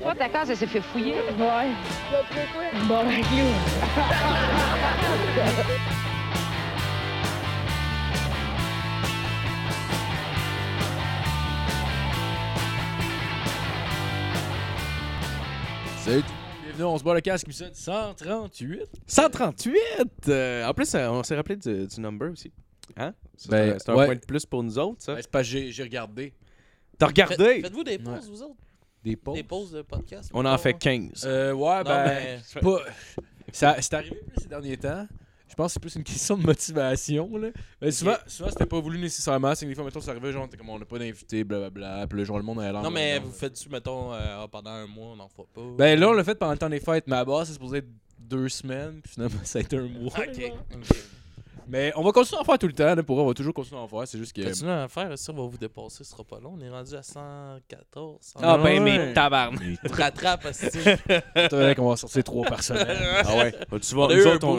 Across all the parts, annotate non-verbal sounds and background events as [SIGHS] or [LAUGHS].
Toi, ta case, elle s'est fait fouiller. Ouais. Bon, clou. Salut tout le monde, bienvenue, on se bat le casque, épisode 138. 138! Euh, en plus, euh, on s'est rappelé du, du number aussi. Hein? Ça, Ben, c'est un- c'est un ouais. point de plus pour nous autres, ça. Ben, c'est que j'ai j'ai regardé T'as Faites- regardé? Faites-vous des pauses, vous autres des pauses. Des pauses? de podcast On en fait 15. Euh, ouais, Non, ben, mais- c'est pas... Ça, c'est arrivé plus ces derniers temps. Je pense que c'est plus une question de motivation, là. Ben, souvent, souvent c'était pas voulu nécessairement. C'est que des fois, mettons, ça arrivait, genre, t'es comme on n'a pas d'invité, blablabla. Puis le genre, le monde a l'air. Non, mais vous faites-tu, mettons, euh, ah, pendant un mois, on n'en fait pas? Ben là, on l'a fait pendant le temps des fêtes, mais à base, c'est supposé être deux semaines, puis finalement, ça a été un mois. [LAUGHS] Ok. Mais on va continuer à en faire tout le temps, là, pour eux, on va toujours continuer à en faire. C'est juste que. Continuez à faire, ça va vous dépasser, ce sera pas long. On est rendu à 114. 100. Ah, ben, mais tabarne. Tu rattrapes, [LAUGHS] parce que C'est vrai qu'on va sortir trois semaine. Ah ouais. Tu on vas, a un autres, on-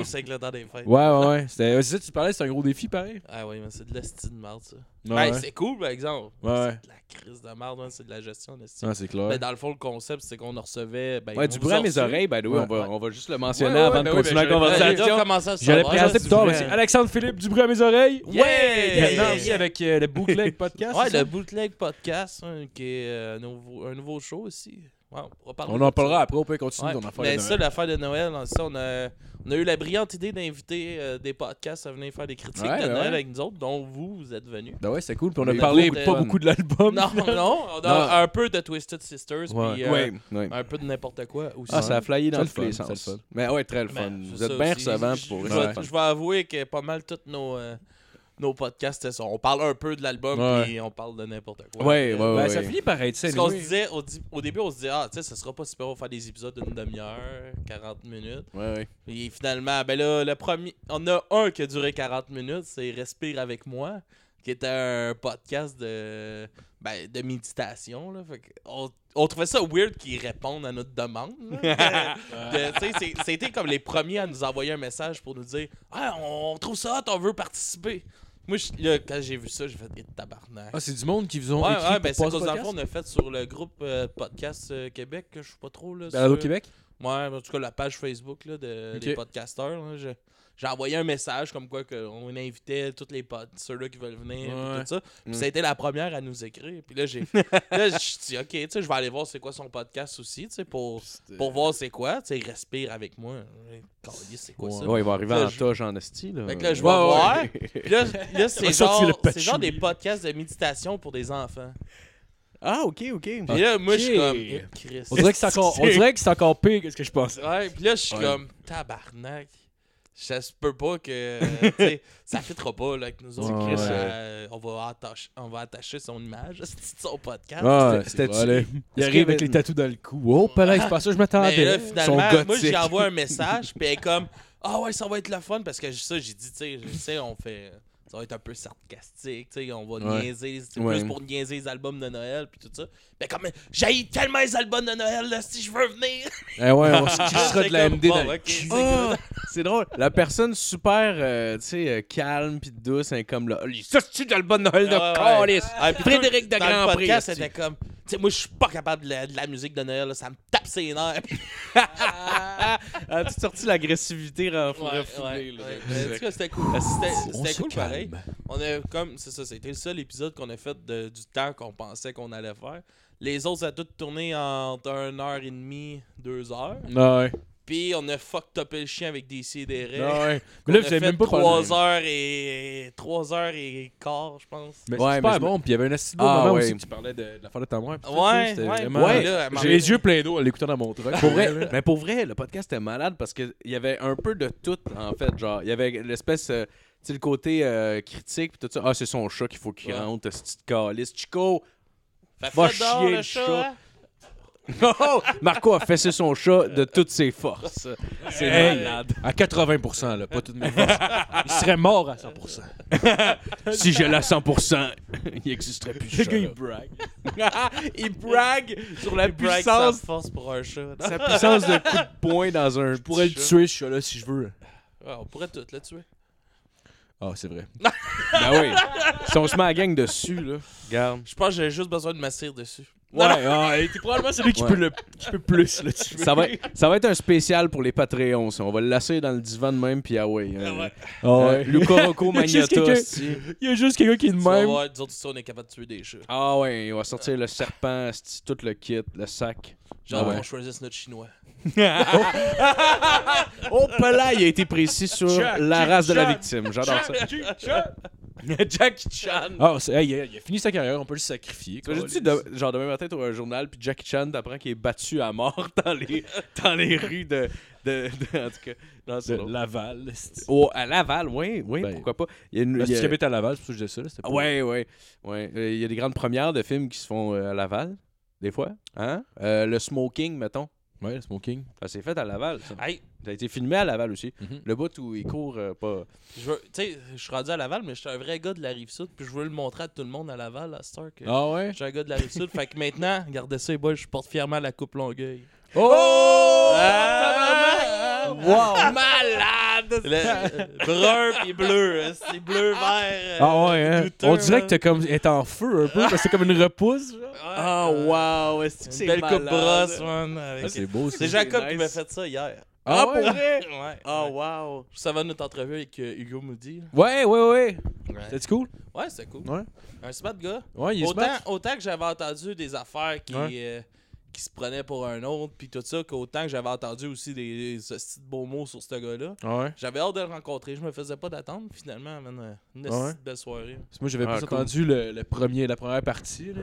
des fêtes. Ouais, ouais, ouais. C'est ça, tu parlais, c'est un gros défi, pareil. Ah ouais, mais c'est de la style de merde, ça. Ouais, Ben, ouais. c'est cool, par exemple. Ouais, ouais. C'est de la crise de merde, hein, c'est de la gestion de style. C'est clair. Ben, dans le fond, le concept, c'est qu'on en recevait. Ben, Ouais, du bruit à a mes oreilles, way, Ouais. on, va, on va juste le mentionner Ouais, ouais, avant ben de oui, continuer ben la Ouais, conversation. J'allais présenter plus tard, vrai. mais c'est Alexandre Philippe du bruit à mes oreilles. Yeah! Maintenant aussi avec euh, le Bootleg Podcast. Ouais, le Bootleg Podcast, hein, qui est euh, un, nouveau, un nouveau show aussi. Ouais, on en ça. parlera après, on peut continuer Ouais. affaire. Mais de ça, Noël. l'affaire de Noël, ça, on a, on a eu la brillante idée d'inviter euh, des podcasts à venir faire des critiques Ouais, de ouais. Noël avec nous autres, dont vous, vous êtes venus. Ben ouais, c'est cool. Puis on On a parlé beaucoup pas beaucoup de l'album. Non, [LAUGHS] non, on a un peu de Twisted Sisters, Ouais. puis euh, Ouais, ouais. un peu de n'importe quoi aussi. Ah, ça a flyé dans le fun, sens. Mais ouais, très le Ben, fun. Vous êtes bien Je- pour je, vais- je vais avouer que pas mal tous nos, euh, nos podcasts, c'est ça. On parle un peu de l'album, Ouais. puis on parle de n'importe quoi. Ouais, Euh, ouais, Ben, ouais. ça finit par être ça. Parce qu'on se disait, au, début, on se disait, ah, tu sais, ça sera pas super, on va faire des épisodes d'une demi-heure, 40 minutes. Ouais, ouais. Et finalement, ben là, le premier, on a un qui a duré 40 minutes, c'est Respire avec moi, qui était un podcast de, ben, de méditation. Là. Fait que on, on trouvait ça weird qu'ils répondent à notre demande. [LAUGHS] De- tu sais, c'est- C'était comme les premiers à nous envoyer un message pour nous dire Ah, on trouve ça hot, on veut participer. Moi, je- là, quand j'ai vu ça, j'ai fait Eh, tabarnak. Ah, c'est du monde qui vous ont Ouais, écrit ouais, ben c'est cause podcast? on a fait sur le groupe euh, Podcast euh, Québec, je sais pas trop. Là, Balado sur- Québec? Ouais, en tout cas, la page Facebook là, de, des podcasteurs. là, je- J'ai envoyé un message comme quoi que on invitait tous les potes, ceux-là qui veulent venir, Ouais. tout ça. Puis Mm. ça a été la première à nous écrire. Puis là, j'ai [LAUGHS] là, je suis dit, OK, tu sais, je vais aller voir c'est quoi son podcast aussi, tu sais, pour, pour voir c'est quoi. Tu sais, respire avec moi. C'est quoi ça? Ouais, il va arriver Là, en toge en esti. Là. Fait que là, je vais voir. Puis là, [LAUGHS] là c'est genre, genre des podcasts de méditation pour des enfants. Ah, ok, ok. Puis là, moi, je suis comme, eh, Christ. On dirait que c'est encore, on [LAUGHS] dirait que c'est encore pire que ce que je pensais. Ouais, puis là, je suis Ouais. comme tabarnak. Ça se peut pas que. [LAUGHS] ça fitera pas là, avec nous autres. Ouais, Chris, ouais. euh, on, va attacher, on va attacher son image [LAUGHS] de son podcast. Ouais, C'était- c'était Il arrive avec les tatous dans le cou. Oh, pas là, c'est pas ça que je m'attendais. Là, Son finalement, moi, j'ai envoyé un [LAUGHS] message, puis elle est comme Ah ouais, ça va être le fun, parce que ça, j'ai dit, tu sais, je sais, on fait. Ça va être un peu sarcastique, tu sais, on va Ouais. niaiser, c'est Ouais. plus pour niaiser les albums de Noël, puis tout ça. Mais comme, j'ai tellement les albums de Noël, là, si je veux venir. Eh ouais, on se [LAUGHS] crissera de la MD comme, dans bon, ok, cul. c'est Ah, c'est drôle. La personne super, euh, tu sais, euh, calme puis douce, hein, comme là. Ça, c'est dans le bon Noël de ouais. Ah, Frédéric de dans Grand Prix. c'était comme, tu sais, moi, je suis pas capable de la, de la musique de Noël, là, ça me tape ses nerfs. As-tu sorti l'agressivité renf- Ouais, ouais, en tout cas, c'était cool. C'était On c'était cool calme. pareil. On a comme, c'est ça, c'était le seul épisode qu'on a fait de- du temps qu'on pensait qu'on allait faire. Les autres, ça a tout tourné entre 1 heure et demie, 2 heures. Ouais. Puis on a fucked up le chien avec des CDR. Ouais. [LAUGHS] Mais là, vous avez même pas parlé. 3 heures et 3 heures et quart, je pense. Mais Ouais, c'est super mais bon. Puis il y avait un assez beau Ah, moment ouais. aussi que tu parlais de, de l'affaire de ta mère. puis tout, Ouais, ouais. vraiment- J'ai les yeux pleins d'eau en l'écoutant dans mon. Pour vrai, [LAUGHS] mais pour vrai, le podcast était malade parce qu'il y avait un peu de tout, en fait. Genre, il y avait l'espèce, euh, tu sais, le côté euh, critique, puis tout ça. Ah, c'est son chat qu'il faut qu'il Ouais. rentre, ce petit calice. Chico, Fait va dehors, chier, le le chat. chat. hein? [LAUGHS] Oh! Marco a fessé son chat de toutes ses forces. C'est Hey, malade. À 80%, là, pas toutes mes forces. Il serait mort à 100%. [LAUGHS] Si je l'ai à 100%, il n'existerait plus. Le gars, il chat-là. brag. [LAUGHS] il brague sur la sa puissance, force pour un chat. sa puissance de coup de poing dans un. Je pourrais le tuer, ce chat-là, si je veux. Ouais, on pourrait tout le tuer. Ah, c'est vrai. [LAUGHS] Ben oui. Si on se met à la gang dessus, là, regarde. Je pense que j'ai juste besoin de m'asseoir dessus. Ouais, ouais, t'es probablement celui qui Ouais. peut le qui peut plus, là, tu veux. Ça va, ça va être un spécial pour les Patreons. ça. On va le lasser dans le divan de même, puis ah ouais. euh, Ah euh, ouais. Luca Rocco [LAUGHS] Il y a juste Magnotta. quelqu'un- esti. Il y a juste quelqu'un qui est de Tu vas même. voir, nous autres, ici, on est capable de tuer des chats. Ah ouais, il va sortir le serpent, esti, tout le kit, le sac. Genre, Ah ouais. on choisisse notre chinois. [LAUGHS] Oh, là, il a été précis sur la race de la victime. J'adore ça. [LAUGHS] Jackie Chan. Ah, c'est- hey, il, a, il a fini sa carrière, on peut le sacrifier. Tu quoi. dis de- genre demain matin, tu un journal, puis Jackie Chan t'apprend qu'il est battu à mort [LAUGHS] dans les, dans les rues de, de, de- En tout cas, non, c'est de drôle. Laval. c'est- Oh, à Laval, oui, oui, Ben, pourquoi pas. Il y a une, Parce il y a- que tu habites à Laval, c'est pour ça que je disais ça. là, c'était pas- Ouais, ouais, ouais. Euh, Il y a des grandes premières de films qui se font euh, à Laval, des fois. Hein? Euh, le Smoking, mettons. Ouais, le smoking. Ça s'est fait à Laval, ça. Hey, Ça a été filmé à Laval aussi. Mhm. Le bout où il court euh, pas. je veux- tu sais, je suis rendu à Laval, mais je suis un vrai gars de la Rive-Sud, puis je veux le montrer à tout le monde à Laval, à Star. que Ah ouais? Je suis un gars de la Rive-Sud, fait que maintenant, regardez ça, les boys, je porte fièrement la coupe Longueuil. Oh! Ah! Wow! Malade! Le- brun puis bleu, c'est bleu, vert. Ah ouais, hein? douteux, On dirait là. que t'es comme est en feu un peu, parce que c'est comme une repousse. genre. Ah, wow! Est-ce que Une c'est belle coupe brosse, man. avec- Ah, c'est beau, C'est. Jacob nice. qui m'a fait ça hier. Ah, ouais? pour vrai? Ouais. Ah, ouais. wow! Ça va notre entrevue avec euh, Hugo Moody. Ouais, ouais, ouais. Ouais, C'était cool? ouais c'est cool. Ouais. Un smart gars. Ouais, il est Autant, smart. autant que j'avais entendu des affaires qui, Ouais. euh, qui se prenaient pour un autre, puis tout ça, qu'autant que j'avais entendu aussi des, des hosties de beaux mots sur ce gars-là. Ah ouais. J'avais hâte de le rencontrer. Je me faisais pas d'attendre. Finalement, man, euh, une Ah ouais? belle soirée. Parce que moi, j'avais Ah, plus cool. entendu le, le premier, la première partie. Là.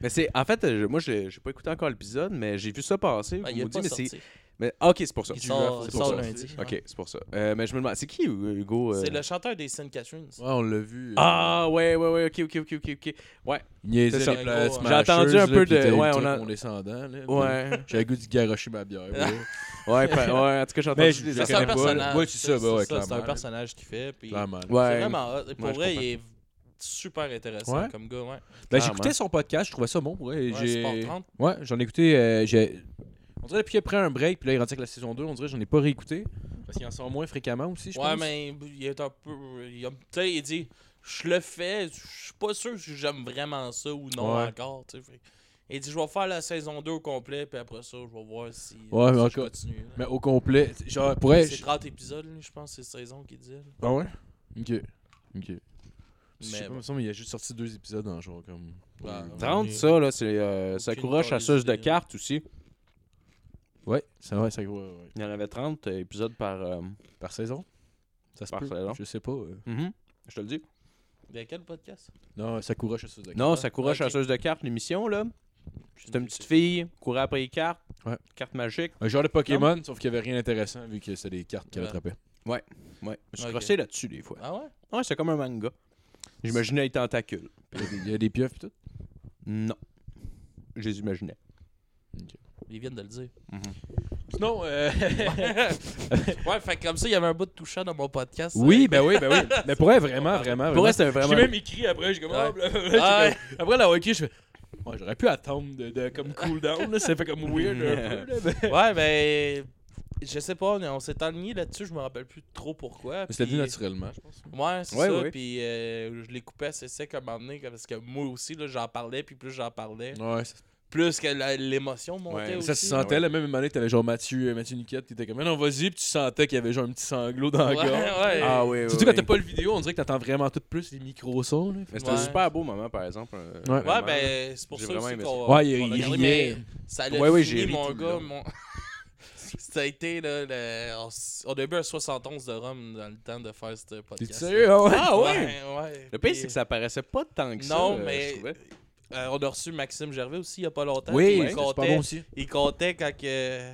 Mais c'est. En fait, moi, j'ai j'ai pas écouté encore l'épisode, mais j'ai vu ça passer. Ah, pas dites, mais sorti. c'est. Mais, ok, c'est pour ça. Il sort- c'est pour sort ça. lundi. Ok, c'est pour ça. Euh, mais je me demande, c'est qui Hugo euh? C'est le chanteur des Saint Catherine. Ouais, on l'a vu. euh, Ah, ouais, ouais, ouais, ok, ok, ok, ok, ok. Ouais, J'ai entendu un là, peu de- ouais, on a- condescendant, là. ouais. J'avais le goût de garocher ma bière. [LAUGHS] ouais. ouais, pa- ouais, en tout cas, j'ai Mais entendu des c'est un personnage. Ouais, c'est ça, ouais, C'est un personnage qu'il fait. Clairement. C'est Ouais. vraiment hot. Pour vrai, il est super intéressant Ouais. comme gars. Ouais. Ben, j'écoutais son podcast, je trouvais ça bon. Ouais, Ouais, j'ai... Sport 30. Ouais, j'en ai écouté. euh, j'ai... On dirait depuis qu'il a pris un break, puis là, il est rendu avec la saison 2, on dirait que j'en ai pas réécouté. Parce qu'il en sort moins fréquemment aussi, je Ouais, pense. mais il est un peu. il a- Tu sais, il dit Je le fais, je suis pas sûr si j'aime vraiment ça ou non Ouais. encore. tu sais. Fait- Il dit Je vais faire la saison 2 au complet, puis après ça, je vais voir si. Ouais, si mais je continue. là. Mais au complet, genre, pourrait. C'est 30 épisodes, je pense, c'est saison qu'il dit. là. Ah ouais? Ok. Ok. Je sais Mais pas, bon. il me semble qu'il a juste sorti deux épisodes dans genre comme. Ouais, euh, 30, Mais- ça, là, c'est euh, Sakura calice chasseuse de cartes aussi. Ouais, c'est vrai, ça ouais, ouais. Il y en avait 30 euh, épisodes par. euh, Par saison? Ça se Par peut. saison. Je sais pas. euh. mhm, Je te le dis. Il y a quel podcast? Non, Sakura chasseuse de Non, Ah, Sakura ok. chasseuse de cartes, l'émission, là. C'est une petite fille, courait après les cartes. Ouais. Cartes magiques. Un genre de Pokémon, sauf qu'il y avait rien d'intéressant vu que c'était des cartes qu'elle Ouais. attrapait. Ouais. Je me suis Ok. crossé là-dessus, des fois. Ah ouais? Ouais, c'est comme un manga. J'imaginais les tentacules. Il y a des- il y a des pieuvres et tout? Non. Je les imaginais. Ils viennent de le dire. Sinon, euh... [LAUGHS] ouais, fait que comme ça, il y avait un bout de touchant dans mon podcast. oui, Euh, ben oui, ben oui. Mais pour elle, vraiment, vraiment. Pour c'était vraiment. J'ai même écrit après, j'ai comme. Ouais. ah, Ah Après l'avoir écrit, je fais. Ouais, j'aurais pu attendre de, de comme cool down, là. Ça fait comme weird un peu, là. mais- [LAUGHS] Ouais, ben. Je sais pas, on s'est aligné là-dessus, je me rappelle plus trop pourquoi. C'était dit naturellement, je pense. Ouais, c'est Ouais, ça. ouais. Puis euh, je l'ai coupé assez sec à un moment donné, parce que moi aussi, là, j'en parlais, puis plus j'en parlais, Ouais, ça, plus que la- l'émotion montait Ouais, aussi. ça se sentait, là. Même année, t'avais genre Mathieu, euh, Mathieu Niquette qui était comme, non, vas-y, puis tu sentais qu'il y avait genre un petit sanglot dans Ouais, la gorge. ouais. Ah oui. Surtout quand t'as pas le vidéo, on dirait que t'entends vraiment tout plus les micro-sons, là. Mais c'était Ouais. un super beau moment, par exemple. euh, Ouais. Ben, c'est pour ça aussi aimé qu'on. Ouais, il- l'a il gardé, riait. mais Ça a Ouais, ouais, fini, mon le gars. Mon... [LAUGHS] ça a été, là, le... on, a un 71 de rhum dans le temps de faire ce T'es podcast. sérieux? Ah ouais? Ah ouais? Ouais, ouais. Le pire, c'est que ça paraissait pas tant que ça. Non, euh, mais-. Euh, on a reçu Maxime Gervais aussi il y a pas longtemps. Oui, il, comptait, bon aussi. il comptait quand que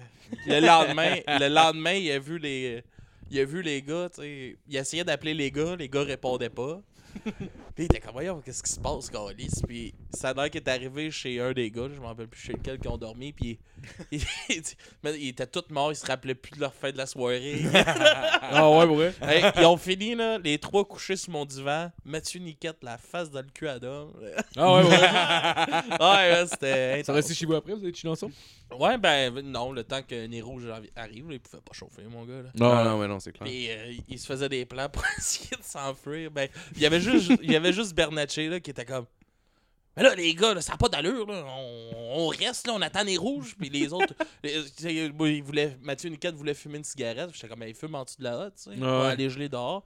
le lendemain, le lendemain, il a vu les il a vu les gars, tu sais, il essayait d'appeler les gars, les gars répondaient pas. Puis il était comme voyons, qu'est-ce qui se passe Calis? Puis ça a l'air qu'il est arrivé chez un des gars, je me rappelle plus chez lequel qui ont dormi puis il, [LAUGHS] il, mais il était tout mort, il se rappelait plus de leur fin de la soirée. [LAUGHS] Ah ouais? Hey, ils ont fini là, les trois couchés sur mon divan, Mathieu Niquette la face dans le cul à Dom. Ah ouais, ouais. [LAUGHS] ouais, ouais, c'était Ça restait chez vous après, vous avez chillé ensemble? Ouais, ben non, le temps que arri- arrive, là, il pouvait pas chauffer, mon gars. Là. Non, non, mais non, c'est clair. Puis euh, il se faisait des plans pour essayer de s'enfuir. Ben, il y avait juste, il y avait juste Bernatchez là, qui était comme Mais là, les gars, là, ça n'a pas d'allure. Là. On, on reste, là, on attend les rouges. Puis les autres. [LAUGHS] les- Mathieu Niquette voulait fumer une cigarette. J'étais comme, il fume en dessous de la hotte. tu sais. Ouais. aller geler dehors.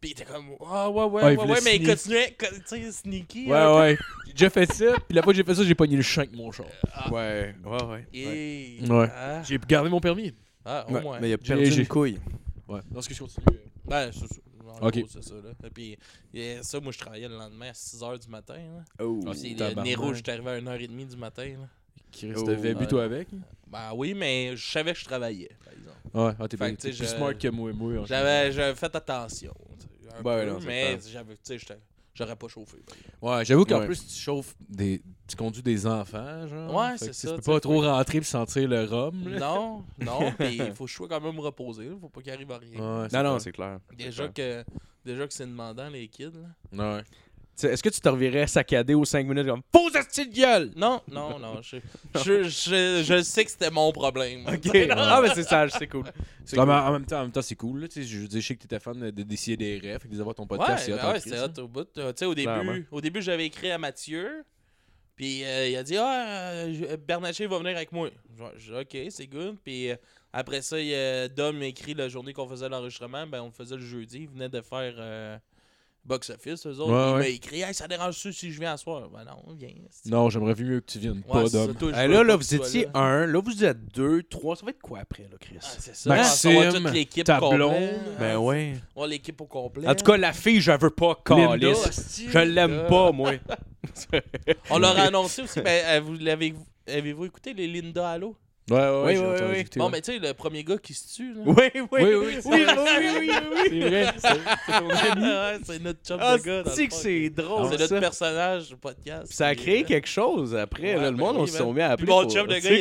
Puis il était comme, ah ouais, ouais, Ah, ouais, ouais, mais il continuait, co- tu sais, sneaky. Ouais, ouais. J'ai déjà fait ça, puis la fois que j'ai fait ça, j'ai pogné le champ avec mon char. Ouais, ouais, ouais. Et- Ouais. Ah, J'ai gardé mon permis. ah, au Ouais, moins. Mais il a perdu j'ai- une couille. Ouais. Dans ce que je continue. Ben, c'est ça. En Ok. gros, c'est ça, là. Et puis, et ça, moi, je travaillais le lendemain à 6h du matin. Là. Oh. Ah, Puis, le tabarnak. nez rouge, j'étais arrivé à 1h30 du matin. Là. Qui Oh, restait bu, toi, avec? Ben oui, mais je savais que je travaillais, par exemple. Ouais, ah, t'es plus je- smart que moi, moi. en. J'avais j'avais fait attention. un Ouais, peu, non, mais j'avais, tu sais, j'étais- j'aurais pas chauffé. Ouais, j'avoue qu'en Ouais. plus, tu chauffes des. Tu conduis des enfants, genre. Ouais, c'est ça, Tu peux tu pas trop rentrer puis sentir le rhum, là. Non, [LAUGHS] non, puis il faut que je sois quand même reposé. là, Faut pas qu'il arrive à rien. Ouais, Non, non, c'est clair. Déjà que, déjà que c'est demandant, les kids. Là. Ouais. Tu Est-ce que tu te revirais saccadé aux 5 minutes comme Pose ta petite gueule? Non, non, non. Je, je, je, je sais que c'était mon problème. Ok. [LAUGHS] ah, mais c'est sage, c'est cool. En même temps, en même temps, c'est cool. Là, tu sais, je je sais que t'étais fan de, de décider des rêves, fait que d'avoir ton podcast, Ouais, c'est hot ouais, hein. hot au bout. Tu sais, au début, au début j'avais écrit à Mathieu. Puis euh, il a dit Ah, euh, va venir avec moi. Je Ok, c'est good. Puis euh, après ça, il a Dom écrit la journée qu'on faisait l'enregistrement. Ben, on le faisait le jeudi. Il venait de faire euh, Box Office, eux autres. Ouais, il ouais. m'a écrit Hey, ça dérange-tu si je viens à soir? Ben non, viens. Non, j'aimerais mieux que tu viennes, Ouais, pas c'est ça, d'homme. là, là, vous étiez là. un, là, vous êtes deux, trois. Ça va être quoi après, là, Chris? Ah, c'est ça. Maxime, on va toute l'équipe. Ben ouais. On l'équipe au complet. En tout cas, la fille, je veux pas hostie. Je l'aime pas, moi. [LAUGHS] On leur a [LAUGHS] annoncé aussi. Ben, vous l'avez, avez-vous écouté les Linda Allo? Ouais, ouais, ouais. Oui, oui, oui. Bon, ouais. mais tu sais, le premier gars qui se tue, là. Oui, oui, Oui, oui, oui, oui, oui, oui, oui. C'est vrai, c'est c'est ton ami. ouais, c'est notre chum Ah, de gars. dans le c'est que c'est drôle, C'est notre personnage du podcast. Puis ça a Puis, créé euh, quelque chose après. ouais, là, le monde, on ben. sont mis à Puis appeler. mon pour- chum de tu gars, sais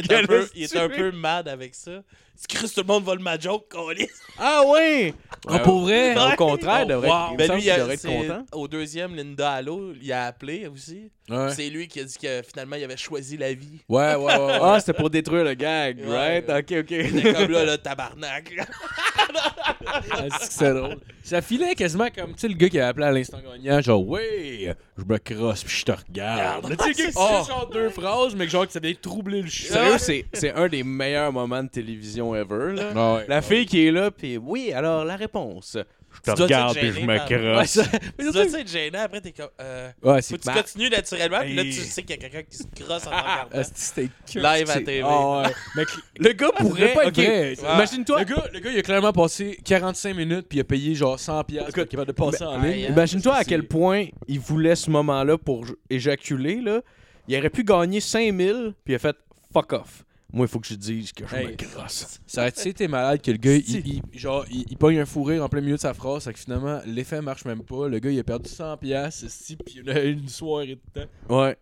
il était, un peu mad avec ça. C'est Chris, tout le monde vole ma joke, câlisse. Ah ouais! Ah, pour vrai? Au contraire, Oh, devrait, wow. Ben lui, il a- devrait être c'est- content. au deuxième, Linda Allo, il a appelé aussi. Ouais. C'est lui qui a dit que finalement, il avait choisi la vie. Ouais, ouais, ouais. ouais. Ah, c'était pour détruire le gag, Ouais, right? Ok, ok. Il était comme là, le tabarnak. Ah, c'est c'est drôle. Ça filait quasiment comme, tu sais, le gars qui a appelé à l'instant gagnant, genre, oui, je me crosse puis je te regarde. Regarde. Tu sais, Oh. dit genre deux phrases, mais que genre que ça vient troubler le chien. Sérieux, c'est, c'est un des meilleurs moments de télévision ever. Là. Ah ouais. La fille qui est là, puis oui, alors la réponse. Je te regarde puis je me Ouais, crosse. ça- [LAUGHS] tu dois être gênant. Après, t'es comme. Euh, Ouais, faut c'est que tu continues naturellement. Puis là, tu sais qu'il y a quelqu'un qui se crosse en te regardant. [LAUGHS] C'était Live à TV. Ah ouais. Mais [LAUGHS] Le gars pourrait pourrait. pas être vrai. Imagine-toi. Le gars, le gars, il a clairement passé 45 minutes puis il a payé genre 100 piastres pour capable de passer en ligne. ah, Imagine-toi à quel point il voulait ce moment-là pour éjaculer. Là. Il aurait pu gagner 5000, puis il a fait fuck off. Moi, il faut que je dise que je Hey. me. Ça aurait été malade que le gars, il, genre, il, il pogne un fou rire en plein milieu de sa phrase, fait que finalement, l'effet marche même pas. Le gars, il a perdu 100 piastres, si, puis il a une soirée de temps. Ouais.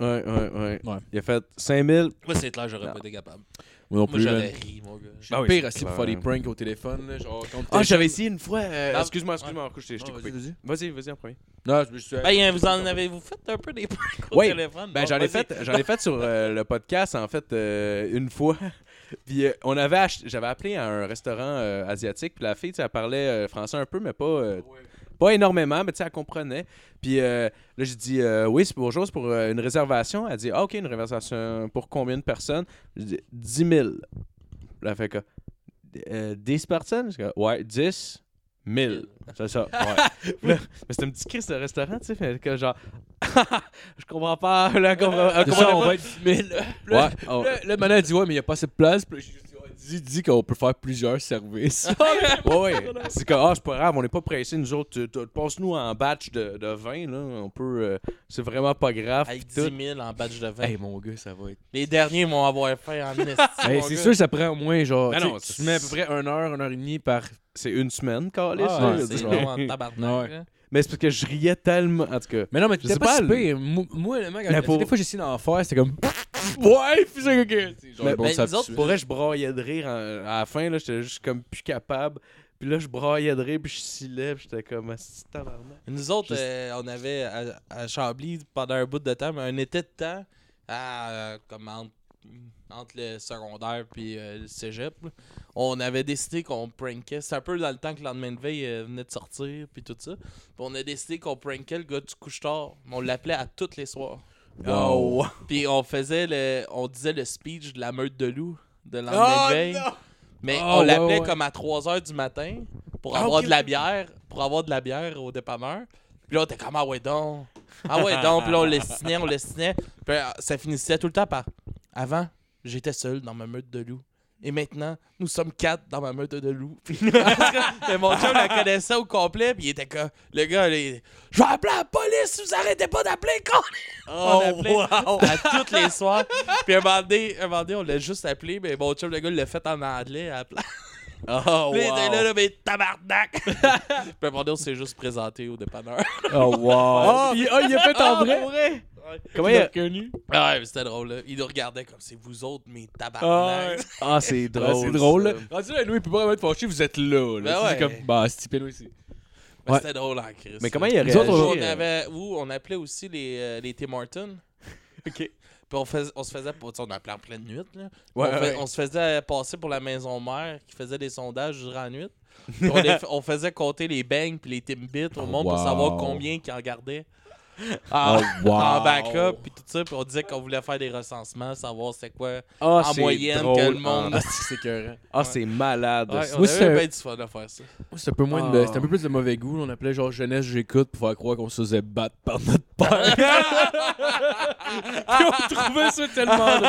Ouais, ouais, ouais. Ouais. Il a fait 5000. Moi, c'est clair, j'aurais pas été capable. Moi non Moi, j'aurais ri, mon gars. Je suis Ah le oui, pire assis pour faire des pranks au téléphone, là, genre, quand Ah, j'avais essayé une fois. euh, Ah, excuse-moi, excuse-moi, je je t'ai coupé. vas-y, vas-y. Vas-y, vas-y en premier. Non, je me suis. Ben, vous en avez-vous fait un peu des pranks au Oui. téléphone? Ben, j'en ai fait, j'en ai fait sur euh, [LAUGHS] le podcast en fait euh, une fois. [LAUGHS] puis euh, on avait ach- j'avais appelé à un restaurant euh, asiatique, puis la fille, tu sais, elle parlait euh, français un peu, mais pas euh, pas énormément, mais tu sais, elle comprenait. Puis euh, là, j'ai dit euh, oui, c'est bonjour, c'est pour euh, une réservation. Elle dit ah, ok, une réservation pour combien de personnes? J'ai dit 10 000. Là, elle fait que euh, 10 personnes? J'ai dit, Ouais, 10 000. C'est ça, ouais. [LAUGHS] Mais c'était un petit crise de restaurant, tu sais, que genre, [LAUGHS] je comprends pas, là, C'est ça, on va être 10 000. Puis là, Ouais, oh. là, le manette dit, ouais, mais il n'y a pas assez de place. Puis dit, dis qu'on peut faire plusieurs services. [LAUGHS] Ouais, ouais. C'est que, ah, c'est pas grave, on n'est pas pressés, nous autres. tu- tu- Passe-nous en batch de, de 20, là. On peut. euh, c'est vraiment pas grave. Avec pis tout. 10 000 en badge de 20. hey, mon gars, ça va être. Les derniers vont avoir fait en [LAUGHS] esti. Hey, mon c'est gars. sûr, ça prend au moins genre. Ben tu sais, non, tu c'est- mets à peu près 1 heure, 1 heure et demie par. C'est une semaine, Carlis. Ah, là, c'est veux long dire. en tabarnak. Ouais. Mais c'est parce que je riais tellement. En tout cas. Mais non, mais Je tu sais pas pas, si pire. Moi, Moi, le mec, pour- des fois, j'essaie d'en faire, c'était comme. [LAUGHS] Ouais, puis c'est ok. C'est genre, Mais- bon, ça nous autres. Pour vrai, je braillais de rire en- à la fin, là. J'étais juste comme plus capable. Puis là, je braillais de rire, puis je scillais, puis j'étais comme, Asti, tabarnak. Nous autres, Juste- euh, on avait à, à Chambly pendant un bout de temps, mais un été de temps, à, euh, comme entre, entre le secondaire puis euh, le cégep, là, on avait décidé qu'on prankait. C'est un peu dans le temps que le lendemain de veille euh, venait de sortir, puis tout ça. Puis on a décidé qu'on prankait le gars du couche-tard. On l'appelait à tous les soirs. Oh, wow. [LAUGHS] Puis on faisait le. On disait le speech de la meute de loup de lendemain de veille. Mais Oh, on l'appelait ouais. comme à 3h du matin pour Ah, avoir de la bière. Pour avoir de la bière au dépanneur. Puis là, on était comme Ah ouais donc. Ah ouais donc. Puis là, on l'estinait, on l'estinait. Puis euh, ça finissait tout le temps par Avant, j'étais seul dans ma meute de loup. Et maintenant, nous sommes quatre dans ma meute de loup. [LAUGHS] Puis mais mon chum la connaissait au complet, puis il était comme, le gars, il- je vais appeler la police si vous arrêtez pas d'appeler, con! on l'appelait wow. à tous les soirs. Puis un moment donné, un moment donné, on l'a juste appelé, mais mon chum, le gars, il l'a fait en anglais à la place. Oh, [LAUGHS] Puis il était là, wow. là, mais tabarnak! [LAUGHS] puis un moment donné, on s'est juste présenté au dépanneur. Oh, wow. Puis, ah, il a fait en Ah, vrai. Comment Il a reconnu? Ah ouais, mais c'était drôle, là. Il nous regardait comme c'est vous autres, mes tabarnak. Ah, c'est Ah, drôle. c'est drôle. là. ça. Rendu là, nous, il peut pas vraiment être fâché, vous êtes là. là. Ben C'est ouais. comme, bah, c'est typé, nous ici. Mais Ouais. C'était drôle en crise. Mais comment il a Nous autres, réagi? on euh, avait où on appelait aussi les, euh, les Tim Hortons. [LAUGHS] Ok. Puis on, fais- on se faisait tu sais, on appelait en pleine nuit là. Ouais, on, fait- ouais. on se faisait passer pour la maison mère qui faisait des sondages durant la nuit. [LAUGHS] Puis on, les- on faisait compter les bangs puis les Timbits au monde pour savoir combien qui en Oh, wow. En backup puis tout ça, puis on disait qu'on voulait faire des recensements, savoir c'est quoi Ah, en c'est moyenne drôle. que le monde. Ah, c'est. [LAUGHS] Ah, c'est malade. Ouais, ça. on Moi, avait c'est- bien du fun à faire ça. Moi, C'est un peu moins Ah. de, c'est un peu plus de mauvais goût. On appelait genre jeunesse, j'écoute pour faire croire qu'on se faisait battre par notre père. [LAUGHS] Puis on trouvait ça tellement drôle.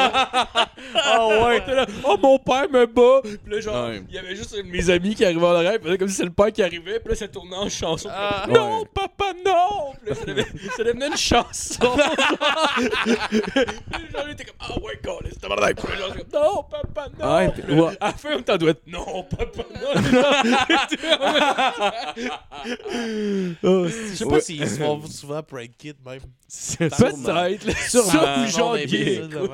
Ah ouais. Là, oh mon père me bat. Puis là, genre, Ouais. il y avait juste un de mes amis qui arrivait en arrière. Puis là, comme si c'était le père qui arrivait. Puis là, ça tournait en chanson. Ah. non, Ouais. papa, non. Puis là, ça devenait, ça devenait une chanson. Genre, il était comme, ah ouais, God, c'est tabarnak. Puis là, genre, c'est comme, non, papa, non. Ouais, Puis là, ouais. À la fin, on t'en doit être, non, papa, non. [LAUGHS] [LAUGHS] oh, Je sais pas s'ils se font souvent prank kid même. Peut-être, là. Sûrement. Ça, genre gay écoute,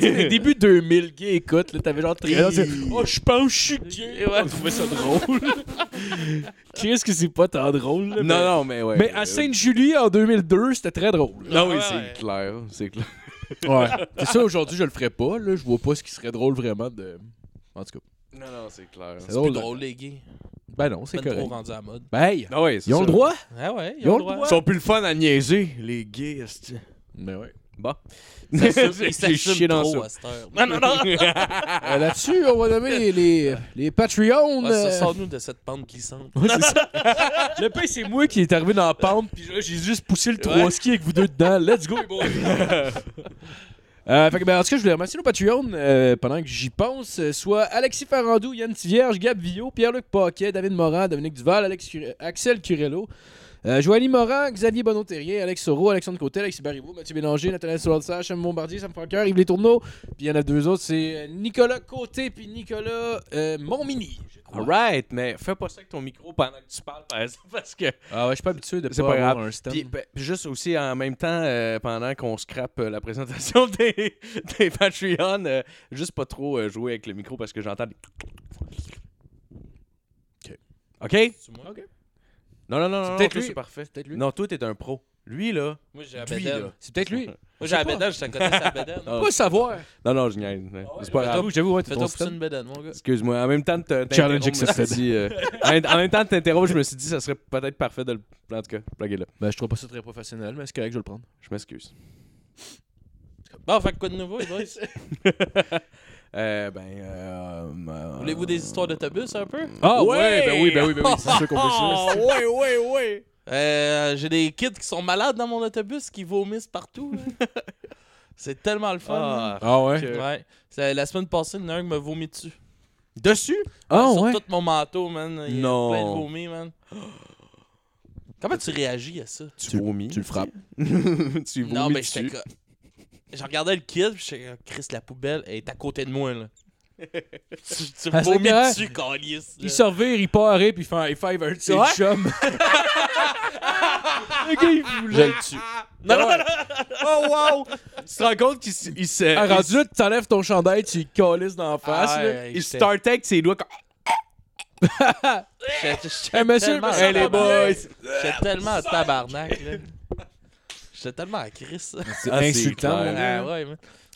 tu début 2000, gay écoute, là, t'avais genre 13 ans, c'est, oh, je pense que je suis gay. Ouais. On trouvait ça drôle. [LAUGHS] Qu'est-ce que c'est pas tant drôle, là, Non, mais- non, mais ouais. Mais à Sainte-Julie, en 2002, c'était très drôle. Non, oui, Ouais, c'est ouais. clair. C'est clair. [LAUGHS] Ouais. C'est ça, aujourd'hui, je le ferais pas, là. Je vois pas ce qui serait drôle vraiment de. En tout cas. Non, non, c'est clair. C'est drôle. plus drôle les gays. Ben non, c'est C'est trop correct. rendu à la mode. Ben, hey, Ah ouais, ils ont ça. le droit. Ah ouais, ils, Ils ont ont le droit. droit. Ils sont plus le fun à niaiser, les gays. esti. Ben ouais. Bon. [LAUGHS] Chié dans trop ça. à cette heure. Non, non, non. [LAUGHS] Euh, Là-dessus, on va nommer les, les, les Patreons. Ouais, euh, ça, Sors-nous de cette pente glissante. Ouais, c'est ça. Le pain, c'est moi qui est arrivé dans la pente, puis là, j'ai juste poussé le Ouais. trois ski avec vous deux dedans. Let's go, les boys! [LAUGHS] Euh, fait que, ben, en tout cas, je voulais remercier nos Patreons euh, pendant que j'y pense. euh, soit Alexis Farandou, Yann Tivierge, Gab Villot, Pierre-Luc Paquet, David Morin, Dominique Duval, Alex Axel Curello, euh, Joanie Morin, Xavier Bonneau-Terrier, Alex Soro, Alexandre Côté, Alexis Baribou, Mathieu Bélanger, Nathalie Soulard Sam Bombardier, Sam Franqueur, Yves Les Tourneaux. Puis il y en a deux autres, c'est euh, Nicolas Côté puis Nicolas euh, Montmini. je crois. Alright, mais fais pas ça avec ton micro pendant que tu parles, par exemple, [LAUGHS] parce que. Ah ouais, je suis pas habitué de C'est pas, pas avoir grave. un stand. Puis, ben, puis juste aussi en même temps, euh, pendant qu'on scrape euh, la présentation [LAUGHS] des, des Patreons, euh, juste pas trop euh, jouer avec le micro parce que j'entends des. Ok. OK? C'est moi? Non, non, non, C'est non, peut-être lui. c'est parfait. peut-être lui. Non, toi, t'es un pro. Lui, là. Moi, j'ai bédaine. là. C'est peut-être lui. [LAUGHS] Moi, j'ai pas. bédaine, je te connais sa bédaine. [LAUGHS] Ah, Pas savoir. Non, non, je niaise. C'est pas grave. J'avoue, j'avoue, ouais, t'es Fais-toi ton une bédaine, mon gars. Excuse-moi. En même temps Challenge t'interrompre, je me suis accepted. dit, euh, [LAUGHS] en, même- temps de t'interrompre, je me suis dit, ça serait peut-être parfait de le. En tout cas, plugger là. Ben, je trouve pas ça très professionnel, mais c'est correct, je vais le prendre. Je m'excuse. Bon, fait quoi de nouveau, les boys? Euh, ben. Euh, euh, Voulez-vous des histoires d'autobus un peu? Ah Ouais! ouais, ben oui, ben oui, ben oui, c'est sûr qu'on Oh, ça. [LAUGHS] ouais, ouais, ouais. Euh, j'ai des kids qui sont malades dans mon autobus qui vomissent partout. là. [LAUGHS] C'est tellement le fun. Ah, Ah ouais? que- Ouais. C'est- La semaine passée, il y en a un qui m'a vomi dessus. Dessus? Ah sur ouais? tout mon manteau, man. Il y a Non. plein de vomi, man. Comment tu réagis à ça? Tu, vomis? tu le frappes. [LAUGHS] tu vomis non, mais dessus. j'étais. Je regardais le kid, puis j'étais Chris, la poubelle, elle est à côté de moi, là. [LAUGHS] tu tu Ah, c'est vomis dessus, calice. Il se revire, il part, et puis il fait un high five à un Ouais. chums. [LAUGHS] Le gars, il Je voulait. le tue. Non, non, non, Oh, wow! tu te rends compte qu'il s- il se. Ah, rendu là, tu t'enlèves ton chandail, tu calisses dans la face. Ah, là. Il startait avec ses doigts comme. j'étais- [LAUGHS] j'étais Eh, monsieur, tellement monsieur, en les tabarnak. boys. J'étais tellement en tabarnak, là. J'étais tellement à Chris. C'est Ah, c'est insultant. Ah ouais.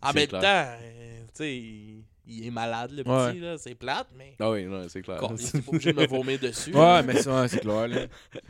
En C'est même clair. temps, euh, tu sais, il, il est malade, le Ouais. petit, là. C'est plate, mais. Ah oui, non, c'est clair. Encore, il est pas obligé de me vomir dessus. Ouais, mais ça, ouais, c'est clair, là. [LAUGHS]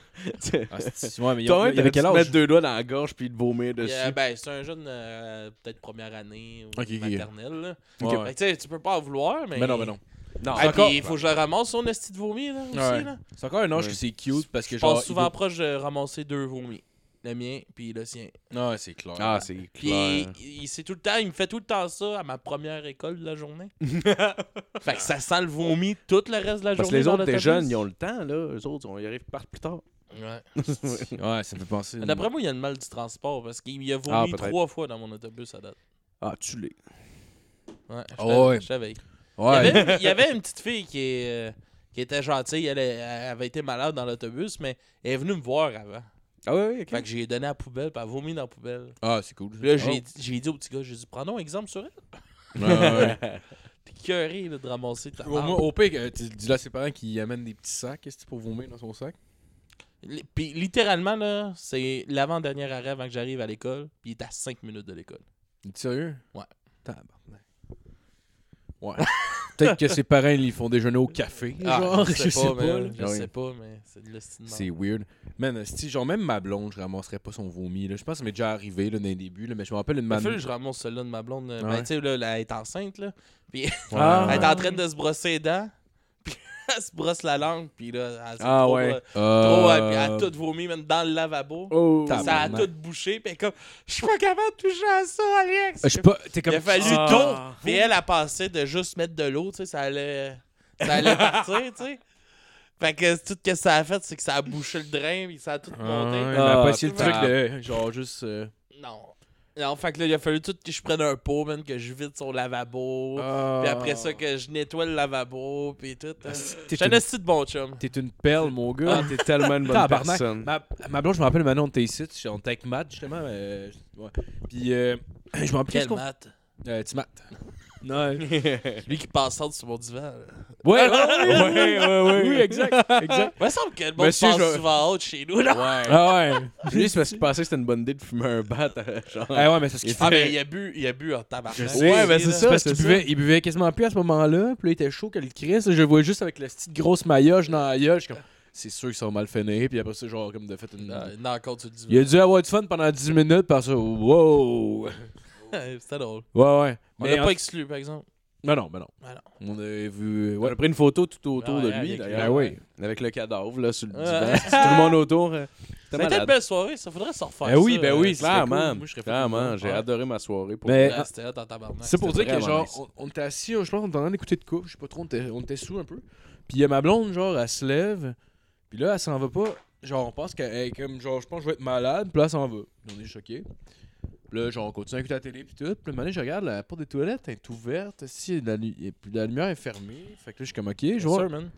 Ah, c'est- ouais, mais il y Toi, a, il y avait quel âge? mettre deux doigts dans la gorge puis te vomir dessus? euh, ben, c'est un jeune, euh, peut-être première année ou Ok, ok. maternelle. là. Ouais, Fait ouais. que, tu sais, tu peux pas en vouloir, mais. Mais non, mais non. non, Ah, encore- puis il faut que je le ramasse, son esti de vomi, là, aussi, Ouais. là. C'est encore un âge Ouais. que c'est cute parce que Je genre. passe souvent proche de ramasser deux vomis. Le mien, puis le sien. Ouais, c'est clair. Ah, c'est Puis clair. il, il- c'est tout le temps, il me fait tout le temps ça à ma première école de la journée. [LAUGHS] fait que ça sent le vomi tout le reste de la Parce que journée. les autres, des jeunes, ils ont le temps, là. Eux autres, on y arrive par plus tard. Ouais. [LAUGHS] Ouais, ça me fait penser. D'après moi, il y a le mal du transport parce qu'il a Ah, vomi trois fois dans mon autobus à date. Ah, tu l'es. Ouais, je Ah t'avais- ouais. Il, y avait, il y avait une petite fille qui, euh, qui était gentille. Elle, elle avait été malade dans l'autobus, mais elle est venue me voir avant. Ah oui, oui, ok. Fait que j'ai donné à la poubelle, puis elle a vomi dans la poubelle. Ah, c'est cool. Puis là, j'ai j'ai dit au petit gars, j'ai dit, prends donc exemple sur elle. Ouais, ouais. [LAUGHS] T'es de ramasser ta Au, moins, au pire, euh, tu dis là à ses parents qu'ils amènent des petits sacs qu'est-ce que pour vomir dans son sac? Li- Puis littéralement, là, c'est l'avant-dernier arrêt avant que j'arrive à l'école, puis il est à 5 minutes de l'école. Il est sérieux? Ouais. Tabarnak. [LAUGHS] Ouais. Peut-être que ses parents, ils font déjeuner au café. genre, je sais pas, mais, là. je Ah oui. sais pas, mais c'est de. C'est weird. Man, si genre même ma blonde, je ramasserais pas son vomi. Je pense que ça m'est déjà arrivé là, dans les débuts, là, mais je me rappelle une man... que je ramasse celle-là de ma blonde. euh, Ah Ben, tu sais, elle est enceinte, là. Puis Ah. [LAUGHS] elle est en train de se brosser les dents. [LAUGHS] Elle se brosse la langue. Puis là, elle s'est Ah trop, ouais. euh, Euh, trop, euh, puis elle a tout vomi, même dans le lavabo. Oh. Ça a tout bouché. Puis elle est comme, je suis pas capable de toucher à ça, Alex. Je sais pas, t'es comme... Il a fallu Ah. tout. Puis elle a passé de juste mettre de l'eau, tu sais, ça allait, ça allait partir, tu sais. Fait que tout ce que ça a fait, c'est que ça a bouché le drain, puis ça a tout Ah, monté. Ah, mais pas essayé le truc de genre juste... euh, Non. Non, fait que là, il a fallu tout que je prenne un pot, man, que je vide son lavabo. ah. Puis après ça, que je nettoie le lavabo, puis tout. Ah, hein. J'étais un une- esti de bon chum. T'es une perle, mon gars. Ah, t'es tellement une [LAUGHS] bonne personne. Ma, ma blonde, je me rappelle maintenant, on était ici, on était avec Matt, justement. euh, ouais. Puis, euh, [CLEARS THROAT] je me rappelle Quel qu'est-ce qu'on... mat. Euh, Matt. Non. [LAUGHS] Lui qui passe sur mon divan. là. Ouais, [LAUGHS] ouais, ouais, ouais. Oui, exact, exact. Il me semble que le monde Monsieur, passe je- souvent haute chez nous, là. Ouais. [LAUGHS] Ah ouais. Lui, c'est parce qu'il pensait que c'était une bonne idée de fumer un bat. euh, Genre. Ah ouais, mais c'est ce qu'il Ah, fait. mais il a bu, il a bu en. Je Ouais, sais. Ouais, ben, lui, c'est ça. parce qu'il buvait, il buvait quasiment plus à ce moment-là. Puis là, il était chaud que le Christ. Je le voyais juste avec la petite grosse maillage dans la gueule. Je suis comme, c'est sûr qu'ils sont mal finir. Puis après ça, genre, comme de fait une. Non, non, encore divan. Il a dû avoir du fun pendant 10 minutes. Par ça, wow. C'était drôle. Ouais, ouais. On en- pas exclu, par exemple. Mais non, mais non. Ah non. On a vu. On Ouais. a pris une photo tout autour Ouais, de lui, d'ailleurs. Ah oui. Avec le cadavre, là, sur le divan. [LAUGHS] tout le monde autour. euh, C'était une belle soirée, ça faudrait se refaire. Ben oui, ben euh, oui, c'est Clairement, clairement. J'ai Ouais. adoré ma soirée. Pour Mais- vrai. là, C'était hot en tabarnak. C'est pour dire que genre, on, on était assis, je pense qu'on était en train d'écouter de quoi, je sais pas trop, on était, on sous un peu. Puis il y a ma blonde, genre, elle se lève, puis là, elle s'en va pas. Genre, on pense qu'elle est comme, genre, je pense que je vais être malade, puis là, elle s'en va. On est choqués. Là, genre, on continue à écouter la télé, puis tout. Puis moment donné, je regarde, la porte des toilettes elle est ouverte, si, la, et lumière est fermée? Fait que là, je suis comme, ok, je vois. sir, man.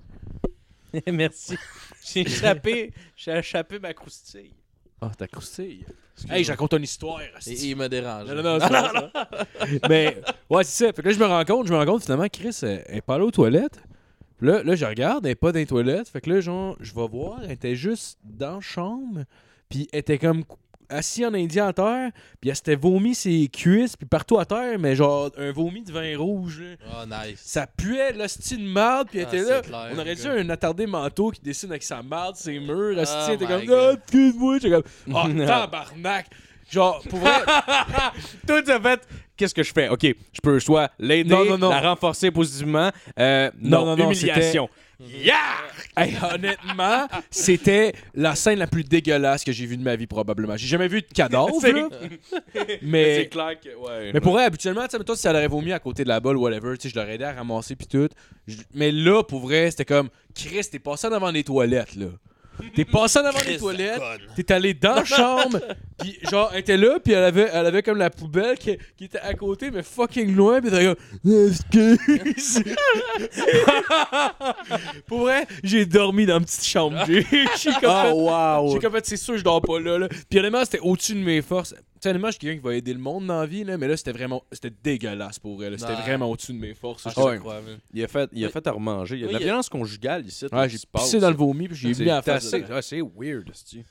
[LAUGHS] Merci. J'ai [LAUGHS] échappé, j'ai échappé ma croustille. Ah, t'as croustille. Hey, je raconte une histoire. Il, asti. il me dérange. Non, non, non, c'est pas ça. [LAUGHS] Mais, ouais, c'est ça. Fait que là, je me rends compte, je me rends compte, finalement, Chris, elle, elle est pas allée aux toilettes. Puis là, là, je regarde, elle est pas dans les toilettes. Fait que là, genre, je vais voir, elle était juste dans la chambre. Puis elle était comme cou- assise en indien à terre. Puis elle s'était vomi ses cuisses, puis partout à terre, mais genre, un vomi de vin rouge. là. Oh, nice. Ça puait l'hostie de marde, puis elle Ah, était là. clair, On aurait gars. un attardé manteau qui dessine avec sa marde, ses murs. L'hostie Oh était comme, ah, excuse-moi. J'étais comme, [LAUGHS] oh, tabarnak. Genre, pour vrai. [LAUGHS] Tout en fait, qu'est-ce que je fais? OK, je peux soit l'aider, la renforcer positivement. Euh, Non, non, non, non, humiliation. Yeah! Hey, honnêtement, c'était la scène la plus dégueulasse que j'ai vue de ma vie, probablement. J'ai jamais vu de cadavre, C'est mais... clair que. Ouais. Mais pour vrai, habituellement, tu sais, mettons, si elle aurait vomi à côté de la balle, whatever, tu sais, je l'aurais aidé à ramasser puis tout. Je- Mais là, pour vrai, c'était comme, Chris, t'es passé en avant des toilettes, là. T'es passé en avant des toilettes, t'es allé dans la chambre, [LAUGHS] puis genre, elle était là, puis elle avait, elle avait comme la poubelle qui, qui était à côté, mais fucking loin, puis t'es [LAUGHS] excuse. [LAUGHS] Pour vrai, j'ai dormi dans une petite chambre. J'ai comme Oh, wow! j'ai comme fait, c'est sûr, je dors pas là. là. Puis honnêtement, c'était au-dessus de mes forces. Tu Actuellement, je suis quelqu'un qui va aider le monde dans la vie, là, mais là, c'était vraiment. C'était dégueulasse pour elle. C'était vraiment au-dessus de mes forces. Ah, je Ouais. crois. Il a fait, il a fait à remanger. Il y a de la violence conjugale ici. Ouais, j'ai pissé dans le vomi, puis j'ai C'est mis à la face. c'est weird. C'est-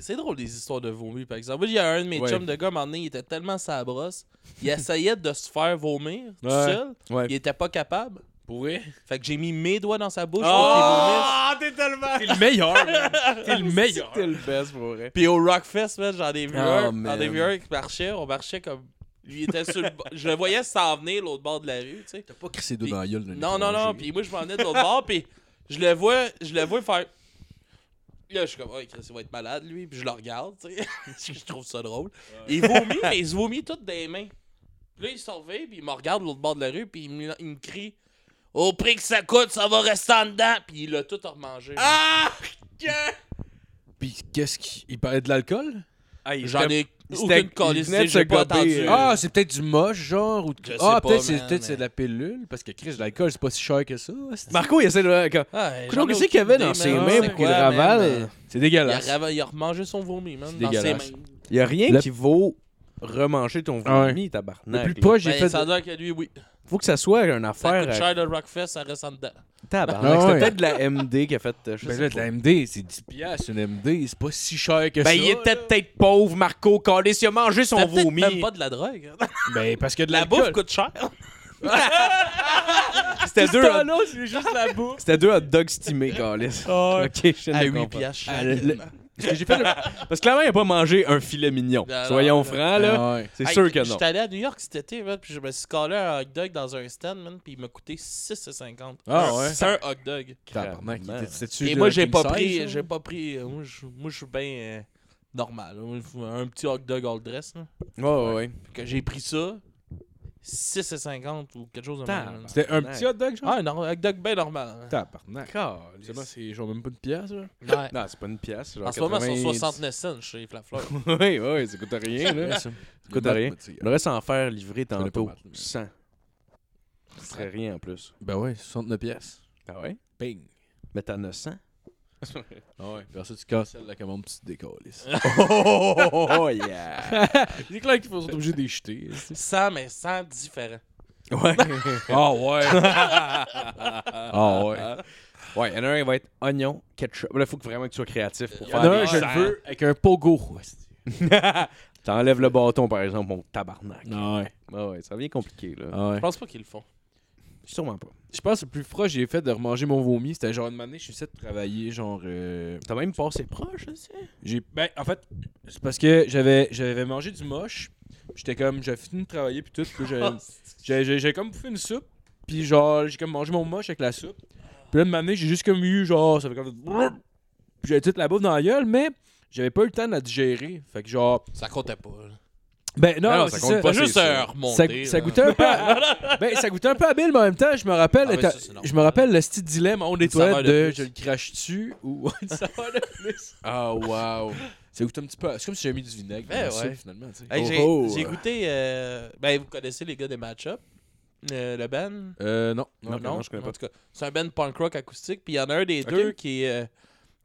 C'est drôle les histoires de vomi, par exemple. Moi, il y a un de mes Ouais. chums de gars, à un moment donné, il était tellement sa brosse, il [LAUGHS] essayait de se faire vomir tout Ouais. seul. Ouais. Il était pas capable. Pour vrai? Fait que j'ai mis mes doigts dans sa bouche Ah, t'es tellement. T'es le meilleur, man. [LAUGHS] T'es le meilleur. T'es le best pour vrai. Puis au Rockfest, man, j'en ai vu Oh, un. J'en ai vu un qui marchait. On marchait comme. Lui il était sur le bord- Je le voyais s'en venir l'autre bord de la rue, tu sais. T'as pas crissé d'eau Puis- dans la gueule Non, non, non. Puis moi, je m'en venais de l'autre bord. Puis je le vois, je le vois faire. Là, je suis comme, oh, Chris, il va être malade, lui. Puis je le regarde, tu sais. [LAUGHS] Je trouve ça drôle. Il vomit, mais il se vomit tout des mains. Puis là, il se revient, puis il me regarde de l'autre bord de la rue, puis il me, il me crie Au prix que ça coûte, ça va rester en dedans. Puis il a tout remangé. Ah! Puis qu'est-ce qu'il il parlait de l'alcool? Ah, il J'en ai c'était- aucune de j'ai pas entendu. euh, Ah, c'est peut-être du moche, genre. Ou... Je Ah, peut-être c'est man, peut-être c'est mais- de la pilule. Parce que Chris, l'alcool, c'est pas si cher que ça. Marco, il essaie de. Ah, qu'est-ce qu'il y avait dans ses mains pour qu'il ravale? C'est dégueulasse. il a remangé son vomi, man, C'est dans ses dégueulasse. mains. Il y a rien qui vaut remanger ton Ah ouais. vomi, Le tabarnak. plus là. proche, j'ai Ben, fait. ça a l'air que lui, oui. Faut que ça soit une Ça affaire. coûte à- cher de Rockfest, ça reste en dedans. Tabarnak. Ah C'était ouais. peut-être de la MD qui a fait. euh, je Ben sais là, de la MD, c'est 10 piastres, une MD. C'est pas si cher que ça. Ben, il était peut-être pauvre, Marco. Callis, il a mangé son C'était vomi. même pas de la drogue. hein. [LAUGHS] Ben, parce que de La l'alcool. bouffe coûte cher. [LAUGHS] C'était deux, hot- c'est juste la bouffe. c'était deux hot dogs stimés, Callis. Ok, je À viens de 8 comprendre. piastres Ah, chaque. le- le- Ce que j'ai fait le. Parce que clairement, il a pas mangé un filet mignon. Non, Soyons non, francs, là. Ah ouais. C'est Hey, sûr que non. J'étais allé à New York cet été, man, puis je me suis collé un hot dog dans un stand, man, puis il m'a coûté 6,50. Ah ouais. C'est un hot dog. Tabarnak, Et moi, j'ai pas pris, j'ai pas pris, euh, moi, je suis bien euh, normal. Un petit hot dog all dress, là. Ouais, ouais, ouais. que j'ai pris ça, 6,50 ou quelque chose de même. C'était un petit hot dog, genre? Ah, non, un hot dog bien normal. hein. Tabarnak. C'est bon, c'est genre même pas une pièce, là. Ouais. Non, c'est pas une pièce. Genre En ce moment, ils 90. sont 69 cents chez Flafleur. [LAUGHS] oui, oui, ça coûte rien, là. ça. Coûte rien. On devrait s'en faire livrer tantôt. Matt, mais- 100. Ce serait rien en plus. Ben ouais, 69 pièces. Ah ouais? Bing. Mais t'en as 100? Ah ouais. Puis ça, tu casses la commande, tu te décolles. oh, [LAUGHS] oh, yeah! [LAUGHS] C'est clair qu'il faut être obligé de les jeter. 100, mais 100 différents. Ouais. [LAUGHS] Ah ouais. ah ouais. Ouais, il y en a un, il va être oignon, ketchup. Là, il faut que vraiment que tu sois créatif pour Il y en faire a un, je le veux, avec un pogo. T'enlèves le bâton, par exemple, mon tabarnak. Ah ouais. Ah ouais, ça devient compliqué, là. Ah ouais. Je pense pas qu'ils le font. Sûrement pas. Je pense que le plus proche que j'ai fait de remanger mon vomi, c'était genre une année, je suis essayé de travailler, genre. euh, T'as même passé proche, tu sais. J'ai. Ben, en fait, c'est parce que j'avais j'avais mangé du moche. J'étais comme. J'avais fini de travailler, puis tout. Puis j'avais- j'ai- j'ai j'ai comme bouffé une soupe. Puis genre, j'ai comme mangé mon moche avec la soupe. Puis là, de m'amener, j'ai juste comme eu, genre, ça fait comme. Puis j'avais toute la bouffe dans la gueule, mais j'avais pas eu le temps de la digérer. Fait que genre. Ça comptait pas. là. Ben non, Non, c'est ça compte pas, juste euh, ça. Ça, remonté. ça là. goûtait un peu à... [LAUGHS] ben, ça goûtait un peu habile, mais en même temps, je me rappelle, Ah, ça, je me rappelle le style dilemme en saveur toilettes de je le crache dessus ou une saveur de plus? Ah, wow. Ça goûte un petit peu. C'est comme si j'avais mis du vinaigre Ben dans la soupe, ouais. finalement. tu sais. Hey, j'ai Oh, oh. j'ai goûté. euh, ben, vous connaissez les gars des match-up euh, Le band Euh, non. Non, non, je connais En pas. tout cas, c'est un band punk rock acoustique. Puis il y en a un des deux qui, est, euh,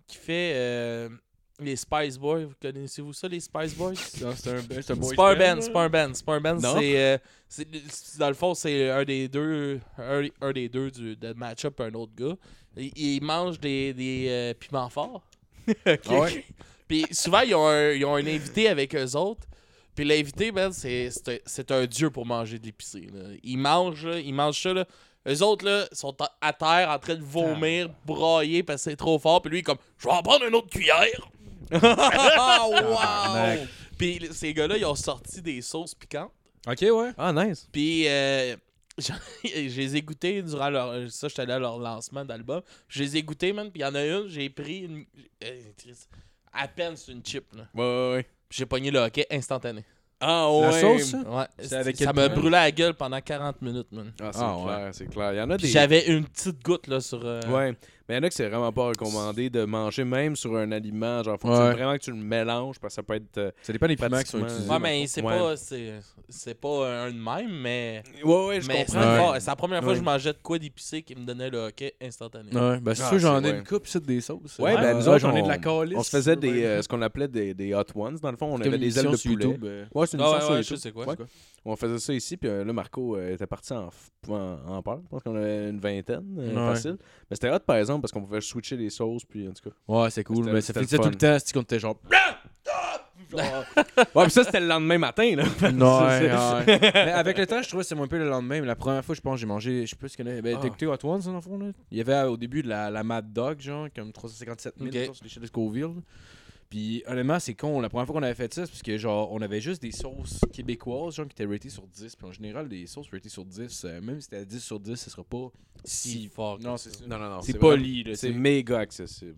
qui fait euh, les Spice Boys. Vous connaissez-vous ça, les Spice Boys? [LAUGHS] Non, c'est un, c'est un boys C'est un band, band, un band. Band, Non? c'est. euh, c'est- Dans le fond, c'est un des deux. Un, un des deux du, de match-up, un autre gars. Il, il mange des, des euh, piments forts. [LAUGHS] [LAUGHS] Ah ouais? Puis souvent, ils ont, un, ils ont un invité avec eux autres. Puis l'invité, ben, c'est, c'est, un- c'est un dieu pour manger de l'épicé. là. Ils mangent, là, ils mangent ça. Là. Eux autres, là, sont à, terre en train de vomir, brailler parce que c'est trop fort. Puis lui, il est comme, je vais en prendre une autre cuillère. Ah, [LAUGHS] wow! Puis ces gars-là, ils ont sorti des sauces piquantes. Ok, ouais. Ah, nice. Puis euh, [LAUGHS] je les ai goûtés durant leur. Ça, j'étais allé à leur lancement d'album. Je les ai goûtés, man. Puis il y en a une, j'ai pris une. euh, triste. à peine c'est une chip, là. Ouais, ouais, ouais. Puis j'ai pogné le hockey instantané. Ah, La ouais. sauce, ça? Ouais. C'est avec ça quel m'a point? brûlé la gueule pendant 40 minutes, man. Ah, c'est Ah, clair, c'est clair. Il y en a Puis des. j'avais une petite goutte, là, sur. euh, Ouais. Mais il y en a que c'est vraiment pas recommandé de manger même sur un aliment. Genre, faut Ouais. vraiment que tu le mélanges parce que ça peut être. euh, Ça dépend des piments qui sont utilisés. Ouais, mais c'est Ouais. pas, c'est, c'est pas un de même, mais. Ouais, ouais, je mais c'est comprends. Ouais. C'est la première fois que je mangeais de quoi d'épicé qui me donnait le hockey instantanément. Ouais, ben c'est Ah, sûr, j'en c'est- ai ouais. une coupe ici des sauces. Ouais, ben nous autres, j'en ai de la calice. On se faisait des, euh, ce qu'on appelait des, des hot ones. Dans le fond, on avait des ailes de poulet. YouTube, euh, Ouais, c'est une Ah ouais, sur YouTube. quoi. On faisait ça ici, puis euh, là, Marco était parti en, f- en, en peur. Je pense qu'on avait une vingtaine, facile. Mais c'était hot, par exemple, parce qu'on pouvait switcher les sauces, puis en tout cas. Ouais, c'est cool, mais ça le tout le temps, c'est qu'on était genre. [LAUGHS] Ouais, puis ça, c'était le lendemain matin, là. Non, [LAUGHS] c'est- ouais. mais avec le temps, je trouvais que c'était moins peu le lendemain. Mais la première fois, je pense, j'ai mangé, je sais pas si tu connais. Ben, Ah. t'as écouté Hot Ones, dans le fond, là? Il y avait au début de la, la Mad Dog, genre, comme 357 000 Ok. mettons, sur l'échelle de Scoville. Puis honnêtement, c'est con. La première fois qu'on avait fait ça, c'est parce que genre, on avait juste des sauces québécoises, genre, qui étaient ratées sur 10. Puis en général, des sauces ratées sur 10, euh, même si c'était à 10 sur 10, ce sera pas Si fort. Non, c'est ça. Non, non, non. C'est poli. C'est méga accessible.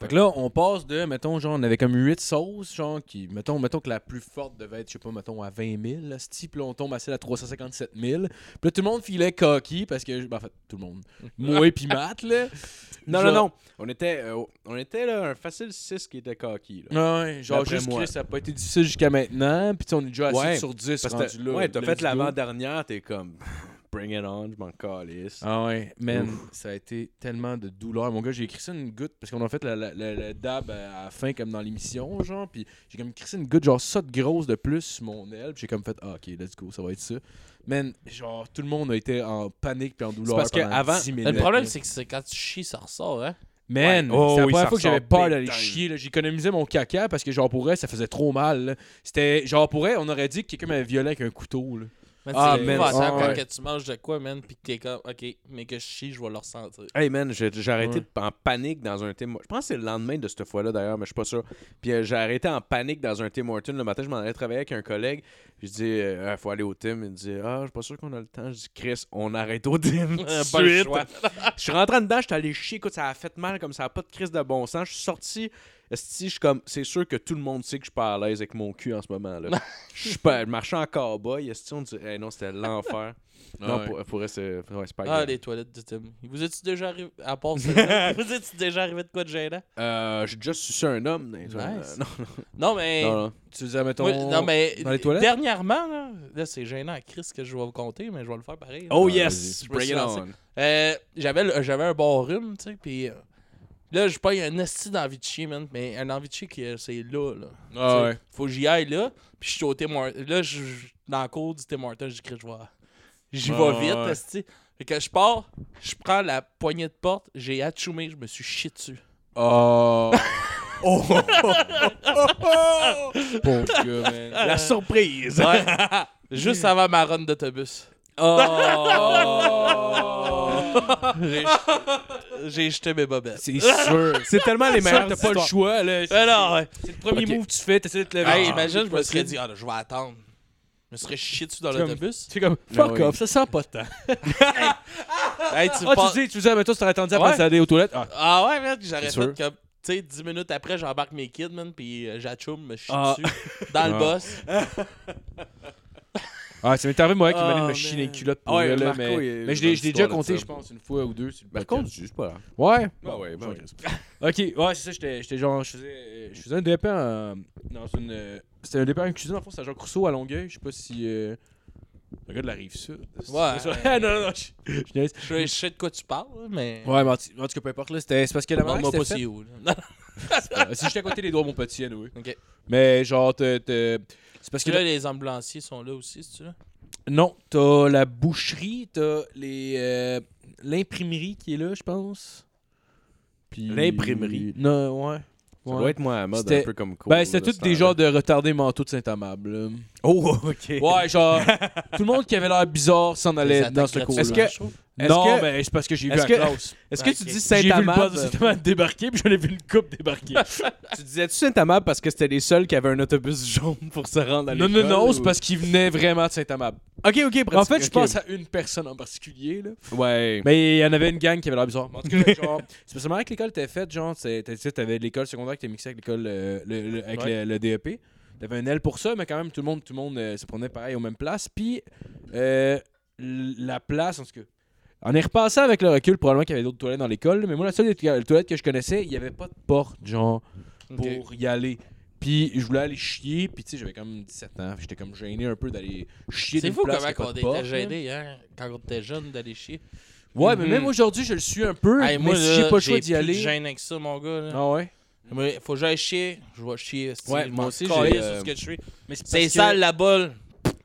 fait que là, on passe de, mettons, genre, on avait comme 8 sauces, genre, qui, mettons, mettons que la plus forte devait être, je sais pas, mettons, à 20 000, là, ce type, là, on tombe à celle à 357 000. Puis là, tout le monde filait cocky, parce que, ben, en fait, tout le monde. [LAUGHS] Moi et puis Matt, là. Non, Genre- non, non. On était, euh, on était là, un facile 6 qui était Là. Ouais, genre, D'après juste moi. Chris, ça n'a pas été difficile jusqu'à maintenant, puis tu sais, on est déjà à Ouais, 6 sur 10 Parce rendu que, là. ouais, t'as let's fait go. l'avant-dernière, t'es comme, [SIGHS] bring it on, je m'en calisse. Ah ouais, man, Ouf. ça a été tellement de douleur. Mon gars, j'ai écrit ça une goutte parce qu'on a fait la, la, la- la dab à la fin comme dans l'émission, genre, puis j'ai comme écrit ça une goutte genre ça de grosse de plus sur mon aile, puis j'ai comme fait ah, OK, let's go, ça va être ça. Man, genre tout le monde a été en panique puis en douleur parce que pendant avant- 10 minutes. Le problème, là. c'est que c'est quand tu chies, ça ressort, hein. Man, Ouais. Oh c'est la oui, première fois que j'avais peur d'aller chier. là. J'économisais mon caca parce que, genre, pour elle, ça faisait trop mal. C'était, genre, pour elle, on aurait dit que quelqu'un m'avait violé avec un couteau. Là. Man, Ah, c'est man, quand ouais. que tu manges de quoi, man, pis que t'es comme, ok, mais que je chie, je vais le ressentir. Hey man, j'ai j'ai arrêté Ouais. en panique dans un Tim Je pense que c'est le lendemain de cette fois-là d'ailleurs, mais je suis pas sûr. Puis euh, j'ai arrêté en panique dans un Tim Horton le matin. Je m'en allais travailler avec un collègue. Puis je dis, euh, Ah, faut aller au Tim. Il me dit, ah, je suis pas sûr qu'on a le temps. Je dis, Chris, on arrête au Tim. [LAUGHS] Euh. Je suis rentré en dedans, j'étais allé chier. Écoute, ça a fait mal comme ça a pas de crise de bon sens. Je suis sorti. Esti, je suis comme, c'est sûr que tout le monde sait que je suis pas à l'aise avec mon cul en ce moment là. [LAUGHS] Je suis pas, marchais en cowboy. esti, on dit, hey, non, c'était l'enfer. non, pour, pour c'est ouais, Ah, les toilettes de Tim. Vous êtes-tu déjà arrivé, à part ça, [LAUGHS] vous êtes-tu déjà arrivé de quoi de gênant? Euh, j'ai déjà sucé un homme. dans les toilettes. Nice. non, [LAUGHS] Non, mais. non, non. Tu disais, mettons. Moi, non, mais dans les toilettes? dernièrement, là, là, c'est gênant à Chris que je vais vous compter, mais je vais le faire pareil. là. Oh Ah, yes, bring it on. Euh, j'avais, un bon rhume, tu sais, puis euh, là, je pas un esti d'envie de chier, man, mais un envie de chier qui, c'est là, là. Ah ouais. Faut que j'y aille là, puis je suis au Tim Hortons. Là, je, dans la cour du Tim Hortons, j'écris, je vais. J'y Ah, vais vite, ouais. esti. Fait que je pars, je prends la poignée de porte, j'ai atchoumé, je me suis chié dessus. Oh. [LAUGHS] oh. Pauvre gars, man. La surprise. Ouais. [LAUGHS] Juste avant ma run d'autobus. [LAUGHS] J'ai- J'ai jeté mes bobettes. C'est sûr. C'est tellement les meilleurs. t'as pas le choix, là. Mais [LAUGHS] non, ouais. C'est le premier Ok. move que tu fais, t'essaies de te lever. Hey, Ah, imagine, je me serais dit, ah, là, je vais attendre. Je me serais chié dessus dans comme- l'autobus. Tu fais comme, Ah fuck oui. off, ça sent pas de temps. [LAUGHS] Hey, tu Ah, tu dis, tu disais, mais toi, tu t'aurais attendu à Ouais. passer aller aux toilettes? Ah, Ah ouais, mec, j'aurais C'est fait sûr. comme. Tu sais, 10 minutes après, j'embarque mes kids, man, puis euh, j'atchoume, me chie Ah. dessus. Dans le Ah. boss. Ah, ça m'est arrivé, moi, qui Oh, m'a dit de me man. chier les culottes pour Ouais, vrai, là, Marco, mais, mais je l'ai je l'ai déjà compté, je pense, une fois ou deux. Par podcast. contre, c'est pas. Ouais. Ah ouais, ben ouais. ouais. [LAUGHS] Ok, ouais, c'est ça, j'étais j'étais genre, je faisais, je faisais un DP en, dans une, euh, c'était un DP en cuisine, en fond, c'était à Jean Rousseau à Longueuil, je sais pas si, euh, le gars de la rive sud. [LAUGHS] Ouais. non, non, non, je, je. Je je sais de quoi tu parles, mais. Ouais, mais en tout en tout cas, peu importe, là, c'était, c'est parce que la Demande-moi que pas là. [LAUGHS] euh, si j'étais à côté des doigts, mon petit, oui. Ok. Mais genre, t'as- c'est parce que là, les ambulanciers sont là aussi, c'est-tu là? Non, t'as la boucherie, t'as les euh, l'imprimerie qui est là, je pense. Puis L'imprimerie? Non, ouais. Ça Ouais. doit être moi à mode C'était- un peu comme cool. Ben, c'était tous ce des genres de retardés mentaux de Saint-Amable. Oh, [LAUGHS] ok. Ouais, genre, tout le monde qui avait l'air bizarre s'en allait dans ce cours-là. Est-ce gratuites, que- Non, que- mais c'est parce que j'ai vu la que- classe. Est-ce que tu dis J'ai vu le Saint-Amable [LAUGHS] débarquer, puis j'en ai vu une coupe débarquer. [LAUGHS] Tu disais-tu Saint-Amable parce que c'était les seuls qui avaient un autobus jaune pour se rendre à non, l'école? non, non, c'est ou- parce qu'ils venaient vraiment de Saint-Amable. Ok, ok, En pratique- fait, je pense à une personne en particulier, là. Ouais. Mais il y en avait une gang qui avait l'air bizarre. En tout cas, genre, c'est parce que marrant que l'école était faite, genre, c'est- t'as- tu sais, t'avais l'école secondaire qui était mixée avec l'école, euh, le, le- avec Ouais. le, le DEP. T'avais un L pour ça, mais quand même, tout le monde, tout le monde euh, se prenait pareil aux mêmes places. Puis, euh, la place, en tout cas, En y repassant avec le recul, probablement qu'il y avait d'autres toilettes dans l'école, mais moi, la seule toilette que je connaissais, il n'y avait pas de porte, genre, pour y aller. Puis je voulais aller chier, puis tu sais, j'avais comme 17 ans, j'étais comme gêné un peu d'aller chier C'est d'une fou place comment on était porte, gênés, hein, quand on était jeune, d'aller chier. Ouais, mais Mhm. même aujourd'hui, je le suis un peu, Hey, mais moi, si j'ai pas le choix d'y aller... de gêne avec ça, mon gars. Là. Ah ouais? Faut que j'aille chier, je vais chier. Ouais, je moi m'en aussi, j'ai, sur euh, ce que je suis. Mais c'est sale que- la balle.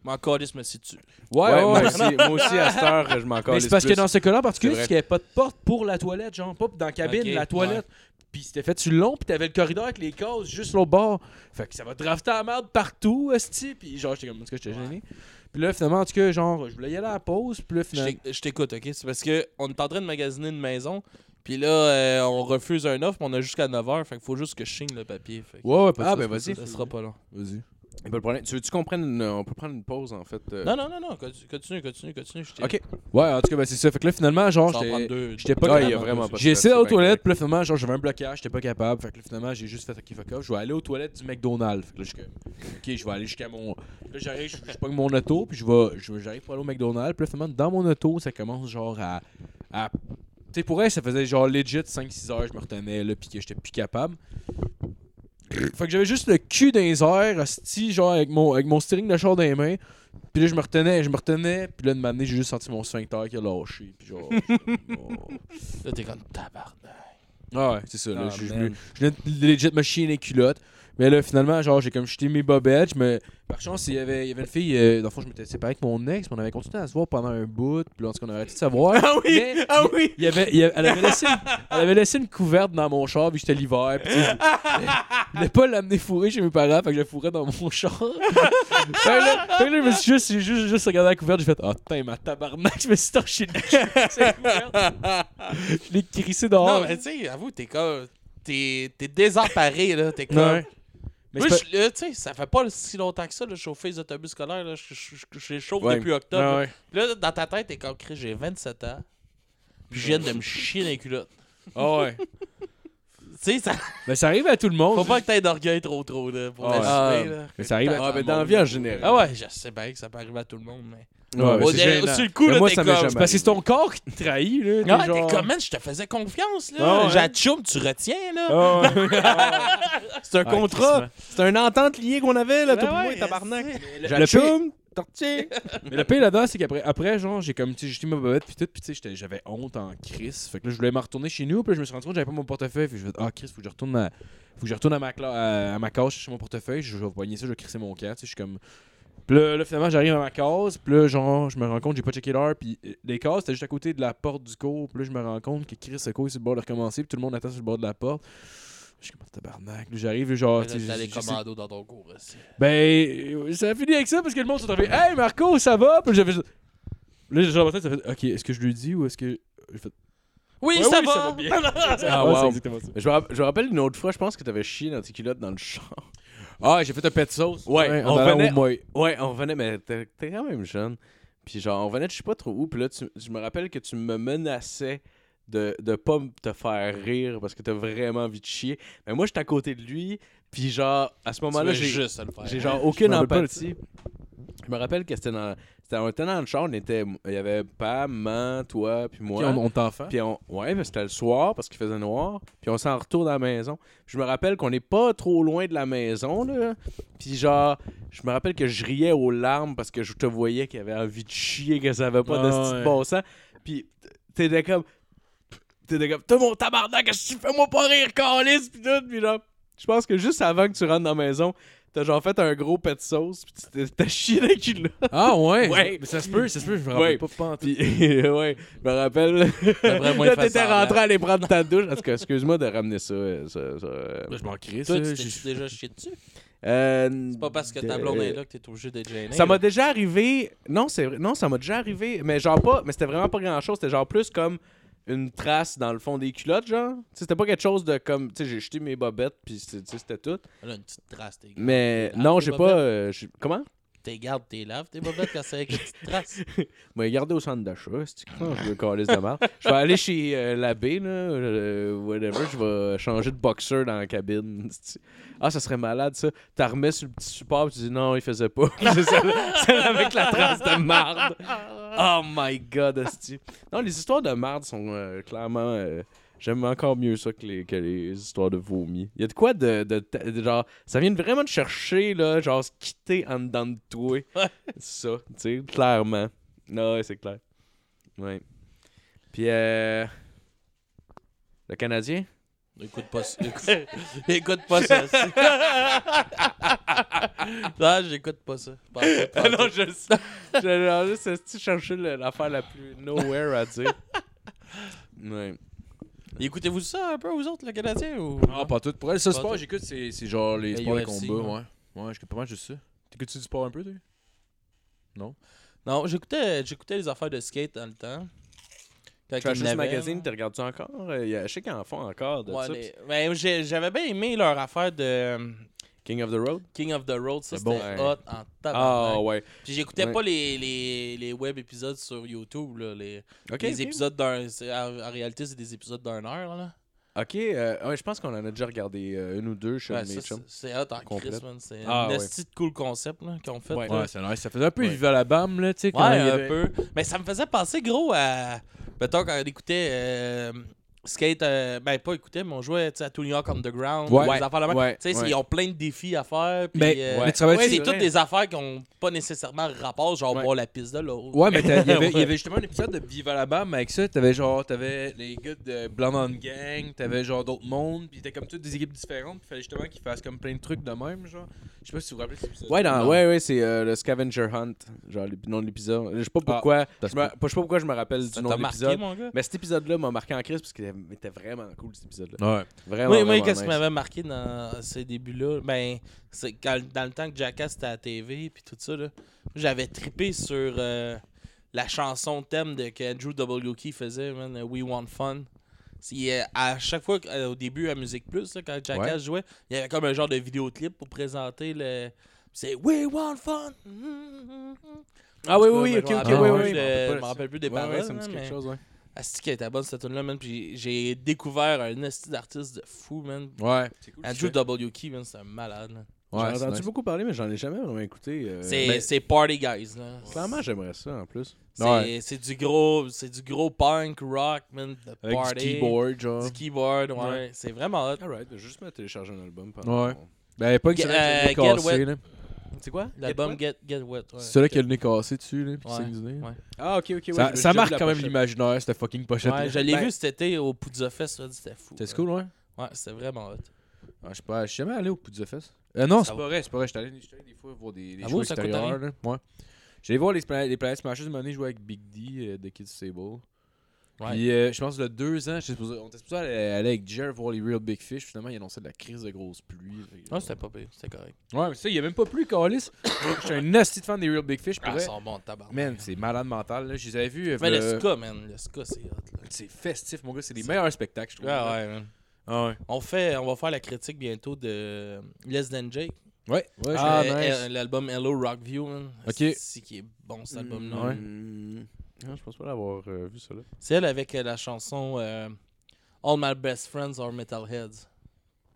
M'en calisse, me situe. Ouais, Ouais, ouais, moi, aussi, moi aussi, à cette heure, je m'en Mais c'est parce que dans ce cas-là, en particulier, C'est qu'il n'y avait pas de porte pour la toilette, genre, pas dans la cabine, la toilette. Puis c'était fait sur le long, puis t'avais le corridor avec les cases juste l'autre bord. Fait que ça va drafter la merde partout, esti. Puis genre, j'étais comme, en tout cas, j'étais gêné. Puis là, finalement, en tout cas, genre, je voulais y aller à la pause, puis là, Je finalement. Je t'écoute, ok? C'est parce que on est en train de magasiner une maison, puis là, euh, on refuse un offre, mais on a jusqu'à 9h, fait qu'il faut juste que je signe le papier. Fait que Ouais, ouais, pas Ah, ben vas-y. ça sera pas long. Vas-y. Pas de problème. Tu veux-tu qu'on prenne une... On peut prendre une pause, en fait. euh, Non, non, non, non, continue, continue, continue. continue, je t'ai- Ok. Ouais, en tout cas, ben, c'est ça. Fait que là, finalement, genre, Ça j'étais. deux- j'étais pas capable. il y a vraiment pas de J'ai stress, essayé c'est aux bien toilettes, puis là, finalement, genre, j'avais un blocage, j'étais pas capable. Fait que là, finalement, j'ai juste fait, ok, fuck off, je vais aller aux toilettes du McDonald's. Fait que là, je suis comme, ok, je vais aller jusqu'à mon. Là, j'arrive, je, je pogne mon auto, puis je vais, je- j'arrive pour aller au McDonald's. Puis là, finalement, dans mon auto, ça commence genre à. Sais, pour elle, ça faisait genre legit 5-6 heures, je me retenais là, puis que j'étais plus capable. Fait que j'avais juste le cul dans les airs, hostie, genre avec mon, avec mon steering de char dans les mains. Puis là, je me retenais, je me retenais. Puis là, de m'amener, j'ai juste senti mon sphincter qui a lâché. Puis genre. [LAUGHS] oh. Là, t'es comme tabarnak. Ah ouais, c'est ça. Là, Ah, je, je, je legit me chier les culottes. Mais là, finalement, genre, j'ai comme jeté mes bobettes. me- Par chance, il y avait, il y avait une fille. Euh, dans le fond, je m'étais séparé avec mon ex. mais On avait continué à se voir pendant un bout. Puis là, on avait arrêté de se voir. Ah oui! Mais Ah oui! il y avait, il y avait- elle, avait laissé une, elle avait laissé une couverte dans mon char, puis j'étais l'hiver. Puis je voulais pas l'amener fourrer chez mes parents, fait que je la fourrais dans mon char. [LAUGHS] fait, que là, fait là, je me suis juste, juste, juste regardé la couverte, j'ai fait Ah, putain, ma tabarnak, je me suis torché couverte. Je l'ai crissé dehors. Non, mais tu sais, avoue, t'es comme. T'es t'es désemparé, là. T'es comme. Ouais. Mais là, tu sais, ça fait pas si longtemps que ça, là, chauffer les autobus scolaires. Là, je, je, je, je chauffe Ouais. depuis octobre. Ah là. ouais. Puis là, dans ta tête, t'es comme j'ai 27 ans. Puis je viens de me chier dans les culottes. Ah ouais. [LAUGHS] Tu sais, ça... [LAUGHS] Mais ça arrive à tout le monde. faut pas que t'aies d'orgueil trop trop, là, pour Ah là. Mais ça arrive à Ah, ben dans la vie en général. Ah ouais, je sais bien que ça peut arriver à tout le monde, mais. Ouais, c'est sur le coup, Mais là, moi, t'es ça m'est comme. jamais parce que c'est ton corps qui te trahit, là. Ah, t'es genre- t'es comme, man, je te faisais confiance, là. Ah ouais. J'atchoum, tu retiens, là. [LAUGHS] Ah ouais. C'est un Ah, contrat. C'est un entente liée qu'on avait, là, Ben tout le ouais, tabarnak. Le- J'achoume, tortille. [LAUGHS] Mais le pire là-dedans, c'est qu'après, après, genre, j'ai comme, tu sais, j'ai jeté ma bobette, puis tout, puis tu sais, j'étais- j'avais honte en crise. Fait que là, je voulais me retourner chez nous, puis là, je me suis rendu compte que j'avais pas mon portefeuille. Puis je me suis dit, ah, Chris, faut que je retourne à, faut que je retourne à ma, cla- à, à ma case chercher mon portefeuille. Je vais poigner ça, je vais crisser mon camp, tu sais, je suis comme. Puis là, là, finalement, j'arrive à ma case, puis là, genre, je me rends compte, j'ai pas checké l'heure, puis euh, les cases, c'était juste à côté de la porte du cours, puis là, je me rends compte que Chris, cours est sur le bord de recommencer, puis tout le monde attend sur le bord de la porte. Je suis comme, tabarnak. Là, j'arrive, genre, tu les commandos dans ton cours aussi. ben, euh, ça a fini avec ça parce que le monde s'est trouvé Hey Marco, ça va? Puis j'avais. Là, j'ai genre, ça fait Ok, est-ce que je lui dis ou est-ce que. J'ai fait, Oui, Ouais, ça oui, va. ça va bien. [LAUGHS] Ah, Ouais, wow. c'est exactement ça. Je me rapp- je me rappelle une autre fois, je pense que t'avais chié dans tes culottes dans le [LAUGHS] champ. Ah, j'ai fait un pet sauce. Ouais, on venait-. Ouais, on revenait, mais t'es quand même jeune. Puis genre, on venait de je sais pas trop où. Puis là, tu- je me rappelle que tu me menaçais de, de pas te faire rire parce que t'as vraiment envie de chier. Mais moi, j'étais à côté de lui. Puis genre, à ce moment-là, j'ai juste à le faire. j'ai genre aucune empathie. Je me rappelle que c'était dans. C'était on était dans le char, on était. Il y avait Pam, Man, toi, puis moi. Puis on, on t'enfant. Puis on, ouais, mais c'était le soir parce qu'il faisait noir. Puis on s'en retourne à la maison. Je me rappelle qu'on n'est pas trop loin de la maison, là. Puis genre, je me rappelle que je riais aux larmes parce que je te voyais qu'il avait envie de chier, que ça avait pas de Ah, style ouais. bon sens. Puis t'étais comme. T'étais comme, t'as mon tabarnak, qu'est-ce que tu fais moi pas rire, calice, pis tout. Puis genre, je pense que juste avant que tu rentres dans la maison, t'as genre fait un gros pet de sauce, pis t'as chié dans le cul là. Ah, ouais. Ouais. Mais ça se peut, ça se peut, je me Ouais. rappelle pas pas. Puis, [LAUGHS] ouais, je me rappelle. Là, t'étais rentré à aller prendre ta douche. En tout cas, excuse-moi de ramener ça. euh, ça, ça, euh. Là, je m'en. Toi, tu j'ai- t'es déjà chié dessus? Euh, C'est pas parce que ta blonde est là que t'es obligé d'être gêné. Ça là. m'a déjà arrivé. Non, c'est. Non, ça m'a déjà arrivé. Mais genre pas. Mais c'était vraiment pas grand chose. C'était genre plus comme une trace dans le fond des culottes, genre. C'était pas quelque chose de comme. Tu sais, j'ai jeté mes bobettes, puis c'était tout. Là, une petite trace, t'es Mais non, j'ai pas. euh, comment? T'es gardes, t'es laves, tes bobettes quand c'est avec une petite trace. [LAUGHS] Moi, gardé au centre d'achat. c'est quand je veux calice de mal. Je vais aller chez euh, l'abbé, là. euh, whatever. Je vais changer de boxer dans la cabine. [LAUGHS] Ah, ça serait malade, ça. T'as remis sur le petit support, tu dis non, il faisait pas. [LAUGHS] c'est celle, avec la trace de marde. Oh my god, hostie. Non, les histoires de merde sont euh, clairement. J'aime encore mieux ça que les, que les histoires de vomi. Il y a de quoi de, de, de- Genre, ça vient vraiment de chercher, là, genre, se quitter en dedans de toi. [LAUGHS] Ouais. Ça, tu sais, clairement. Non, ouais, c'est clair. Ouais. Puis, euh. Le Canadien? Écoute pas ça. Écoute, [LAUGHS] écoute pas ça. non, [LAUGHS] j'écoute pas ça. Pas pas Ah non, je sais. J'ai juste le- l'affaire la plus nowhere à dire? Ouais. Écoutez-vous ça un peu, vous autres, le Canadien ou... Ah, pas tout. Pour elle, Pas sport j'écoute, c'est c'est genre les Les sports de combat, ouais. ouais. Ouais, j'écoute pas mal juste ça. T'écoutes-tu du sport un peu, toi? Non, j'écoutais, j'écoutais les affaires de skate dans le temps. Magazine, là. tu regardes-tu encore? Euh, il y a- Je sais qu'ils en font encore de Ouais, ça. les- ben, j'ai- j'avais bien aimé leur affaire de euh, King of the Road? King of the Road. Ça, C'est c'était bon. Hot en Ah, tabarnak. ouais. Puis j'écoutais Ouais. pas les, les, les web épisodes sur YouTube. Là, les, épisodes d'un. En, en réalité, c'est des épisodes d'une heure. Là. Ok, euh, ouais, je pense qu'on en a déjà regardé euh, une ou deux chez Ouais, c'est hot en. Chris, man. C'est Ah, un ouais. de cool concept ont fait. Ouais. c'est nice. Ça faisait un peu Ouais. Viva la Bam, là, tu sais. Ouais, un avait- peu. Mais ça me faisait penser gros à. Mettons, quand on écoutait euh, Skate. euh, ben, pas écoutait, mais on jouait tu sais, à Tony Hawk Underground. Ouais. des affaires là-bas. Ouais, Tu sais, ouais. ils ont plein de défis à faire. Puis, Mais- euh, ouais, c'est toutes des affaires qui n'ont pas nécessairement rapport, genre Ouais. boire la piste de l'autre. Ouais, mais t'as- il y avait, il y Ouais. [LAUGHS] avait justement un épisode de Viva la Bam avec ça. T'avais genre, t'avais les gars de Blonde on Gang, t'avais genre d'autres mondes, pis t'étais comme toutes des équipes différentes. Pis fallait justement qu'ils fassent comme plein de trucs de même, genre. Je sais pas si vous vous rappelez cet épisode. Ouais, dans- ouais, ouais, c'est euh, le Scavenger Hunt, genre le nom de l'épisode. Je sais pas pourquoi, ça je sais pas pourquoi je me rappelle du nom de l'épisode. mon gars? Mais cet épisode-là m'a marqué en crise parce qu'il était vraiment cool cet épisode-là. Ouais. Vraiment. Oui, moi, qu'est-ce qui m'avait marqué dans ces débuts-là? Ben, c'est quand, dans le temps que Jackass était à la TV puis tout ça, là, j'avais trippé sur euh, la chanson thème de, que Andrew W.K. faisait, man, We Want Fun. C'est, à chaque fois, euh, au début à Musique Plus, là, quand Jackass Ouais. jouait, il y avait comme un genre de vidéoclip pour présenter le. C'est We Want Fun! Ah oui, oui, oui, Je ok, me ok, rappelle oui, plus oui. Je me rappelle plus des Ouais, paroles. ouais, ça me là, dit quelque mais- chose, ouais. Asti qui était bonne cette tune là man. Puis j'ai découvert un esti d'artiste de fou, man. Ouais. C'est cool. Andrew W.K., man, c'est un malade. là. Ouais, ai c'est entendu nice. beaucoup parler, mais j'en ai jamais vraiment écouté. euh, C'est mais Party Guys, là. Clairement, j'aimerais ça en plus. C'est Ouais. du gros c'est du gros punk rock, man, de Avec party. du keyboard, genre. Du keyboard, ouais. Ouais. C'est vraiment hot. Alright, je vais juste me télécharger un album pendant. Ouais. Ben, pas que Get- c'est là qui a euh, Get cassé, là. C'est quoi? L'album Get, Get Wet, ouais. C'est là qui a le nez cassé dessus, là. Pis Ouais. Ah, ok, ok. ouais, Ça, ça marque quand même l'imaginaire, cette fucking pochette. Ouais, je l'ai Ben- vu cet été au Poudza Fest, c'était fou. Là. cool, ouais. Ouais, c'était vraiment hot. Ah, je sais pas, je suis jamais allé au Poudre Fest. Euh, non, c'est pas vrai, c'est pas vrai. J'étais allé, des fois voir des, des Ah shows coûte extérieurs. J'allais voir les, les Planètes Smashers une année jouer avec Big D euh, de Kids Stable. Ouais. Puis euh, je pense que le deux ans, supposé- on était supposé aller, aller avec Jer voir les Real Big Fish. Finalement, il annonçait de la crise de grosse pluie. Ouais, c'était pas pire, c'était correct. Ouais, mais ça, il y a même pas plu, Calis. [COUGHS] J'étais un nasty de fan des Real Big Fish. Ah, ils sont bons, tabarnak. Man, c'est malade mental. Là. Je les avais vus. euh, Mais le ska, man, le ska, c'est hot. C'est festif, mon gars. C'est les meilleurs spectacles, je trouve. Ah ouais, man. Ah ouais. On, fait, on va faire la critique bientôt de Less Than Jake. Ouais, ouais. Ah, je- Euh, nice. euh, L'album Hello Rockview. man. Ok. C'est qui est bon cet album-là? Ouais. Non, je pense pas l'avoir euh, vu ça là. C'est elle avec euh, la chanson euh, All My Best Friends Are Metalheads.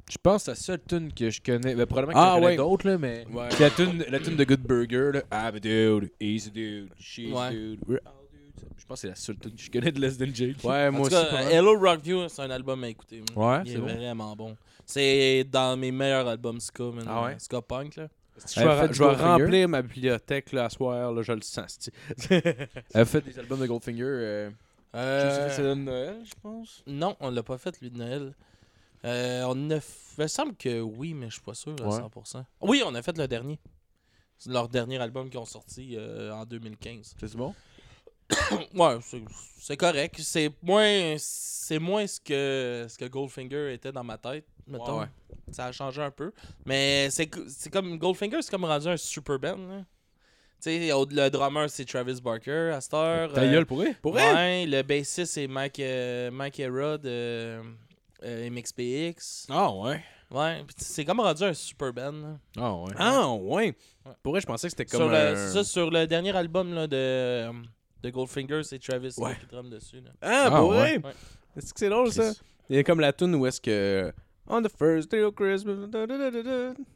Je pense que c'est la seule tune que je connais. Ben, probablement que Ah, j'en connais ouais. d'autres, là, mais. Ouais. Puis la tune, la tune de Good Burger, là. I'm a dude, he's a dude, she's a Ouais. dude, we're all dudes. Je pense que c'est la seule tune que je connais de Less Than Jake. Ouais, En moi tout aussi. cas, pas mal. Hello Rockview, c'est un album à écouter. man. Ouais, Il c'est bon. vraiment bon. C'est dans mes meilleurs albums ska, man. Ah ouais? Ska punk, là. Je vais, je remplir ma bibliothèque là, à soir, là, je le sens. [LAUGHS] Elle a fait des albums de Goldfinger. Euh, Euh, je sais que c'est de Noël, je pense. Non, on l'a pas fait, lui, de Noël. Euh, on a f- Il me semble que oui, mais je suis pas sûr à Ouais. 100%. Oui, on a fait le dernier. C'est leur dernier album qu'ils ont sorti euh, en 2015. C'est bon? [COUGHS] Ouais, c'est- c'est correct. C'est moins, c'est moins ce que, ce que Goldfinger était dans ma tête, mettons. Ouais, ouais. Ça a changé un peu. Mais c'est co- c'est comme Goldfinger, c'est comme rendu un super band. là. Tu sais, au- le drummer, c'est Travis Barker à cette heure. Ta Euh, gueule pour eux? Pour? Ouais, le bassiste, c'est Mike, euh, Mike Hera de euh, MXPX. Ah, ouais. Ouais, c'est comme rendu un super band. là. Ah, ouais. Ah, ouais. Pour vrai, je pensais que c'était comme. Sur, le, un- ça, sur le dernier album là, de, de Goldfinger, c'est Travis Ouais. qui drum dessus. Là. Ah, Ah, ouais. Ouais. Est-ce que c'est drôle ça? Il y a comme la tune où est-ce que. On the first day of Christmas.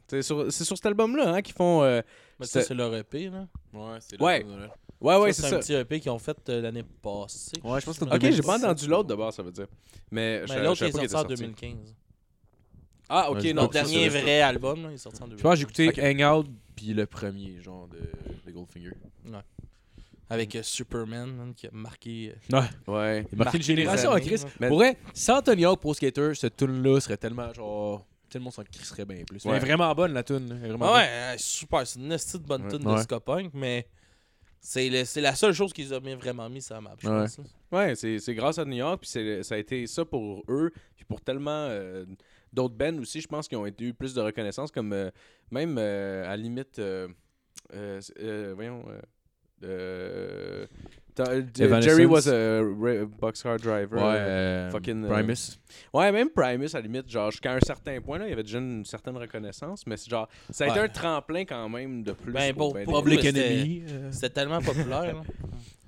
C'est sur, c'est sur cet album-là hein, qu'ils font. euh, Mais ça, C'est- c'est leur EP. Là. Ouais, c'est Ouais. de Noël. Ouais, ouais, Ça, c'est c'est un petit EP qu'ils ont fait euh, l'année passée. Ouais, je pense que Ok, j'ai pas entendu l'autre de base, ça veut dire. Mais, je- Mais je l'autre est sorti en était sorti. 2015. Ah, ok, Ouais, non. Le dernier c'est- vrai album, là, il est sorti en 2015. Je pense que j'ai écouté. Hangout puis le premier, genre, de, de Goldfinger. Avec euh, Superman, man, qui a marqué. euh, Ouais. Ouais. Il a marqué une génération Chris. Mais- Pour vrai, sans Tony Hawk Pro Skater, cette tune-là serait tellement genre. Tout le monde s'en crisserait bien plus. Ouais. Elle est vraiment bonne la tune. Ah ouais, bonne. super. C'est une petite bonne tune Ouais. de ska punk, mais c'est le- c'est la seule chose qu'ils ont vraiment mis sur la map, je Ouais. pense. Ouais, c'est c'est grâce à New York, puis c'est- ça a été ça pour eux, puis pour tellement euh, d'autres bands aussi, je pense qu'ils ont été eu plus de reconnaissance, comme euh, même euh, à la limite, euh, euh, euh, voyons, euh. Jerry was a boxcar driver. Ouais, euh, euh, fucking, euh, Primus. Ouais, même Primus, à la limite, genre, jusqu'à un certain point, là, il y avait déjà une certaine reconnaissance, mais c'est genre, ça a été un tremplin quand même de plus. Ben, pour pour- ben Public Enemy. C'était tellement populaire. [LAUGHS]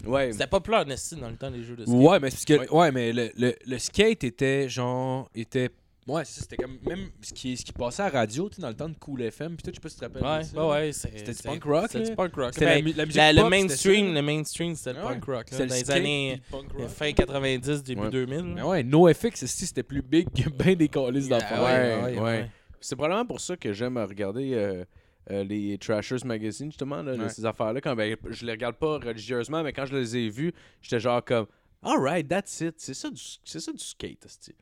Ouais, C'était populaire, Nessie, dans le temps, les jeux de skate. Ouais, mais que Ouais. ouais, mais le, le, le skate était genre était ouais, c'est ça, c'était comme même ce qui ce qui passait à la radio, tu sais dans le temps de Cool FM, puis tout, je sais pas si tu te rappelles. Ouais, ça. ouais, ouais. c'est- C'était du c'est- punk rock, C'était là. du punk rock. C'était Ben, la, mu- la musique la- le pop, c'était mainstream, ça. le mainstream, c'était le Ah ouais. punk rock. là, C'était dans le les skate, années puis le punk rock. fin 90, début Ouais. 2000. Mais là. ouais, NoFX, esti, c'était plus big que [LAUGHS] ben des calices Ah d'affaires. ouais, ouais. C'est probablement pour ça que j'aime regarder euh, euh, les Trashers Magazine, justement, là, Ouais. ces affaires-là. Quand ben, je les regarde pas religieusement, mais quand je les ai vus, j'étais genre comme Alright, that's it. C'est ça du, c'est ça du skate, esti.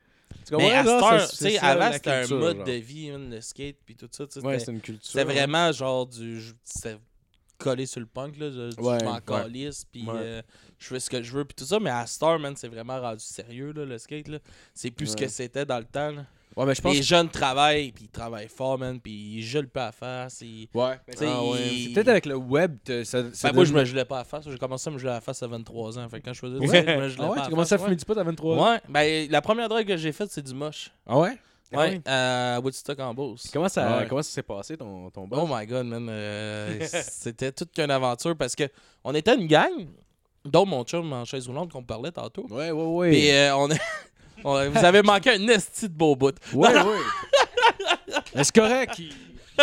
Tu Mais à cette heure, avant, c'était un mode genre. de vie, le skate, puis tout ça. Ouais, c'était- c'est une culture. C'était vraiment genre du. C'était collé sur le punk, là. Je, Ouais, je m'en calisse, puis euh, je fais ce que je veux, puis tout ça. Mais à Star, man, c'est vraiment rendu sérieux, là, le skate, là. C'est plus ce que c'était dans le temps, là. Ouais, mais je pense Les jeunes travaillent, puis ils travaillent fort, man, puis ils gelent pas à face. Ils... Ouais, ah ouais. C'est peut-être avec le web, ça, ça Ben, moi, je me gelais pas à face. J'ai commencé à me geler à face à 23 ans. Fait quand je faisais Ouais. je me gelais Ah ouais, pas tu à commences à fumer du pot à 23 ans. Ouais. ben la première drogue que j'ai faite, c'est du moche. Ah ouais? Ouais, à Woodstock en Beauce. Comment ça, Ouais. comment ça s'est passé ton, ton boss? Oh my god, man. euh, C'était toute qu'une aventure parce que on était une gang, dont mon chum en chaise roulante qu'on parlait tantôt. Ouais, ouais, ouais. Puis euh, on, [LAUGHS] on- vous avez manqué un esti de beau bout. Ouais, ouais. [LAUGHS] Mais c'est correct? il-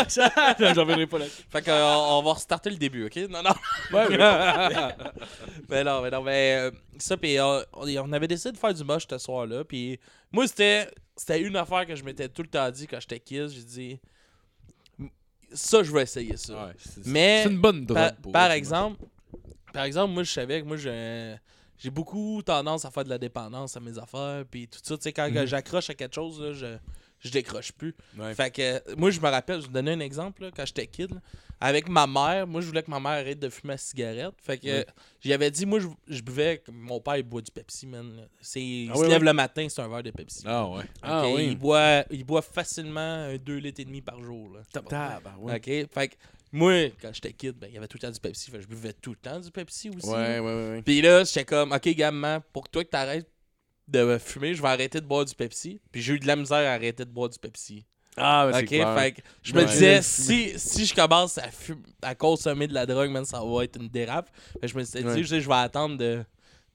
Ça, non, j'en reviendrai pas là. Fait qu'on on va restarter le début, ok? Non, non. Ouais, ouais. [LAUGHS] mais non, mais non, mais euh, ça, puis euh, on, on avait décidé de faire du moche ce soir-là. Puis moi, c'était c'était une affaire que je m'étais tout le temps dit quand j'étais kid. J'ai dit, ça, je vais essayer ça. Ouais, c'est- Mais c'est une bonne drogue. Par, pour par vrai, exemple, par exemple, moi, je savais que moi, j'ai j'ai beaucoup tendance à faire de la dépendance à mes affaires. Puis tout ça, tu sais, quand Mhm. j'accroche à quelque chose, là, je, je décroche plus. Ouais. Fait que, moi, je me rappelle, je vais vous donner un exemple, là, quand j'étais kid, là, avec ma mère, moi, je voulais que ma mère arrête de fumer la cigarette. Fait que, Ouais. j'y avais dit, moi, je, je buvais, mon père, il boit du Pepsi, man. C'est, il Ah se lève le matin, c'est un verre de Pepsi. Ah ouais. Ah oui. il, boit, il boit facilement un 2 litres et demi par jour. Là. Tabarouette. OK? Fait que moi, quand j'étais kid, ben, il y avait tout le temps du Pepsi. Fait que je buvais tout le temps du Pepsi aussi. Ouais, ouais, ouais. Puis là, j'étais comme, OK, gamin, pour que toi que t'arrêtes de fumer, je vais arrêter de boire du Pepsi. Puis j'ai eu de la misère à arrêter de boire du Pepsi. Ah, ben, OK? c'est clair. Fait que je me Ouais. disais, si, si je commence à, fumer, à consommer de la drogue, man, ça va être une dérape. Fait je me dit, Ouais. je vais attendre de,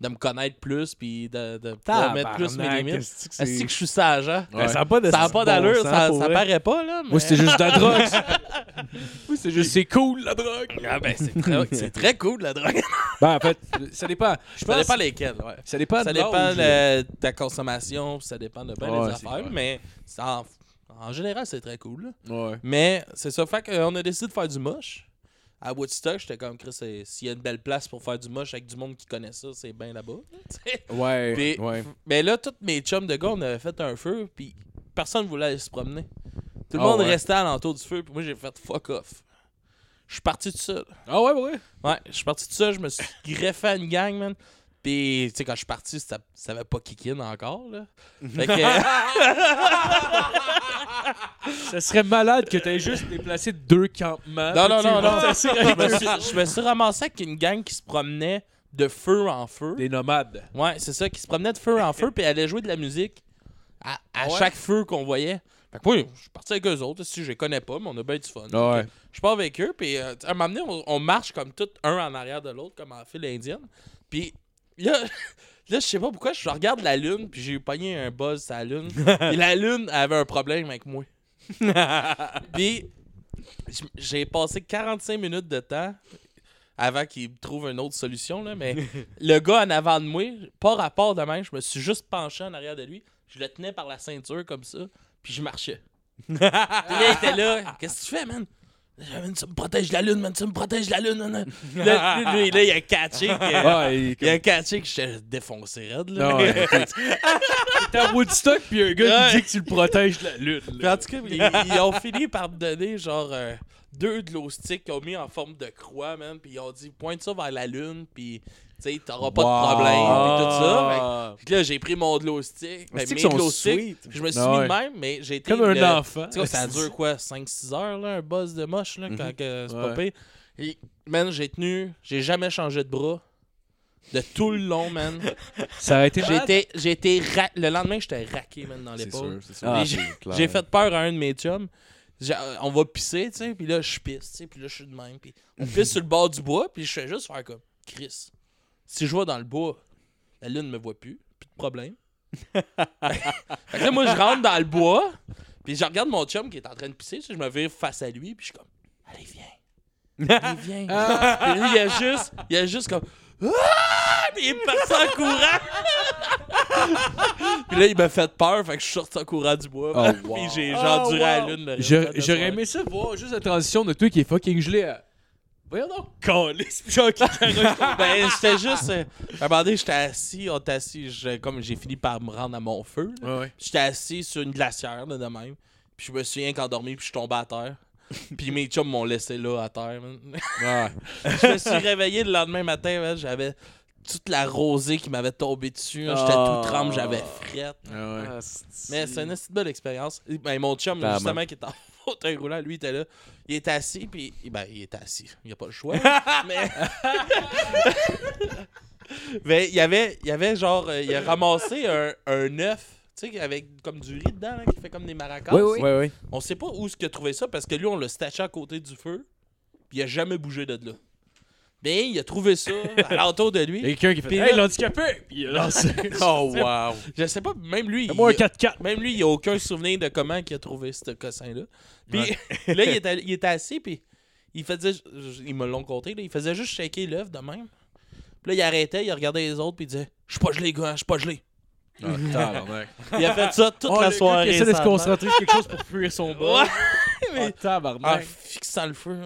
de me connaître plus. Puis de, de pouvoir mettre plus mes limites. est-ce que c'est- que je suis sage, hein? Ben, ça n'a pas de Ça n'a pas bon d'allure, ça, ça paraît pas, là. Mais... Moi, c'était juste de la drogue. [LAUGHS] Moi, c'est juste, c'est cool, la drogue. Ah ben, c'est très, c'est très cool, la drogue. [LAUGHS] Ben, en fait, ça dépend. Je Ça pense. dépend lesquels, ouais. Ça dépend Ça de dépend l'âge. de de ta consommation, ça dépend de Ouais, des c'est affaires, mais c'est en, en général, c'est très cool. là. Ouais. Mais c'est ça, fait qu'on a décidé de faire du moche. À Woodstock, j'étais comme, Chris, s'il y a une belle place pour faire du moche avec du monde qui connaît ça, c'est bien là-bas. [LAUGHS] Ouais, Puis- ouais. Mais là, tous mes chums de gars, on avait fait un feu, puis personne voulait aller se promener. Tout le Ah monde ouais. restait alentour du feu, puis moi, j'ai fait fuck off. Je suis parti tout seul. Ah ouais, ouais. Ouais, je suis parti tout seul, je me suis [LAUGHS] greffé à une gang, man. Puis, tu sais, quand je suis parti, ça, ça avait pas kick in encore, là. Fait que, [LAUGHS] Ça serait malade que t'aies juste déplacé deux campements. Non, non, non, non. je, me suis, je me suis ramassé avec une gang qui se promenait de feu en feu. Des nomades. Ouais, c'est ça, qui se promenait de feu en feu, puis allait jouer de la musique à, à ouais? chaque feu qu'on voyait. Fait que moi, je suis parti avec eux autres, si je les connais pas, mais on a bien du fun. Ah ouais. Je pars avec eux, puis euh, à un moment donné, on, on marche comme tout un en arrière de l'autre, comme en file indienne. Puis là, [LAUGHS] là je sais pas pourquoi, je regarde la lune, puis j'ai eu pogné un buzz sur la lune. [LAUGHS] et la lune avait un problème avec moi. [LAUGHS] puis j'ai passé 45 minutes de temps avant qu'il trouve une autre solution. Là, mais le gars en avant de moi, pas rapport de même, je me suis juste penché en arrière de lui. Je le tenais par la ceinture comme ça, puis je marchais. Puis là, il était là. Qu'est-ce que tu fais, man? Ah, man, ça me protège de la lune, man, ça me protège de la lune. nan. [LAUGHS] Là, lui, lui, là, il a catché. que- Ouais, il- Il a catché que j'étais défoncé raide. Là. Non, ouais, T'es à Woodstock, puis un gars qui Ouais. dit que tu le protèges de la lune. Puis là. en tout cas, ils, ils ont fini par me donner genre euh, deux glow sticks qu'ils ont mis en forme de croix, man. Puis ils ont dit pointe ça vers la lune, puis tu sais, t'auras pas de problème, puis tout ça. Fait Fait que là, j'ai pris mon glow stick, ben, mes glow sticks, puis je me suis Ah mis de même, mais j'ai été. Comme un le- enfant. Ça dure [LAUGHS] quoi 5-6 heures, là, un buzz de moche, là, quand que c'est pas pire. Et, man, j'ai tenu, j'ai jamais changé de bras. De tout le long, man. [LAUGHS] Ça a été ra- Le lendemain, j'étais raqué, man, dans l'épaule. Ah, j'ai- fait peur à un de mes chums. On va pisser, tu sais, puis là, je pisse, tu sais, puis là, je suis de même. Puis on pisse sur le bord du bois, puis je fais juste faire comme Chris. Si je vais dans le bois, la lune me voit plus, plus de problème. [LAUGHS] fait que là, moi, je rentre dans le bois, puis je regarde mon chum qui est en train de pisser, je me vire face à lui, puis je suis comme Allez, viens. Allez, viens. [LAUGHS] Puis lui, il a juste, il a juste comme Ah! Puis il est parti en courant. Puis là, il m'a fait peur, fait que je suis sorti en courant du bois. Oh, [LAUGHS] wow. Puis j'ai genre Oh, duré à wow. la lune. J'aurais aimé ça voir juste la transition de toi qui est fucking gelé à. Voyons donc. Calisse, puis qui [LAUGHS] ben, j'étais juste. euh, à un moment donné, j'étais assis, on était assis, je- comme j'ai fini par me rendre à mon feu. là. Ouais, ouais. J'étais assis sur une glacière, là, de même. Puis je me souviens qu'endormi, puis je suis tombé à terre. [LAUGHS] puis mes chums m'ont laissé là, à terre, man. Ouais. [LAUGHS] je me suis réveillé le lendemain matin, man, j'avais toute la rosée qui m'avait tombé dessus. là. J'étais Oh. tout trempe, j'avais frette. Ah ouais. Ah, Mais c'est une assez belle expérience. Et, Ben, mon chum, Clairement. justement, qui est en fauteuil roulant, lui, il était là. Il était assis, puis ben, il était assis. Il a pas le choix. [LAUGHS] mais... [LAUGHS] mais il y avait, il y avait genre, euh, il a ramassé un, un œuf, tu sais, avec comme du riz dedans, là, qui fait comme des maracas. Oui, oui. On sait pas où est-ce qu'il a trouvé ça, parce que lui, on l'a staché à côté du feu, puis il a jamais bougé de là. Ben, il a trouvé ça [LAUGHS] à l'entour de Il y a lui. quelqu'un qui fait Hey, là- l'handicapé! Puis il a lancé. Oh, wow. Je sais pas, même lui. Moi, un il- 4-4. Même lui, il a aucun souvenir de comment il a trouvé ce cossin-là. Puis [LAUGHS] là, il était, il était assis, puis il faisait. Ils me l'ont compté, là, il faisait juste shaker l'œuf de même. Puis là, il arrêtait, il regardait les autres, puis il disait Je suis pas gelé, gars, je suis pas gelé. Ah, tabarnak. [LAUGHS] Il a fait ça toute Oh, la soirée. qui essaie de se concentrer sur quelque chose pour fuir son bras. Ouais, Oh, mais. Ah, tabarnak. fixant le feu.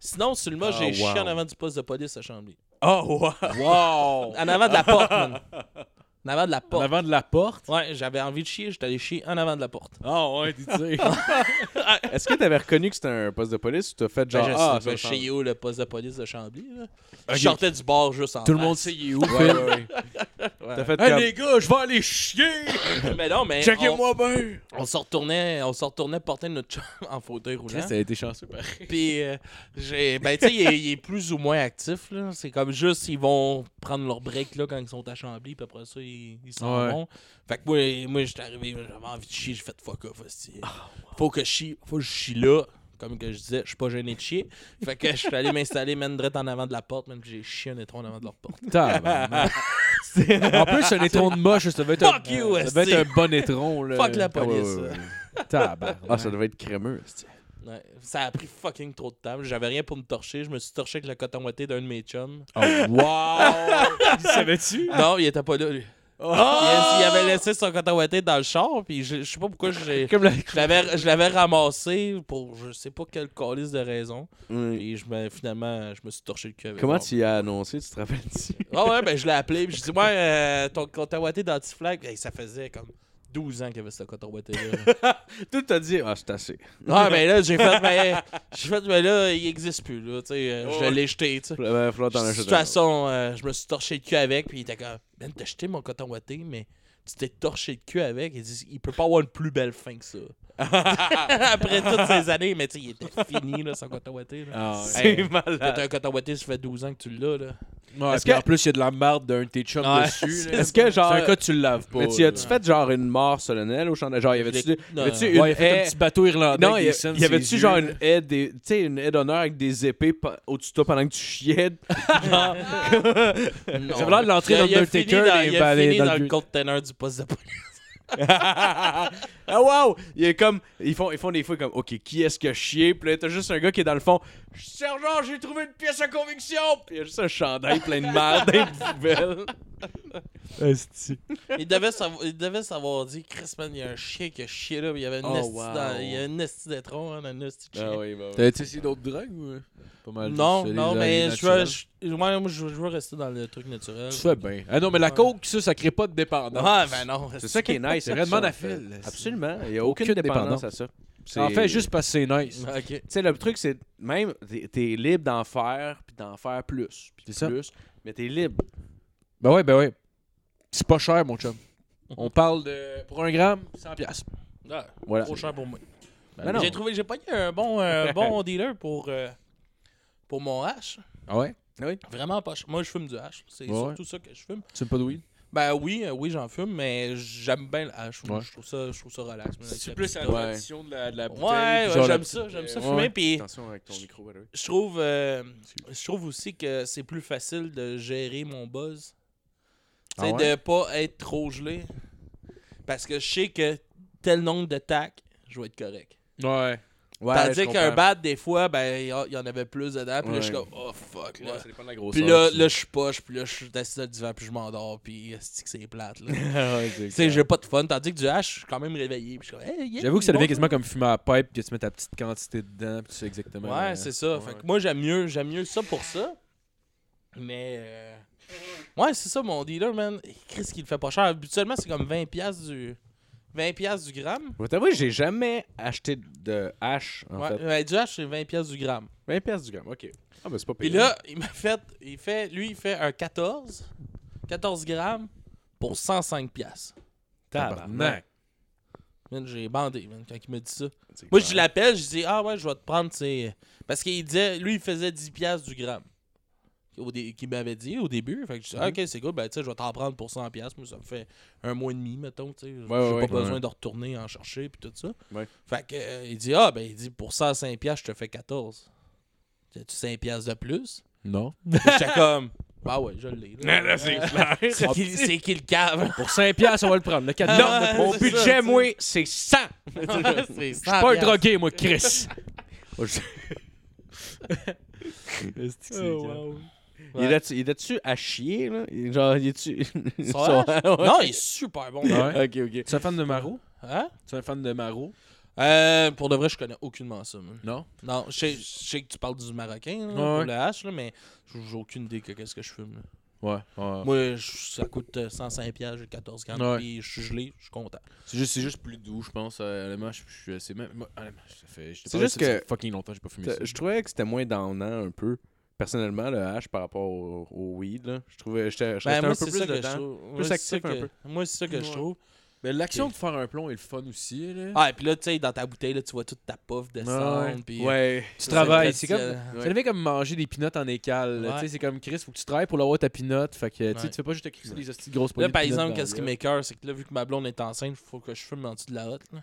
Sinon, sur le mot, Ah, j'ai chié wow. en avant du poste de police à Chambly. Oh, wow. Wow! En avant de la porte, man. [LAUGHS] En avant de la En porte. avant de la porte? Ouais, j'avais envie de chier, j'étais allé chier en avant de la porte. Ah ouais, tu [LAUGHS] sais. Est-ce que t'avais reconnu que c'était un poste de police ou t'as fait genre. Ben, je ah, sais, ça je sais où le poste de police de Chambly. Là? Ok. Je sortais du bar juste en Tout le monde sait il est où, Ouais, ouais, ouais. Ouais. T'as fait Hey comme. les gars, je vais aller chier! [LAUGHS] Mais non, mais Checkez-moi bien! on se retournait, on se retournait porter notre chum [LAUGHS] en fauteuil roulant. Ça a été chanceux, pareil. Puis, euh, j'ai, ben, tu sais, il, est- il est plus ou moins actif. Là. C'est comme juste, ils vont prendre leur break là, quand ils sont à Chambly, puis après ça, ils Ouais. vont. Fait que moi, moi j'étais arrivé, j'avais envie de chier, j'ai fait fuck off. hostie. Faut que je chie, faut que je chie là. Comme que je disais, je suis pas gêné de chier. Fait que je suis allé m'installer, direct en avant de la porte, même que j'ai chié un étron en avant de leur porte. [LAUGHS] En plus, un étron de moche, ça devait être, Fuck un, you, ça devait être un bon étron. Là. Fuck la Ah, ouais, police. ouais, ouais. Tabarnak. Ah, ça devait être crémeux. c'est- Ouais, ça a pris fucking trop de temps. J'avais rien pour me torcher. Je me suis torché avec le coton ouaté d'un de mes chums. Oh, wow! [LAUGHS] Savais-tu? Non, il était pas là, lui. Oh! Il, il avait laissé son coton dans le char, puis je, je sais pas pourquoi j'ai. [LAUGHS] Je l'avais, je l'avais ramassé pour je sais pas quelle calice de raison. Et je me, finalement, je me suis torché le cul avec Comment moi. tu y as annoncé, tu te rappelles-tu? Ah ouais, ben je l'ai appelé, puis je dis, ouais, euh, ton coton ouaté d'anti-flag, Hey, ça faisait comme 12 ans qu'il y avait ce coton ouaté là. [LAUGHS] Tout t'a dit, ah, c'est assez. ouais, ben là, j'ai fait, ben, j'ai fait, ben là, il existe plus, là, tu sais, euh, je l'ai jeté, tu sais. De toute façon, euh, je me suis torché le cul avec, puis il était comme, Ben, t'as jeté mon coton ouaté, mais tu t'es torché le cul avec. Il dit, il peut pas avoir une plus belle fin que ça. [LAUGHS] [LAUGHS] Après toutes ces années, mais tu sais, il était fini, là, son coton ouaté. Ah, ouais. C'est Hey, malade. T'as un coton ouaté, ça fait 12 ans que tu l'as, là. Ouais, Est-ce que- En plus, il y a de la marde d'un de tes chums Ouais, dessus. Est-ce que genre. C'est un cas, tu le laves pas. Mais tu as-tu fait genre une mort solennelle au champ de. Genre, y avait-tu. Y non. une Ouais, il haie- un petit bateau irlandais Non, y, a- y avait-tu genre une haie des- tu sais, une haie d'honneur avec des épées pa- au-dessus de toi pendant que tu chiais? [LAUGHS] Non. [LAUGHS] J'avais l'air de l'entrée dans- des Il a fini dans le le conteneur du poste de police. Ah wow! Il est comme. Ils font, ils font des fois comme OK, qui est-ce que chier? Puis là, t'as juste un gars qui est dans le fond. Sergent, j'ai trouvé une pièce à conviction! Puis il y a juste un chandail plein de merde dans une poubelle. Il devait, savoir, il devait savoir dire, Chris, man, il y a un chien qui a chié là, il y avait une Oh, esti wow. dans- il y a une esti d'étron hein, une esti de chien. Ah oui, bah essayé d'autres drogues ou euh, pas mal Non, non, mais je je, moi, je, veux- rester dans le truc naturel. Tu fais bien. Ah non, mais la Ouais. coke, ça, ça crée pas de dépendance. Ouais, ben non. C'est ça qui est nice. C'est avec vraiment la file. Absolument. Il n'y a aucune, Aucune dépendance dépendance. à ça. En fait, juste parce que c'est nice. Tu sais, le truc, c'est même, t'es libre d'en faire, puis d'en faire plus, puis C'est ça. plus, mais t'es libre. Ben ouais, ben ouais. C'est pas cher, mon chum. On parle de. Pour un gramme, 100$. piastres. Ah, Voilà. Trop cher pour moi. Ben non. J'ai trouvé, j'ai pogné un bon, un bon [LAUGHS] dealer pour, euh, pour mon hash. Ah ouais? Vraiment pas cher. Moi, je fume du hash. C'est Ouais, surtout ça que je fume. Tu sais pas de weed? Ben oui, euh, oui, j'en fume, mais j'aime bien le hash. Ouais. Je trouve ça, je trouve ça relax. C'est la plus. Ouais. l'addition de la, de la bouteille. Ouais, la j'aime ça, j'aime ça Ouais. fumer. Puis Attention avec ton micro, by the way. je trouve, euh, je trouve aussi que c'est plus facile de gérer mon buzz. Tu sais, Ah ouais? de pas être trop gelé. Parce que je sais que tel nombre de tacs, je vais être correct. Ouais. Ouais, Tandis qu'un bad, des fois, ben, il y en avait plus dedans. Puis là, je suis comme, oh fuck. Là. Ouais, ça dépend de la grosseur. puis là, là je suis poche. Puis là, je suis assis dans le divan. Puis je m'endors. Puis c'est que c'est plate. [LAUGHS] Tu sais, j'ai pas de fun. Tandis que du hash, je suis quand même réveillé. Puis je suis comme, hey, yeah, J'avoue que ça devient quasiment comme fumer à la pipe, que tu mets ta petite quantité dedans, puis tu sais exactement. Ouais, euh, c'est ça. Fait que moi, j'aime mieux, j'aime mieux ça pour ça. Mais. euh, Ouais, c'est ça, mon dealer, man. Qu'est-ce qu'il fait pas cher? Habituellement, c'est comme 20$ piastres du. 20$ piastres du gramme. Je vais t'avouer, j'ai jamais acheté de hache, en ouais, fait. ouais, du hash, c'est 20$ piastres du gramme. 20 pièces du gramme, ok. Ah, ben c'est pas Puis payé. là, il m'a fait. Il fait. Lui, il fait un 14. 14 grammes pour 105$. piastres. Tabarnak. J'ai bandé, man, quand il m'a dit ça. Moi, je l'appelle, je dis, ah ouais, je vais te prendre, c'est. Parce qu'il disait, lui, il faisait 10$ piastres du gramme. Au dé- Qu'il m'avait dit au début. Fait que je dis, ah, ok, c'est cool, ben, tu sais, je vais t'en prendre pour 100$. piastres. Moi, ça me fait un mois et demi, mettons, sais. J'ai ouais, ouais. pas besoin Ouais. de retourner en chercher, puis tout ça. Ouais. Fait que, euh, il dit, ah, ben, il dit, pour 105$, piastres, je te fais 14. As-tu 5$ piastres de plus? Non. [LAUGHS] J'étais comme, bah ouais, je l'ai. là. Là, c'est clair. [LAUGHS] C'est qui, c'est qui le cave? Pour 5$, piastres, on va le prendre. Le 4 Ah, Mon budget, ça, moi, c'est 100. [LAUGHS] c'est Je suis pas un drogué, moi, Chris. Il est-tu- il est-tu à chier, là? Genre, il est-tu... [LAUGHS] [LAUGHS] Ouais. Non, il est super bon. Ouais. Ok, ok. Tu es un fan de Maro? Hein? Tu es un fan de Maro? Euh, pour de vrai, je connais aucunement ça. man. Non? Non, je sais, je sais que tu parles du marocain là, Ouais. pour le hash, là, mais j'ai aucune idée que qu'est-ce que je fume. là. Ouais. ouais. Moi, je- ça coûte euh, 105 pièges, j'ai 14 grammes, Ouais. puis je suis gelé, je suis content. C'est juste, c'est juste plus doux, je pense. Euh, honnêtement, je, je- c'est même. moi, honnêtement, ça fait. C'est de juste que- fucking longtemps que j'ai pas fumé ça. Je trouvais que c'était moins downant un peu. Personnellement, le hash par rapport au, au weed, là. Je trouvais... Ben, un moi, peu plus ça que je dedans. trouve. Plus Moi, c'est actif ça un que- peu. Moi, c'est ça que je Ouais. trouve. Mais l'action de faire un plomb est le fun aussi. Là. Ah, et puis là, tu sais, dans ta bouteille, là, tu vois toute ta puff descendre. Ouais. puis, euh, Ouais. tu ça, travailles. c'est comme. Ça devient comme manger des pinottes en écale. Ouais. Tu sais, c'est comme Chris, faut que tu travailles pour l'avoir ta pinotte. Fait que tu sais, Ouais. tu fais pas juste te crisser des grosses Là, par exemple, qu'est-ce qui m'écoeure, c'est que là, vu que ma blonde est enceinte, il faut que je fume en dessous de la hotte. là.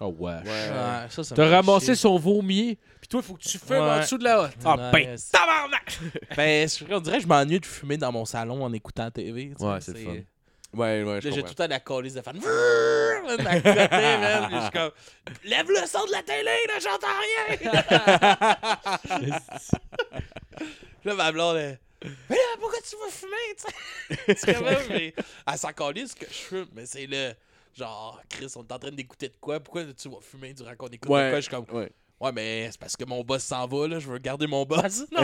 Oh, ouais. Ouais. Ouais, ça, ça me T'as ramassé chier. son vomier. Puis toi, il faut que tu fumes en dessous de la hotte. Ah, ben, c'est- [LAUGHS] Ben, je- on dirait que je m'ennuie de fumer dans mon salon en écoutant la TV. Ouais, c'est le fun. Ouais, ouais, j'ai tout le temps la colisse de fan. À côté, [LAUGHS] man. Je suis comme, lève le son de la télé, là, j'entends rien. [LAUGHS] là, ma blonde, elle, mais là, pourquoi tu vas fumer, tu sais? C'est comme, mais elle s'en que je fume, mais c'est le, genre, Chris, on est en train d'écouter de quoi? Pourquoi tu vas fumer durant qu'on écoute de quoi? Je suis comme, Ouais. ouais, mais c'est parce que mon boss s'en va, là, je veux garder mon boss. [LAUGHS] [LAUGHS]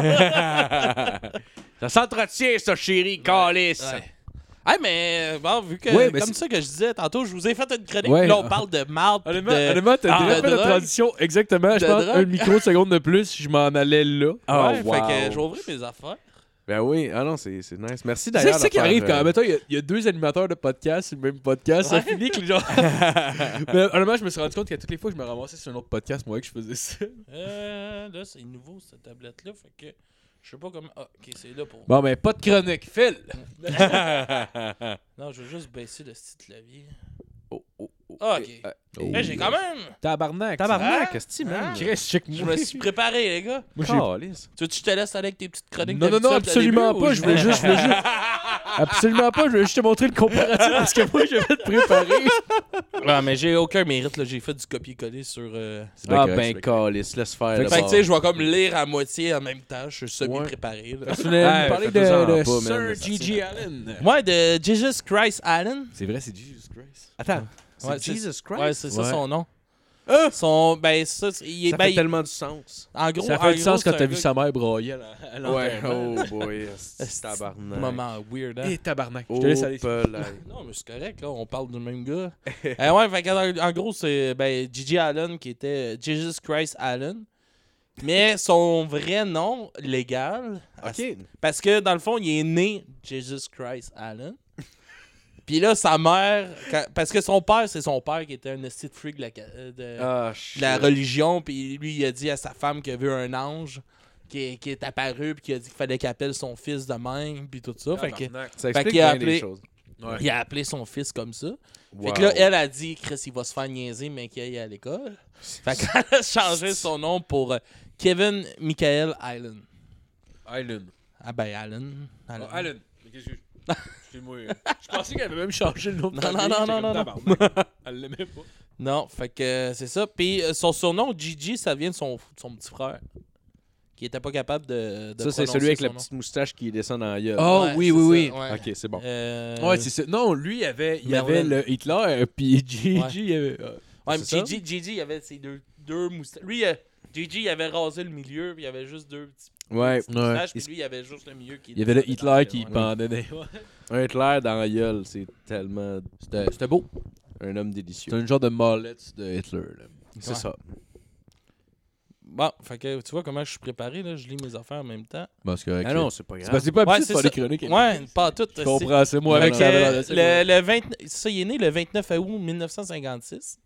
ça s'entretient, ça, chérie, calice. Ouais. Ah, mais bon, vu que, Ouais, mais comme ça que je disais tantôt, je vous ai fait une chronique, Ouais. là, on parle de marde. Honnêtement, de... t'as Ah, déjà de fait la transition exactement. Je De pense drogue. un microseconde de plus, je m'en allais là. Oh, ouais, wow. fait que ouvrir mes affaires. Ben oui, ah non, c'est c'est nice. Merci C'est d'ailleurs. ça de qui arrive euh, quand, mettons, il y a- il y, a deux animateurs de podcast sur le même podcast, ça finit que les gens... [LAUGHS] Mais honnêtement, je me suis rendu compte qu'à toutes les fois que je me ramassais sur un autre podcast, moi, que je faisais ça. Euh, là, c'est nouveau, cette tablette-là, fait que je sais pas comment... Ah, ok, c'est là pour... Bon, ben, pas de chronique. Phil! [LAUGHS] Non, je veux juste baisser le style clavier. Ah, ok. Euh, Oh. Eh, j'ai quand même. Tabarnak. Tabarnak, Hein? qu'est-ce que man? Chris, check Je me suis préparé, les gars. Moi, j'ai-. Tu veux que je te laisse aller avec tes petites chroniques Non, non, non, d'habitude, absolument début, pas. Je voulais juste, je voulais juste- Absolument pas. Je voulais juste te montrer le comparatif parce que moi, je vais te préparer. Ouais, mais j'ai aucun mérite, là. J'ai fait du copier-coller sur. euh, Ah correct, ben, calisse, laisse faire. Fait Fait que, tu sais, je vais comme lire à moitié en même temps. Je suis semi-préparé. Tu voulais Ouais, nous parler de, de Sir man. G.G. Allen. Ouais, de Jesus Christ Allen. C'est vrai, c'est Jesus Christ. Attends, Ouais, c'est- Jesus Christ? Ouais, c'est ça Ouais. son nom. Ah! Son. Ben, ça, il. Ça ben, fait il- tellement du sens. En gros, Ça en fait du gros, sens quand c'est t'as un vu sa mère broyer à Ouais, oh boy, [LAUGHS] c'est tabarnak. Moment weird, hein? Eh, tabarnak. Je Oh, te laisse aller. pelay. [LAUGHS] Non, mais c'est correct, là. On parle du même gars. [LAUGHS] Euh, ouais, fait en, en gros, c'est ben, Gigi Allen qui était Jesus Christ Allen. Mais son vrai nom légal. Parce que dans le fond, il est né Jesus Christ Allen. Puis là, sa mère. quand- parce que son père, c'est son père qui était un esti de freak de la, de- de Ah, la religion. Puis lui, il a dit à sa femme qu'il a vu un ange qui est, qui est apparu. Puis qu'il a dit qu'il fallait qu'il appelle son fils de même. Puis tout ça. Fait que, Ça Fait explique qu'il a bien des appelé- choses. Ouais. il a appelé son fils comme ça. Fait que là, elle a dit, Chris, il va se faire niaiser, mais qu'il aille à l'école. Fait qu'elle a changé son nom pour euh, Kevin Michael Allen. Island. Ah ben, Allen. Allen. Oh, Allen. Je- Excuse-moi. Je pensais qu'elle avait même changé le nom de Non, non, non, non, non. tabarnak. Elle l'aimait pas. Non, fait que euh, c'est ça. Puis euh, son surnom, Gigi, ça vient de son, son petit frère. Qui était pas capable de. de Ça, c'est celui avec la nom. petite moustache qui descend dans la gueule. Oh, Ouais, oui, oui, ça, oui. ouais. Ok, c'est bon. Euh, Ouais, c'est ça. Non, lui, il avait, il avait le Hitler, puis Gigi, Ouais. il avait. euh, Ouais, mais c'est ça? Gigi, Gigi, il avait ses deux, deux moustaches. Lui, euh, Gigi, il avait rasé le milieu, puis il avait juste deux petits Ouais. petites moustaches, puis Il- lui, il avait juste le milieu qui Il y avait le Hitler qui ouais. pendait des. [LAUGHS] Un Hitler dans la gueule, c'est tellement C'était c'était beau. un homme délicieux. C'était un genre de mallette de Hitler. là. C'est Ouais. ça. Bon, fait que tu vois comment je suis préparé, là, je lis mes affaires en même temps. Bon, c'est correct. Ah non, c'est pas C'est grave. parce que c'est pas Ouais, habitué de c'est faire des chroniques. Ouais, pas tout. Je comprends, c'est moi avec euh, le, le 20 ça, il est né le 29 août 1956.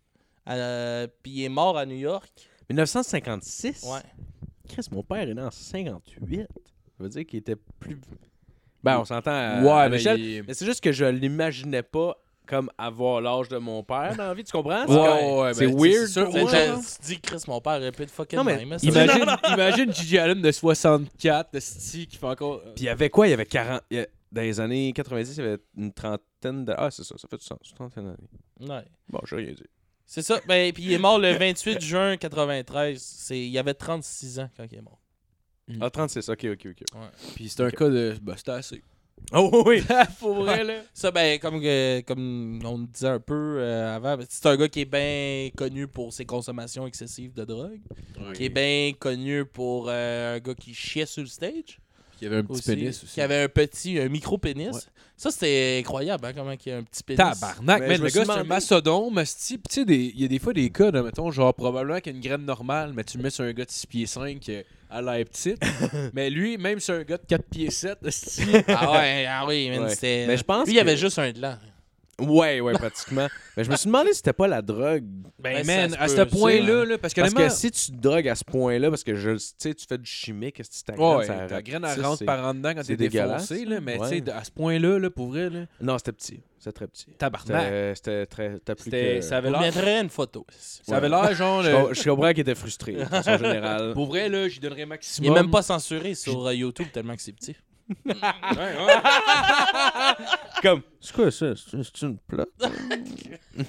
Euh, puis il est mort à New York. 1956? Ouais. Chris, mon père est né en 58. Ça veut dire qu'il était plus... Ben, on s'entend à, Ouais, à mais l'échelle. il- Mais c'est juste que je l'imaginais pas comme avoir l'âge de mon père dans la vie, tu comprends? C'est Ouais, ouais, c'est ben, weird. sûr, Tu ouais, moi, sais, genre. tu dis, Chris, mon père répète fucking Non, mais même. hein. Imagine, [LAUGHS] imagine Gigi Allen de 64, de City, qui fait encore. Puis il y avait quoi? Il y avait 40... il y a- Dans les années 90, il y avait une trentaine de... Ah, c'est ça, ça fait du sens. Une trentaine d'années. Ouais. Bon, je rien dit. C'est ça. Ben, puis il est mort le 28 juin 93. C'est, il avait 36 ans quand il est mort. Ah, 36, ok, ok, ok. Puis c'était un cas de. Bah, c'était assez. Oh oui! [LAUGHS] Pour vrai, là. Ça, ben, comme, comme on disait un peu euh, avant, ben, c'est un gars qui est bien connu pour ses consommations excessives de drogue. Qui est bien connu pour euh, un gars qui chiait sur le stage. Il y avait un petit aussi, pénis aussi. Qui avait un petit, un micro-pénis. Ouais. Ça, c'était incroyable, hein, comment il y a un petit pénis. Tabarnak, Mais le gars, c'est un. Puis tu sais, des- il y a des fois des cas, mettons, genre, probablement qu'il y a une graine normale, mais tu le mets sur un gars de 6 pieds 5 euh, à l'air petite. [LAUGHS] mais lui, même sur un gars de 4 pieds 7, esti, Ah ouais, ah oui, man, Ouais. c'était... Mais je pense Lui, il que- avait juste un gland. Ouais, ouais, pratiquement. Mais je me suis demandé si c'était pas la drogue. ben Ouais, man, à peut, ce point-là, là, parce que, Parce que si tu te drogues à ce point-là, parce que je tu sais, tu fais du chimique, est-ce que tu Ouais, ça ta graine, elle rentre par en dedans quand c'est t'es dégueulasse. défoncé, là, mais Ouais. tu sais, à ce point-là, là, pour vrai, là, Non, c'était petit. C'était très petit. tabarnak. C'était c'était très. C'était plus que... Ça avait Je l'air mettrais une photo. ça avait l'air genre... Je, le- com- je comprends qu'il était frustré, de façon [LAUGHS] générale. Pour vrai, là, j'y donnerais Il maximum. est même pas censuré sur euh, YouTube tellement que c'est petit. Ouais, ouais. [LAUGHS] Comme, c'est quoi ça? C'est une plate? [LAUGHS]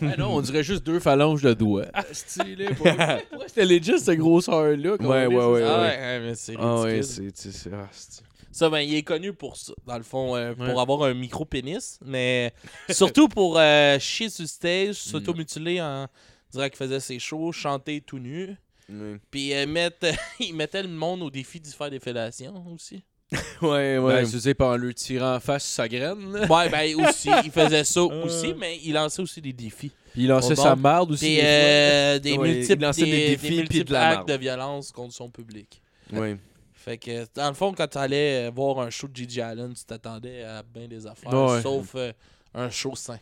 Ah non, on dirait juste deux phalanges de doigts. Stylé. Pour vrai, [LAUGHS] pour vrai, c'était legit, cette grosseur-là. qu'on Ouais, ouais, ça, ouais, ça. ah ouais. mais c'est Ah ouais, ridicule. c'est... c'est- c'est- ah, c'est- Ça, ben, il est connu pour ça, dans le fond, euh, pour Ouais. avoir un micro-pénis, mais surtout pour euh, chier sur le stage, s'automutiler en disant qu'il faisait ses shows, chanter tout nu, Ouais, puis euh, mettre, il mettait le monde au défi de faire des fellations aussi. [LAUGHS] ouais. Ouais, tu sais, pas en le tirant en face sa graine. Ouais, ben aussi, il faisait ça [LAUGHS] aussi, mais il lançait aussi des défis. Puis il lançait sa marde aussi. Des, euh, des Ouais, il multiples, lançait des des, défis des de multiples la actes de violence contre son public. Ouais. Fait que, dans le fond, quand tu allais voir un show de Gigi Allen, tu t'attendais à bien des affaires, Ouais. sauf euh, un show sain.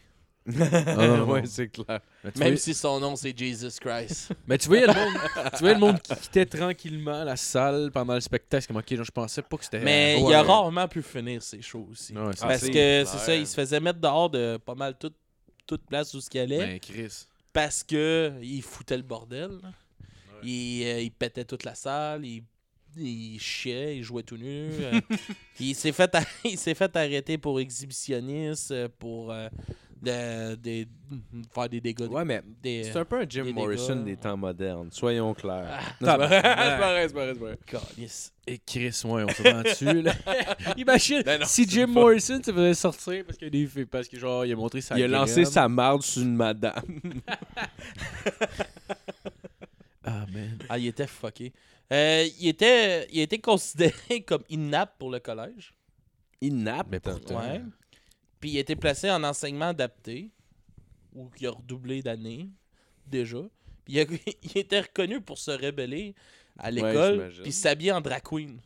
Non, non. [LAUGHS] ouais, c'est clair. Même voyais, si son nom c'est Jesus Christ. [LAUGHS] mais tu voyais le monde, tu voyais le monde qui quittait tranquillement la salle pendant le spectacle. Comme, ok, genre, je pensais pas que c'était. Mais Ouais. il a rarement pu finir ses shows aussi. Ouais, c'est- Parce que c'est ça, il se faisait mettre dehors de pas mal toute, toute place où ce qu'il allait. Ben, Chris. parce que il foutait le bordel. Il, euh, il pétait toute la salle, il, il chiait, il jouait tout nu. euh, [LAUGHS] il s'est fait, a- il s'est fait arrêter pour exhibitionniste, euh, pour euh, de- des- faire des dégâts. de- Ouais, mais c'est un peu un Jim des Morrison dégâts. des temps modernes, soyons clairs. Ah, c'est pas vrai, c'est pas vrai, c'est. Calice. Et Chris, ouais, on se rend dessus, là. [LAUGHS] Imagine, Ben non, si c'est Jim pas- Morrison se faisait sortir parce que, des- parce que genre, il a montré sa Il a lancé sa marde sur une madame. [LAUGHS] Ah, man. Ah, il était fucké. Euh, il, était, il était considéré [LAUGHS] comme inapte pour le collège. Inapte. Mais pourtant. Ouais. Puis il a été placé en enseignement adapté, où il a redoublé d'années, déjà. Puis il, a- [LAUGHS] il était reconnu pour se rebeller à l'école, puis s'habiller en drag queen.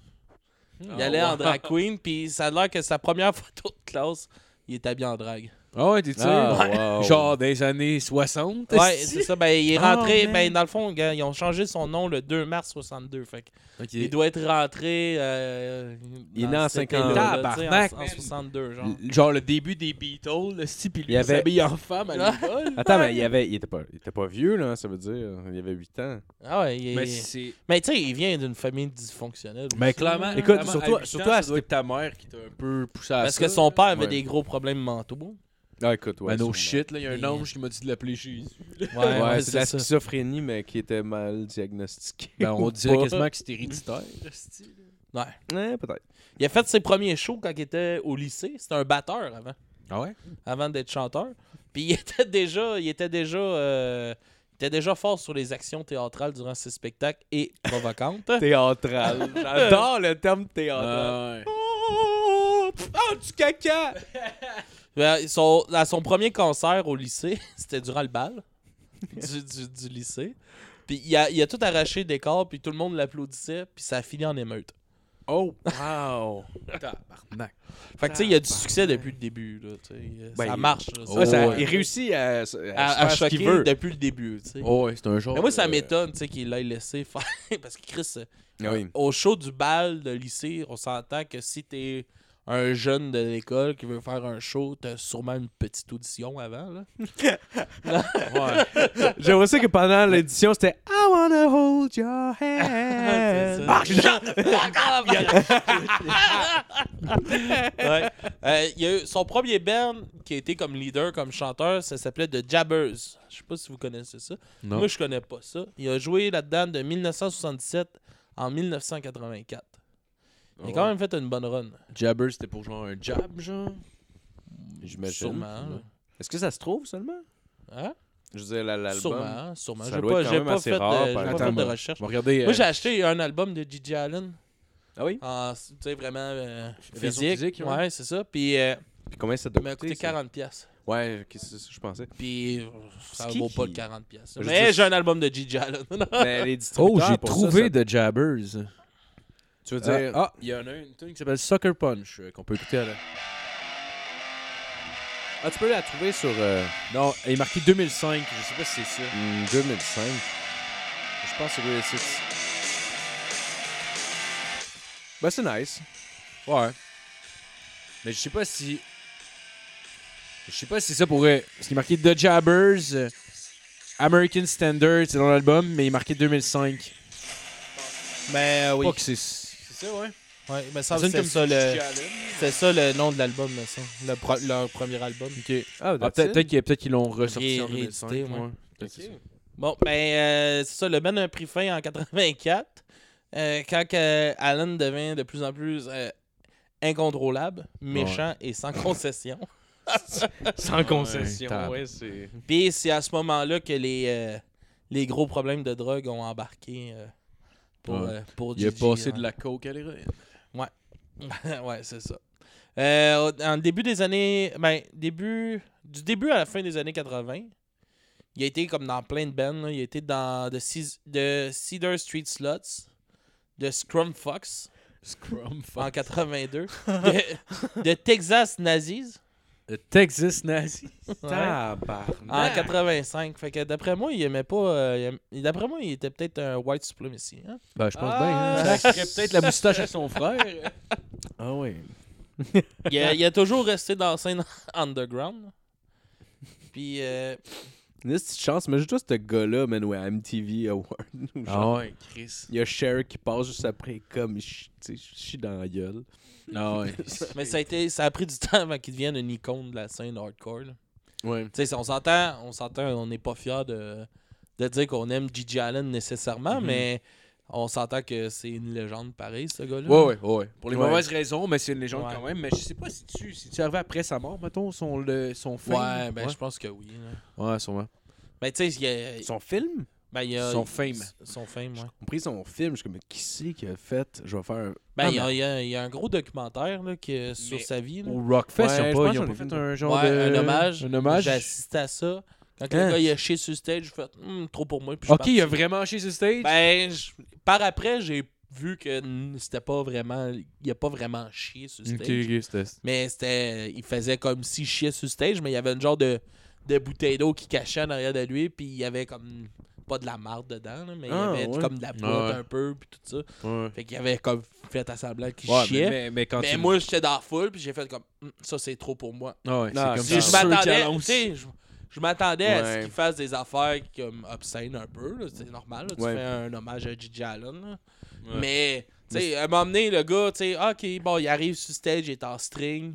Il Ah, allait en drag queen, puis ça a l'air que sa première [LAUGHS] photo de classe, il est habillé en drag. Ah ouais, t'es sûr? Ah, wow. Genre des années 60? Ouais, c'est ça. Ben, il est Oh, rentré. ben, dans le fond, gars, ils ont changé son nom le 2 mars 62. Fait il doit être rentré. euh, Il est né en cet 50. été-là, là, tu sais, Tabarnak, en, en man. 62, genre. Genre le début des Beatles, le style, puis lui, Il y avait- s'habille en femme à Ah. l'école. Attends, mais il, avait, il, était pas, il était pas vieux, là, ça veut dire. Il avait 8 ans. Ah ouais, il est- Mais c'est. Mais tu sais, il vient d'une famille dysfonctionnelle. Mais aussi, clairement, là. Écoute, clairement, surtout- surtout ans, à ça doit être ta mère qui t'a un peu poussé à Parce ça. que son père avait Ouais. des gros problèmes mentaux. Ah, écoute, ouais. Ben no sûrement. shit, là, il y a un ange qui m'a dit de l'appeler Jésus. Ouais, Ouais, ouais, c'est de la ça. schizophrénie, mais qui était mal diagnostiquée. Ben on dirait Pas. quasiment que c'est héréditaire. Ouais. Ouais, peut-être. Il a fait ses premiers shows quand il était au lycée. C'était un batteur avant, Ah ouais? avant d'être chanteur. Puis il était déjà, il était déjà, euh, il était déjà fort sur les actions théâtrales durant ses spectacles et provocantes. Théâtral. J'adore le terme théâtral. Ah ouais. Oh, oh, du caca! Ben, son- à son premier concert au lycée, [LAUGHS] c'était durant le bal [LAUGHS] du, du- du lycée. Puis il a, il a tout arraché des corps, puis tout le monde l'applaudissait, puis ça a fini en émeute. Oh, wow! [LAUGHS] Tabarnak. Fait que tu sais, il y a du succès depuis le début. Là, tu sais. Ben, ça il- marche. là, Oh, Ouais, ça- ouais. Il réussit à, à, à, à faire ce qu'il choquer veut. depuis le début. tu sais. Oh ouais, c'est un genre. Mais moi, ça euh, m'étonne tu sais, qu'il l'ait laissé faire. Parce que Chris, oui. au show du bal de lycée, on s'entend que si t'es un jeune de l'école qui veut faire un show, t'as sûrement une petite audition avant. Là. [LAUGHS] Ouais. J'aimerais ça que pendant l'édition, c'était I wanna hold your [LAUGHS] hand. Ah. [LAUGHS] Ouais. Euh, y a eu son premier band qui a été comme leader, comme chanteur, ça s'appelait The Jabbers. Je sais pas si vous connaissez ça. Non. Moi, je connais pas ça. Il a joué là-dedans de 1977 en 1984. Il a quand même fait une bonne run. Jabber, c'était pour genre un jab, genre? J'imagine. Sûrement. Est-ce que ça se trouve seulement? Hein? Je veux dire, la- l'album. Sûrement, sûrement. ça J'ai pas, j'ai même pas assez fait, rare, de, pas fait de recherche. Moi, euh, j'ai acheté un album de Gigi Allen. Ah oui? En, tu sais, vraiment euh, physique. physique, ouais. ouais, c'est ça. Puis, euh, Puis combien ça il doit m'a coûter? coûté ça? 40$. piastres. Ouais, c'est ça que je pensais. Puis, euh, ça qui vaut pas qui- le 40$. piastres. Je Mais dis- j'ai un album de Gigi Allen. [LAUGHS] Mais les Oh, j'ai ça, trouvé ça- de Jabbers. Tu veux Ah, dire. Ah, il y en a une tune qui s'appelle Sucker Punch euh, qu'on peut écouter à la. Ah, tu peux la trouver sur euh, Non, elle est marquée 2005. Je sais pas si c'est ça. hmm, 2005. Je pense que c'est. Ben, c'est nice. Ouais. Mais je sais pas si. Je sais pas si ça pourrait. Parce qu'il est marqué The Jabbers, euh, American Standard, c'est dans l'album, mais il est marqué 2005. Mais euh, oui. Pas que c'est. C'est ça, ouais. Ouais, mais ça, c'est comme ça, le, c'est ça le nom de l'album, là, ça. Le pro- leur premier album. Ok. Ah, Ah, peut-être qu'ils peut l'ont ressorti en Ré- 2005. réédité, ouais. ouais. Peut-être c'est ça. Bon, ben, euh, c'est ça, le band a pris fin en 84. euh, quand Alan devint de plus en plus euh, incontrôlable, méchant et sans concession. [LAUGHS] Sans concession, ouais, c'est. Puis c'est à ce moment-là que les, euh, les gros problèmes de drogue ont embarqué euh, pour, Ouais. euh, pour Il a Gigi, passé ouais. de la coke à l'héroïne. ouais, [LAUGHS] c'est ça. Euh, en début des années. Ben, début. Du début à la fin des années 80, il a été comme dans plein de bands. Il a été dans The, Cedar Street Sluts, de Scrum Fox Scrum en 82, de, de Texas Nazis Texas Nazi. [LAUGHS] en 85. Fait que d'après moi, il aimait pas. euh, il aim- D'après moi, il était peut-être un white supremacy. Hein? Ben, je pense Ah. bien. hein. Ça serait peut-être la moustache à son frère. Ah oui. il, a, il a toujours resté dans la scène [LAUGHS] underground. Puis, euh, Une petite chance, mais juste ce gars-là, man, ouais, MTV Award. [LAUGHS] Ah ouais, Chris. Il y a Cher qui passe juste après, comme, sais, chie dans la gueule. Ah ouais. [LAUGHS] Mais ça a, été, ça a pris du [LAUGHS] temps avant qu'il devienne une icône de la scène hardcore. là. Ouais. Tu sais, on s'entend, on s'entend, on n'est pas fiers de, de dire qu'on aime Gigi Allen nécessairement, Mhm. mais on s'entend que c'est une légende pareil, ce gars-là. Ouais, ouais, ouais, ouais. Pour les Ouais. mauvaises raisons, mais c'est une légende Ouais. quand même. Mais je sais pas si tu, si tu arrivé après sa mort, mettons, son, le, son film. Ouais, ben je pense que oui. là. Ouais, sûrement. Ben tu sais, il y a, Son film? ben, il y a- Son fame. Son fame, ouais. J'ai compris son film, je suis comme, mais qui c'est qui a fait Je vais faire un. Ben, Ah, il y, a- il y a- il y a un gros documentaire là, qui sur Mais sa vie. là. Au Rockfest, Ouais, ils ont pas, ils ont pas fait un genre Ouais, de... un hommage. Un hommage. J'ai assisté à ça. Quand Hein? le gars il a chié sur le stage, j'ai fait Hum, trop pour moi. puis Ok, il a vraiment chié sur stage? Ben, je- par après, j'ai vu que c'était pas vraiment. Il a pas vraiment chié sur le stage. ok, c'était... Mais c'était. Il faisait comme s'il chiait sur le stage, mais il y avait une genre de, de bouteille d'eau qui cachait en arrière de lui, puis il y avait comme. Pas de la marde dedans, là, mais il y Ah, avait ouais. comme de la boîte Ah ouais. un peu, puis tout ça. Ouais. Fait qu'il avait comme fait à semblant qu'il Ouais, chiait. mais, Mais, mais, mais quand tu... moi, j'étais dans la foule, puis j'ai fait comme. Hum, ça, c'est trop pour moi. Ah Non, comme c'est- Si ça. je m'attendais, je, m'attendais à ce qu'il fasse des affaires comme obscènes un peu, c'est normal, là, tu Ouais. fais un hommage à Gigi Allen. Ouais. Mais, tu sais, à un moment donné, le gars, tu sais, ok, bon, il arrive sur stage, il est en string,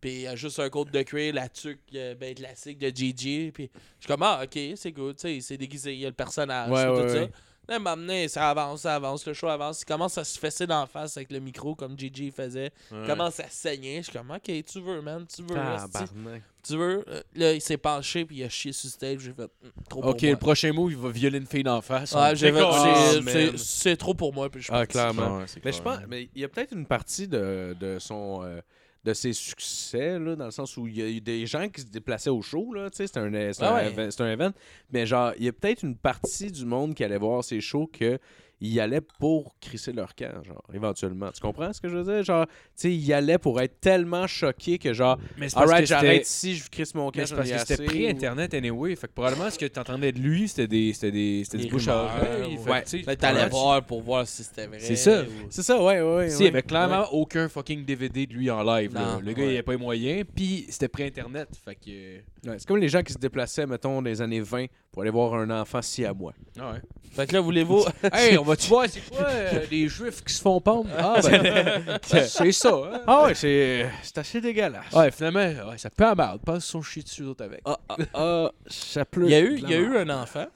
puis il a juste un côte de cuir, la tuque euh, ben classique de Gigi, puis je suis comme, ah, ok, c'est good, tu sais, il s'est déguisé, il y a le personnage, tout ça. Là, donné, ça avance, ça avance, le show avance, il commence à se fesser d'en face avec le micro, comme Gigi faisait, il commence à saigner, je suis comme, ok, tu veux, man, tu veux. Tabarnak. Tu veux? Euh, Là, il s'est penché puis il a chié sur stage. J'ai fait Hum, trop pour Ok, moi. le prochain move, il va violer une fille d'en face. Ouais, j'ai fait, D'accord. c'est- Ah, c'est- trop pour moi. Puis je Ah, clairement. Ouais, Mais je pense, mais il y a peut-être une partie de, de son. euh, de ses succès, là, dans le sens où il y a eu des gens qui se déplaçaient au show, là, tu sais, c'est un, c'est Ah un, ouais. un event. Mais genre, il y a peut-être une partie du monde qui allait voir ces shows que y allait pour crisser leur camp, genre, éventuellement. Tu comprends ce que je veux dire? Genre, tu sais, il y allait pour être tellement choqué que genre, Mais c'est parce alright, j'arrête ici, je crisse mon camp, Mais c'est j'en parce que c'était pré-internet anyway. Fait que probablement ce que tu entendais de lui, c'était des, c'était des, c'était Des bouche à oreille. Fait que, ouais. tu sais, Là, t'allais voir pour voir si c'était vrai. C'est ça. ou- C'est ça, ouais, ouais, ouais. Si, il n'y avait clairement aucun fucking DVD de lui en live. le gars, il avait pas les moyens. Puis c'était pré-internet. Fait que. Ouais, c'est comme les gens qui se déplaçaient, mettons, des années 20 pour aller voir un enfant si à moi. Ah ouais. Fait que là, voulez-vous. [LAUGHS] hey, on va-tu? Voir, c'est quoi euh, les juifs qui se font pendre? Ah, ben. [LAUGHS] c'est ça, hein? Ah ouais, c'est c'est assez dégueulasse. Ouais, finalement, ouais, ça peut en. Passe son shit dessus d'autres avec. Ah, ah, ah, ça pleut. il y a eu, il y a eu un enfant,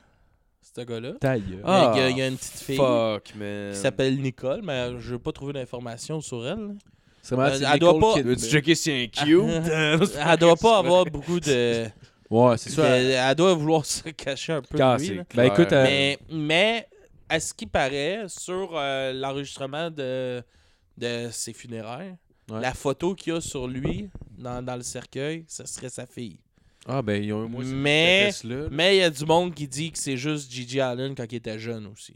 ce gars-là. Taille. Ah, il, y a, il y a une petite fille Fuck, man. qui s'appelle Nicole, mais je n'ai pas trouvé d'informations sur elle. C'est vraiment, Euh, c'est elle doit Nicole pas- Kidman. Veux-tu checker si un cute? [LAUGHS] Elle doit pas avoir beaucoup de. Ouais, c'est ça. elle doit vouloir se cacher un peu Ah, de lui. là. Ben écoute, euh, Mais, mais à ce qui paraît, sur euh, l'enregistrement de, de ses funérailles, Ouais. la photo qu'il y a sur lui dans, dans le cercueil, ce serait sa fille. Ah, ben, ils ont eu moi Mais- là. Mais il y a du monde qui dit que c'est juste Gigi Allen quand il était jeune aussi.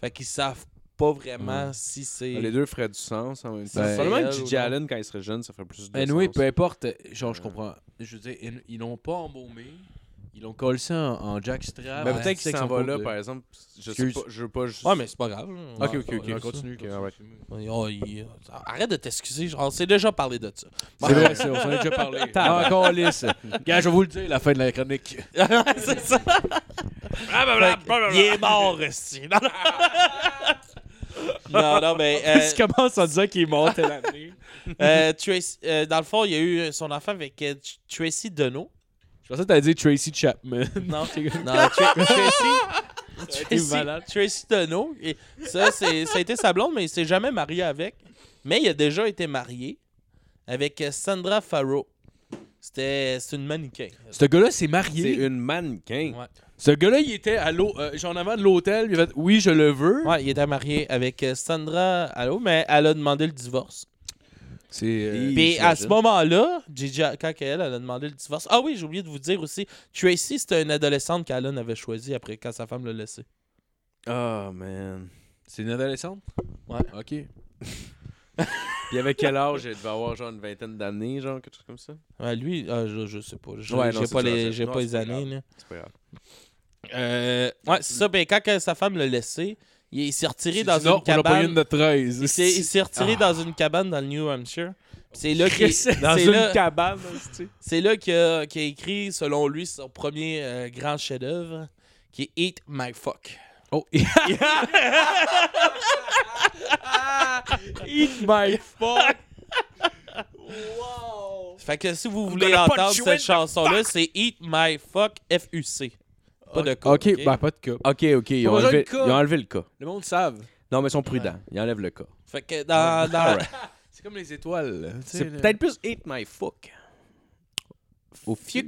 Fait qu'ils savent pas vraiment si c'est. Les deux feraient du sens en même temps. Ben, elle que Gigi. Allen, quand il serait jeune, ça ferait plus de Anyway, sens. peu importe, genre, je comprends. Je veux dire, ils- ils l'ont pas embaumé. Ils l'ont collé ça en, en jackstrap. Mais Ouais, peut-être qu'il s'en va là, de- par exemple. Je sais Excuse. pas, je veux pas juste... Ouais, mais c'est pas grave. là. On Ok, ok, on ok, va- continue. Oh, il- Arrête de t'excuser, on s'est déjà parlé de ça. C'est vrai, ça, on s'en est déjà parlé. [LAUGHS] Encore lisse. Gars, je vais vous le dire, la fin de la chronique. [LAUGHS] c'est ça. Il est mort, Resti. [LAUGHS] Non, non. mais. euh, Tu commences en disant qu'il est mort telle année. euh, Tracy- euh, dans le fond, il y a eu son enfant avec euh, Tr- Tracy Deneau. Je pensais que t'allais dire Tracy Chapman. [LAUGHS] Non, [LAUGHS] non Tra- Tracy. [LAUGHS] Tracy. Tracy. Et ça, c'est, ça a été sa blonde, mais il s'est jamais marié avec. Mais il a déjà été marié avec Sandra Farrow. C'était c'est une mannequin. Ce gars-là s'est C'est marié. une mannequin. Ouais. Ce gars-là, il était à l'eau, euh, en avant de l'hôtel. Il a fait Oui, je le veux. Ouais, il était marié avec Sandra Allo, mais elle a demandé le divorce. Euh, Puis à ce moment-là, Gigi, quand elle, elle a demandé le divorce. Ah oui, j'ai oublié de vous dire aussi, Tracy, c'était une adolescente qu'Alan avait choisie après quand sa femme l'a laissé. Oh, man. C'est une adolescente? Ouais. Ok. Puis avec quel âge? Il devait avoir genre une vingtaine d'années, genre, quelque chose comme ça? Ouais, lui, ah, je, je sais pas. Ouais, j'ai c'est pas les, non, pas les années. C'est pas grave. Euh, ouais, c'est ça. Ben, quand sa femme l'a laissé, il, s'est retiré dans non, une cabane. une de 13. Il s'est, retiré Ah. dans une cabane dans le New Hampshire. C'est là qu'il Dans une là, cabane, c'est là qu'il a, écrit, selon lui, son premier euh, grand chef-d'œuvre, qui est Eat My Fuck. Oh, [LAUGHS] Eat my fuck. Fait que si vous voulez entendre cette chanson-là, c'est Eat My Fuck F-U-C. Pas de cas. ok, ben pas de cas. Ok, ok, ils ont, enlevé, de cas. ils ont enlevé le cas. Le monde savent. Non, mais ils sont prudents. Ils enlèvent le cas. Fait que dans, dans. [LAUGHS] C'est comme les étoiles. C'est peut-être plus Eat my fuck. Au fuck.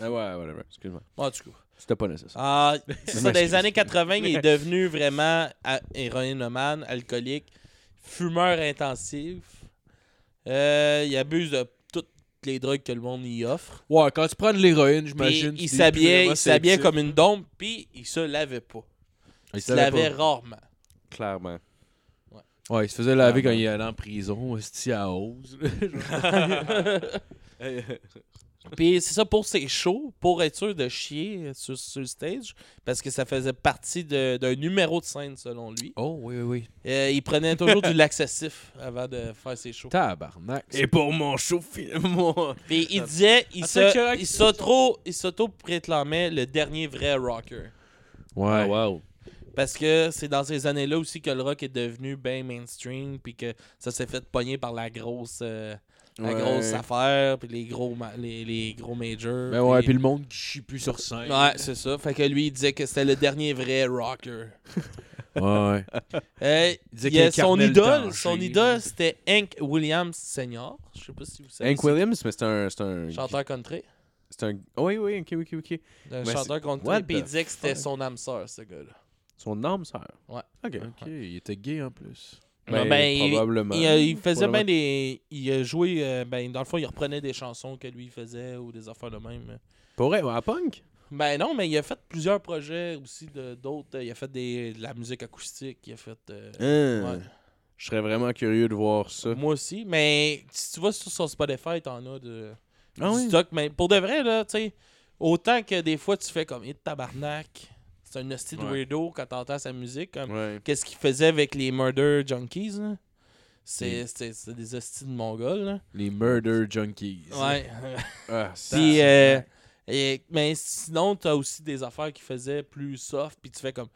Ah ouais, whatever. Excuse-moi. En tout cas. C'était pas nécessaire. Ah, c'est [LAUGHS] ça, dans les m'excuse. années 80, il est [LAUGHS] devenu vraiment héroïnomane, alcoolique, fumeur intensif. Euh, il abuse de les drogues que le monde y offre. Ouais, quand tu prends de l'héroïne, j'imagine. il s'habillait, il s'habillait comme une dompe, puis il se lavait pas. Il se lavait rarement. Clairement. Ouais, il se faisait laver Clairement. quand il allait en prison, hostie à hausse. [LAUGHS] [LAUGHS] [LAUGHS] Puis c'est ça pour ses shows, pour être sûr de chier sur, sur le stage, parce que ça faisait partie de- d'un numéro de scène selon lui. oh, oui, oui, oui. Euh, il prenait toujours du laxatif avant de faire ses shows. Tabarnak. Et pour mon show, fi- mon... Puis il disait, il Attends, se- correct, il c'est s'auto- il s'auto-préclamait le dernier vrai rocker. Ouais. Ah, wow. Parce que c'est dans ces années-là aussi que le rock est devenu bien mainstream, puis que ça s'est fait pogner par la grosse, euh, la Ouais. grosse affaire, puis les gros, les, les gros majors. Ben ouais, puis- le monde qui chie plus sur scène. Ouais, c'est ça. Fait que lui, il disait que c'était le dernier vrai rocker. Ouais. [LAUGHS] Euh, Il disait il qu'il son idole, son idole, c'était Hank Williams Senior. Je sais pas si vous savez. Hank Williams, mais c'est un... Un... Chanteur country. C'est un... Oui, oui, ok, ok, ok. Un Mais chanteur country. Puis il disait que c'était son âme sœur, ce gars-là. Son âme sœur? Ouais. Ok. Ok, il était gay en plus. Ben, Ben, il- probablement. Il, euh, il faisait Probablement. bien des. Il a joué. euh, ben, dans le fond, il reprenait des chansons que lui faisait ou des affaires de même. Pour vrai, à punk? Ben non, mais il a fait plusieurs projets aussi d'autres. Il a fait des, de la musique acoustique. Il a fait. euh, ouais. Je serais vraiment curieux de voir ça. Moi aussi. Mais si tu vas sur son Spotify, t'en as de. Ah du oui? stock. Mais pour de vrai, là, tu sais, autant que des fois tu fais comme hit tabarnak. C'est un hostie de Ouais. weirdo quand t'entends sa musique. Comme, Ouais. Qu'est-ce qu'il faisait avec les Murder Junkies, là? C'est c'est- c'est des hosties de mongols, là. Les Murder Junkies. Ouais. Ah, [LAUGHS] Puis, euh, et- mais sinon, t'as aussi des affaires qui faisaient plus soft, puis tu fais comme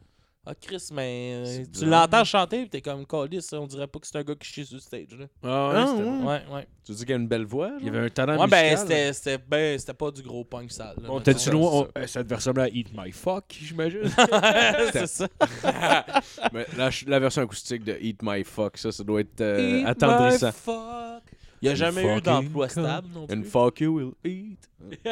Ah, Chris, mais euh, tu l'entends chanter, puis t'es comme Callis, on dirait pas que c'est un gars qui chie sur le stage. Là. Ah ouais, Ah, ouais. Tu dis qu'il y a une belle voix? Il y avait un talent Ouais, ben, musical. c'était c'était ben, c'était pas du gros punk sale. là, On était-tu loin? on- euh, Ça devait ressembler à Eat My Fuck, j'imagine? [LAUGHS] c'est ça. [LAUGHS] Mais la, version acoustique de Eat My Fuck, ça, ça doit être euh, Eat attendrissant. my fuck. Il n'y a jamais eu d'emploi stable non plus. And fuck you will eat. [LAUGHS]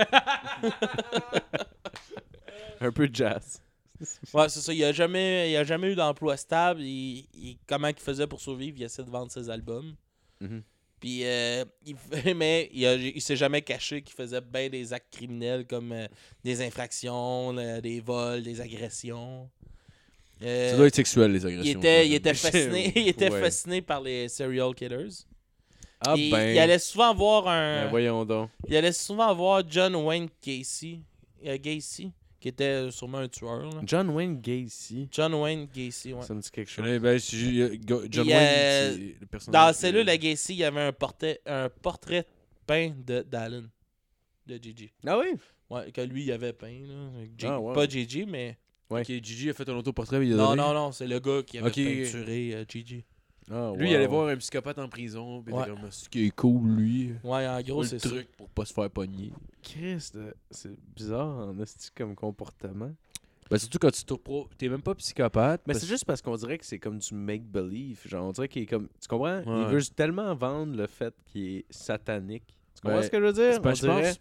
Un peu de jazz. [LAUGHS] Ouais, c'est ça. Il a jamais, il a jamais eu d'emploi stable. Il, il- comment il faisait pour survivre? Il essaie de vendre ses albums. Mhm. Puis, euh, il, [LAUGHS] mais il, il s'est jamais caché qu'il faisait bien des actes criminels comme euh, des infractions, des vols, des agressions. Euh, Ça doit être sexuel, les agressions. il était, il était [LAUGHS] fasciné, il était Ouais. fasciné par les serial killers. Ah il, ben. il allait souvent voir un, ben voyons donc. il allait souvent voir John Wayne Gacy, euh, Gacy, qui était sûrement un tueur. là. John Wayne Gacy. John Wayne Gacy, ouais. Ça me dit quelque chose. ben, si euh, John Il Wayne, c'est le personnage. Dans la cellule à Gacy, il y avait un portrait, un portrait peint de d'Allen, de Gigi. Ah oui? Ouais, que lui, il avait peint. Là. G- Ah, ouais. Pas Gigi, mais. Ok, Gigi a fait un autoportrait. mais il a Non, donné. non, non, c'est le gars qui avait Ok. peinturé euh, Gigi. Ah, Lui, wow. il allait voir un psychopathe en prison. Puis il Ouais. était comme, ce qui est cool, lui? Ouais, en gros, c'est ça. truc pour pas se faire pogner. Chris, de- c'est bizarre en esti comme comportement. Ben, surtout quand tu t'es même pas psychopathe. Mais parce- c'est juste parce qu'on dirait que c'est comme du make-believe. Genre, on dirait qu'il est comme. Tu comprends? Il veut tellement vendre le fait qu'il est satanique. Tu comprends Ouais. ce que je veux dire? On je dirait- pense-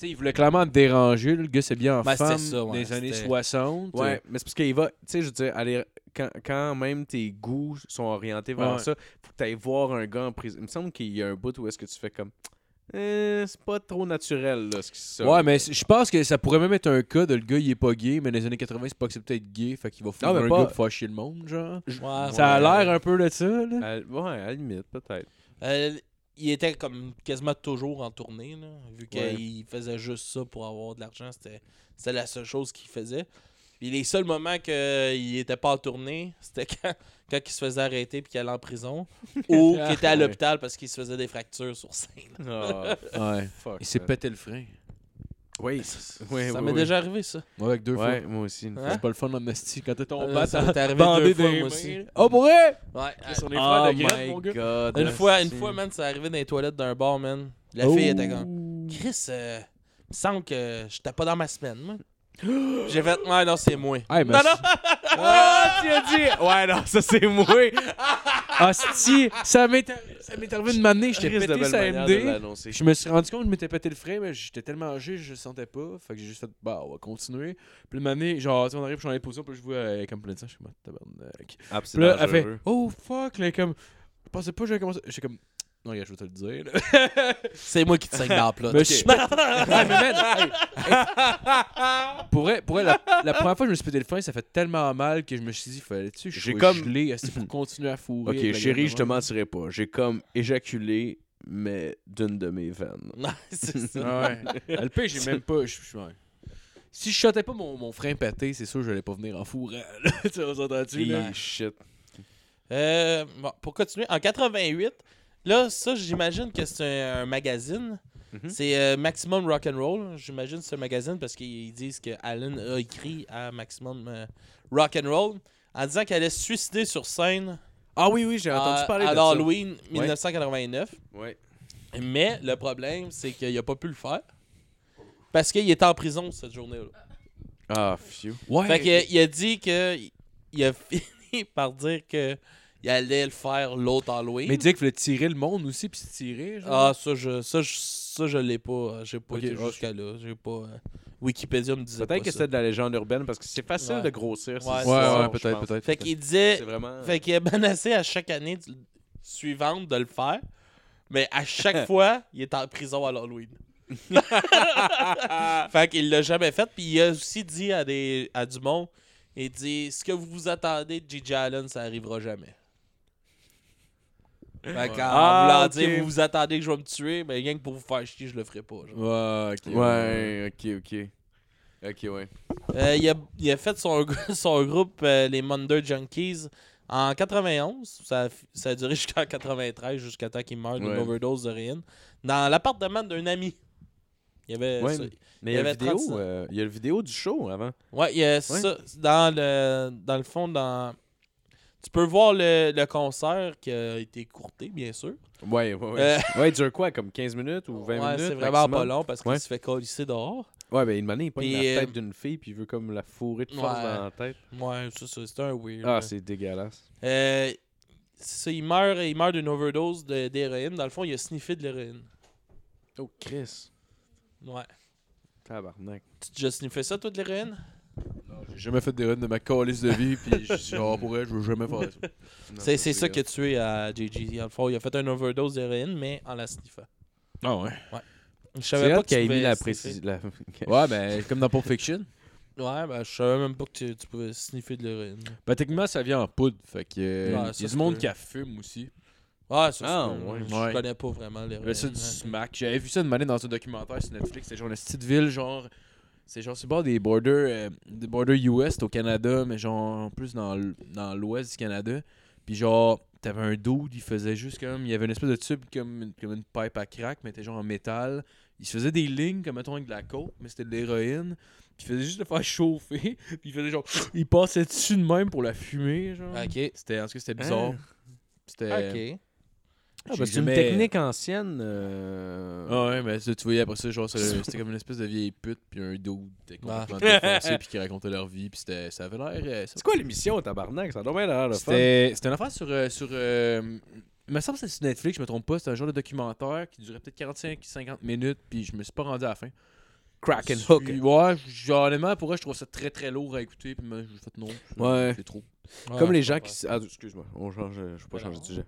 sais, il voulait clairement te déranger. Le gars, c'est bien en Ben, femme ça, ouais, dans les années c'était- 60. Ouais, mais c'est parce qu'il va. Tu sais, je veux dire, aller, quand, quand même tes goûts sont orientés vers Ouais. ça, faut que tu ailles voir un gars en prison. Il me semble qu'il y a un bout où est-ce que tu fais comme. Euh, c'est pas trop naturel, là, ce qui se Ouais, mais je pense que ça pourrait même être un cas de le gars, il est pas gay, mais dans les années 80, c'est pas accepté d'être gay, fait qu'il va foutre mais un pas- gars pour faire chier le monde, genre. Ouais, Ça a l'air un peu de ça, là. À- ouais, à la limite, peut-être. Euh, il était comme quasiment toujours en tournée, là, vu Ouais. qu'il faisait juste ça pour avoir de l'argent. C'était c'était la seule chose qu'il faisait. Puis les seuls moments qu'il était pas en tournée, c'était [LAUGHS] quand, quand il se faisait arrêter puis qu'il allait en prison. [LAUGHS] ou qu'il était à l'hôpital parce qu'il se faisait des fractures sur scène. Ah, [LAUGHS] Ouais. fuck. Il s'est pété le frein. Oui, oui, ça oui, m'est oui. déjà arrivé, ça. Ouais, avec deux Ouais, fois. moi aussi. une Hein? fois. C'est pas le fun en esti quand t'es tombé. Euh, ça m'est arrivé deux fois, moi aussi. Oh, pour vrai? Ouais. Est Oh frères de graine, my mon gars. god. Une fois, une fois, man, ça arrivé dans les toilettes d'un bar, man. La Oh. fille était comme Chris, euh, il me semble que j'étais pas dans ma semaine, moi. [GASPS] J'ai fait, ouais, non, c'est moi. Hey, Non, non! [LAUGHS] Ah, tu as dit. Ouais, non, ça c'est moi. [LAUGHS] Hostie, ça m'est arri- ça m'est arrivé une année, j'étais de pété sa de MD. Je me suis rendu compte que je m'étais pété le frein, mais j'étais tellement âgé, je le sentais pas. Fait que j'ai juste fait, bah, on va continuer. Puis une année, genre, tu sais, on arrive, je suis en position, puis je vois, elle est comme plein de sang, je suis comme, tabarnak. Ah, puis là, elle fait, oh fuck, là, comme, je pensais pas que j'avais commencé. J'étais comme, non, je vais te le dire. [LAUGHS] C'est moi qui te saigne dans la plot. Mais je suis- [LAUGHS] Ouais, mais man, hey, hey, pour vrai, pour vrai, la, la première fois que je me suis pété le frein, ça fait tellement mal que je me suis dit, fallait-tu je J'ai comme- gelé pour continuer à fourrer. Ok, chérie, je te même. mentirai pas. J'ai comme éjaculé, mais d'une de mes veines. [LAUGHS] Non, c'est ça. Ah Ouais. Le pire, j'ai même pas. je- je- ouais. Si je shotais pas mon, mon frein pété, c'est sûr que j'allais pas venir en fourrant. tu sais, on s'entend-tu, là? Shit. Euh, bon, pour continuer, en 88, là, ça, j'imagine que c'est un, un magazine. Mhm. C'est euh, Maximum Rock'n'Roll. J'imagine que c'est un magazine parce qu'ils disent que Alan a écrit à Maximum euh, Rock'n'Roll en disant qu'elle allait se suicider sur scène Ah oui, oui, j'ai entendu à, parler à de ça. l'Halloween 1989. Ouais. Mais le problème, c'est qu'il a pas pu le faire parce qu'il était en prison cette journée-là. Ah, phew. Ouais. Fait qu'il il a dit que il a [LAUGHS] fini par dire que il allait le faire l'autre Halloween. Mais il disait qu'il fallait tirer le monde aussi, puis se tirer. Genre. Ah, ça, je, ça, je, ça, je l'ai pas. J'ai pas été jusqu'à là. J'ai pas. euh, Wikipédia me disait Peut-être que c'était de la légende urbaine parce que c'est facile Ouais. de grossir. Ouais, ouais, peut-être, peut-être. Fait qu'il disait. Vraiment. Fait qu'il est menacé à chaque année du- suivante de le faire. Mais à chaque [LAUGHS] fois, il est en prison à l'Halloween. [LAUGHS] fait qu'il l'a jamais fait. Puis il a aussi dit à, des, à du monde il dit Ce que vous vous attendez de Gigi Allen, ça arrivera jamais. Fait qu'en Ah, voulant dire vous vous attendez que je vais me tuer, mais rien que pour vous faire chier, je le ferai pas. genre. Ouais, ok. Ouais, ok, ok. Ok, ouais. Euh, il, a, il a fait son, [LAUGHS] son groupe, euh, les Munder Junkies, en 91. Ça a, ça a duré [LAUGHS] jusqu'en 93, jusqu'à temps qu'il meure d'une Ouais. overdose d'héroïne. Dans l'appartement d'un ami. Il y avait Ouais, ça. Mais Il y, a avait la vidéo, 37. euh, il y a le vidéo du show avant. Ouais, il y a ça. Dans le, dans le fond, dans. Tu peux voir le, le concert qui a été courté, bien sûr. Ouais, ouais, ouais. Euh, [LAUGHS] Ouais, il dure quoi, comme 15 minutes ou 20 ouais, minutes? c'est vraiment maximum? pas long parce qu'il Ouais. se fait colisser dehors. Ouais, ben, une manière, il pogne la euh, tête d'une fille puis il veut comme la fourrer de force dans la tête. Ouais, c'est ça. C'est un weird. Ah, c'est dégueulasse. Euh, ça, il meurt, il meurt d'une overdose d'héroïne. Dans le fond, il a sniffé de l'héroïne. Oh, Chris. Ouais. Tabarnak. Tu as déjà sniffé ça, toi, de l'héroïne? J'ai jamais fait des runs de ma calice de vie, puis je suis genre, pour elle, je veux jamais faire ça. C'est c'est ça qui a tué à JG. Dans le fond, il a fait une overdose d'héroïne, mais en la sniffant. Ah ouais. Je C'est savais pas qu'il tu ait mis la précision. [LAUGHS] Ouais, ben, comme dans Pulp Fiction. Ouais, ben, je savais même pas que tu, tu pouvais sniffer de l'héroïne. Ben, techniquement, ça vient en poudre. Fait que. euh, Ouais, il ça y a du monde qui a fume aussi. Ah, ça, Ah, c'est ouais. Je Ouais. connais pas vraiment l'héroïne. avait ça du smack. J'avais vu ça une année dans un documentaire sur Netflix. C'est genre une petite ville, genre. C'est genre sur le bord des borders, euh, des borders US au Canada, mais genre plus dans l'ouest du Canada. Puis genre, t'avais un dude, il faisait juste comme. Il y avait une espèce de tube comme, une- comme une pipe à crack, mais était genre en métal. Il se faisait des lignes, comme mettons avec de la coke, mais c'était de l'héroïne. Puis il faisait juste le faire chauffer. [LAUGHS] Puis il faisait genre. Il passait dessus de même pour la fumer, genre. Ok. C'était, en tout cas, c'était bizarre. C'était. Ok. Ah, ben, c'est une technique ancienne. euh, Ah ouais, mais ça, tu voyais après ça, genre, c'est- c'était comme une espèce de vieille pute, puis un dude qui était Ah. complètement défoncé, [LAUGHS] puis qui racontait leur vie, puis c'était, ça avait l'air. euh, ça- C'est quoi l'émission, tabarnak? Ça doit l'air. C'était, une affaire sur. euh, sur euh, il me semble que c'était sur Netflix, je me trompe pas, c'était un genre de documentaire qui durait peut-être 45-50 minutes, puis je me suis pas rendu à la fin. Crack and hook. Ouais, genre, honnêtement, pour vrai, je trouve ça très très lourd à écouter, puis moi, j'ai fait non. c'est- Ouais. C'est trop. Comme les gens qui. Ah, excuse-moi, on change, je vais pas changer de sujet.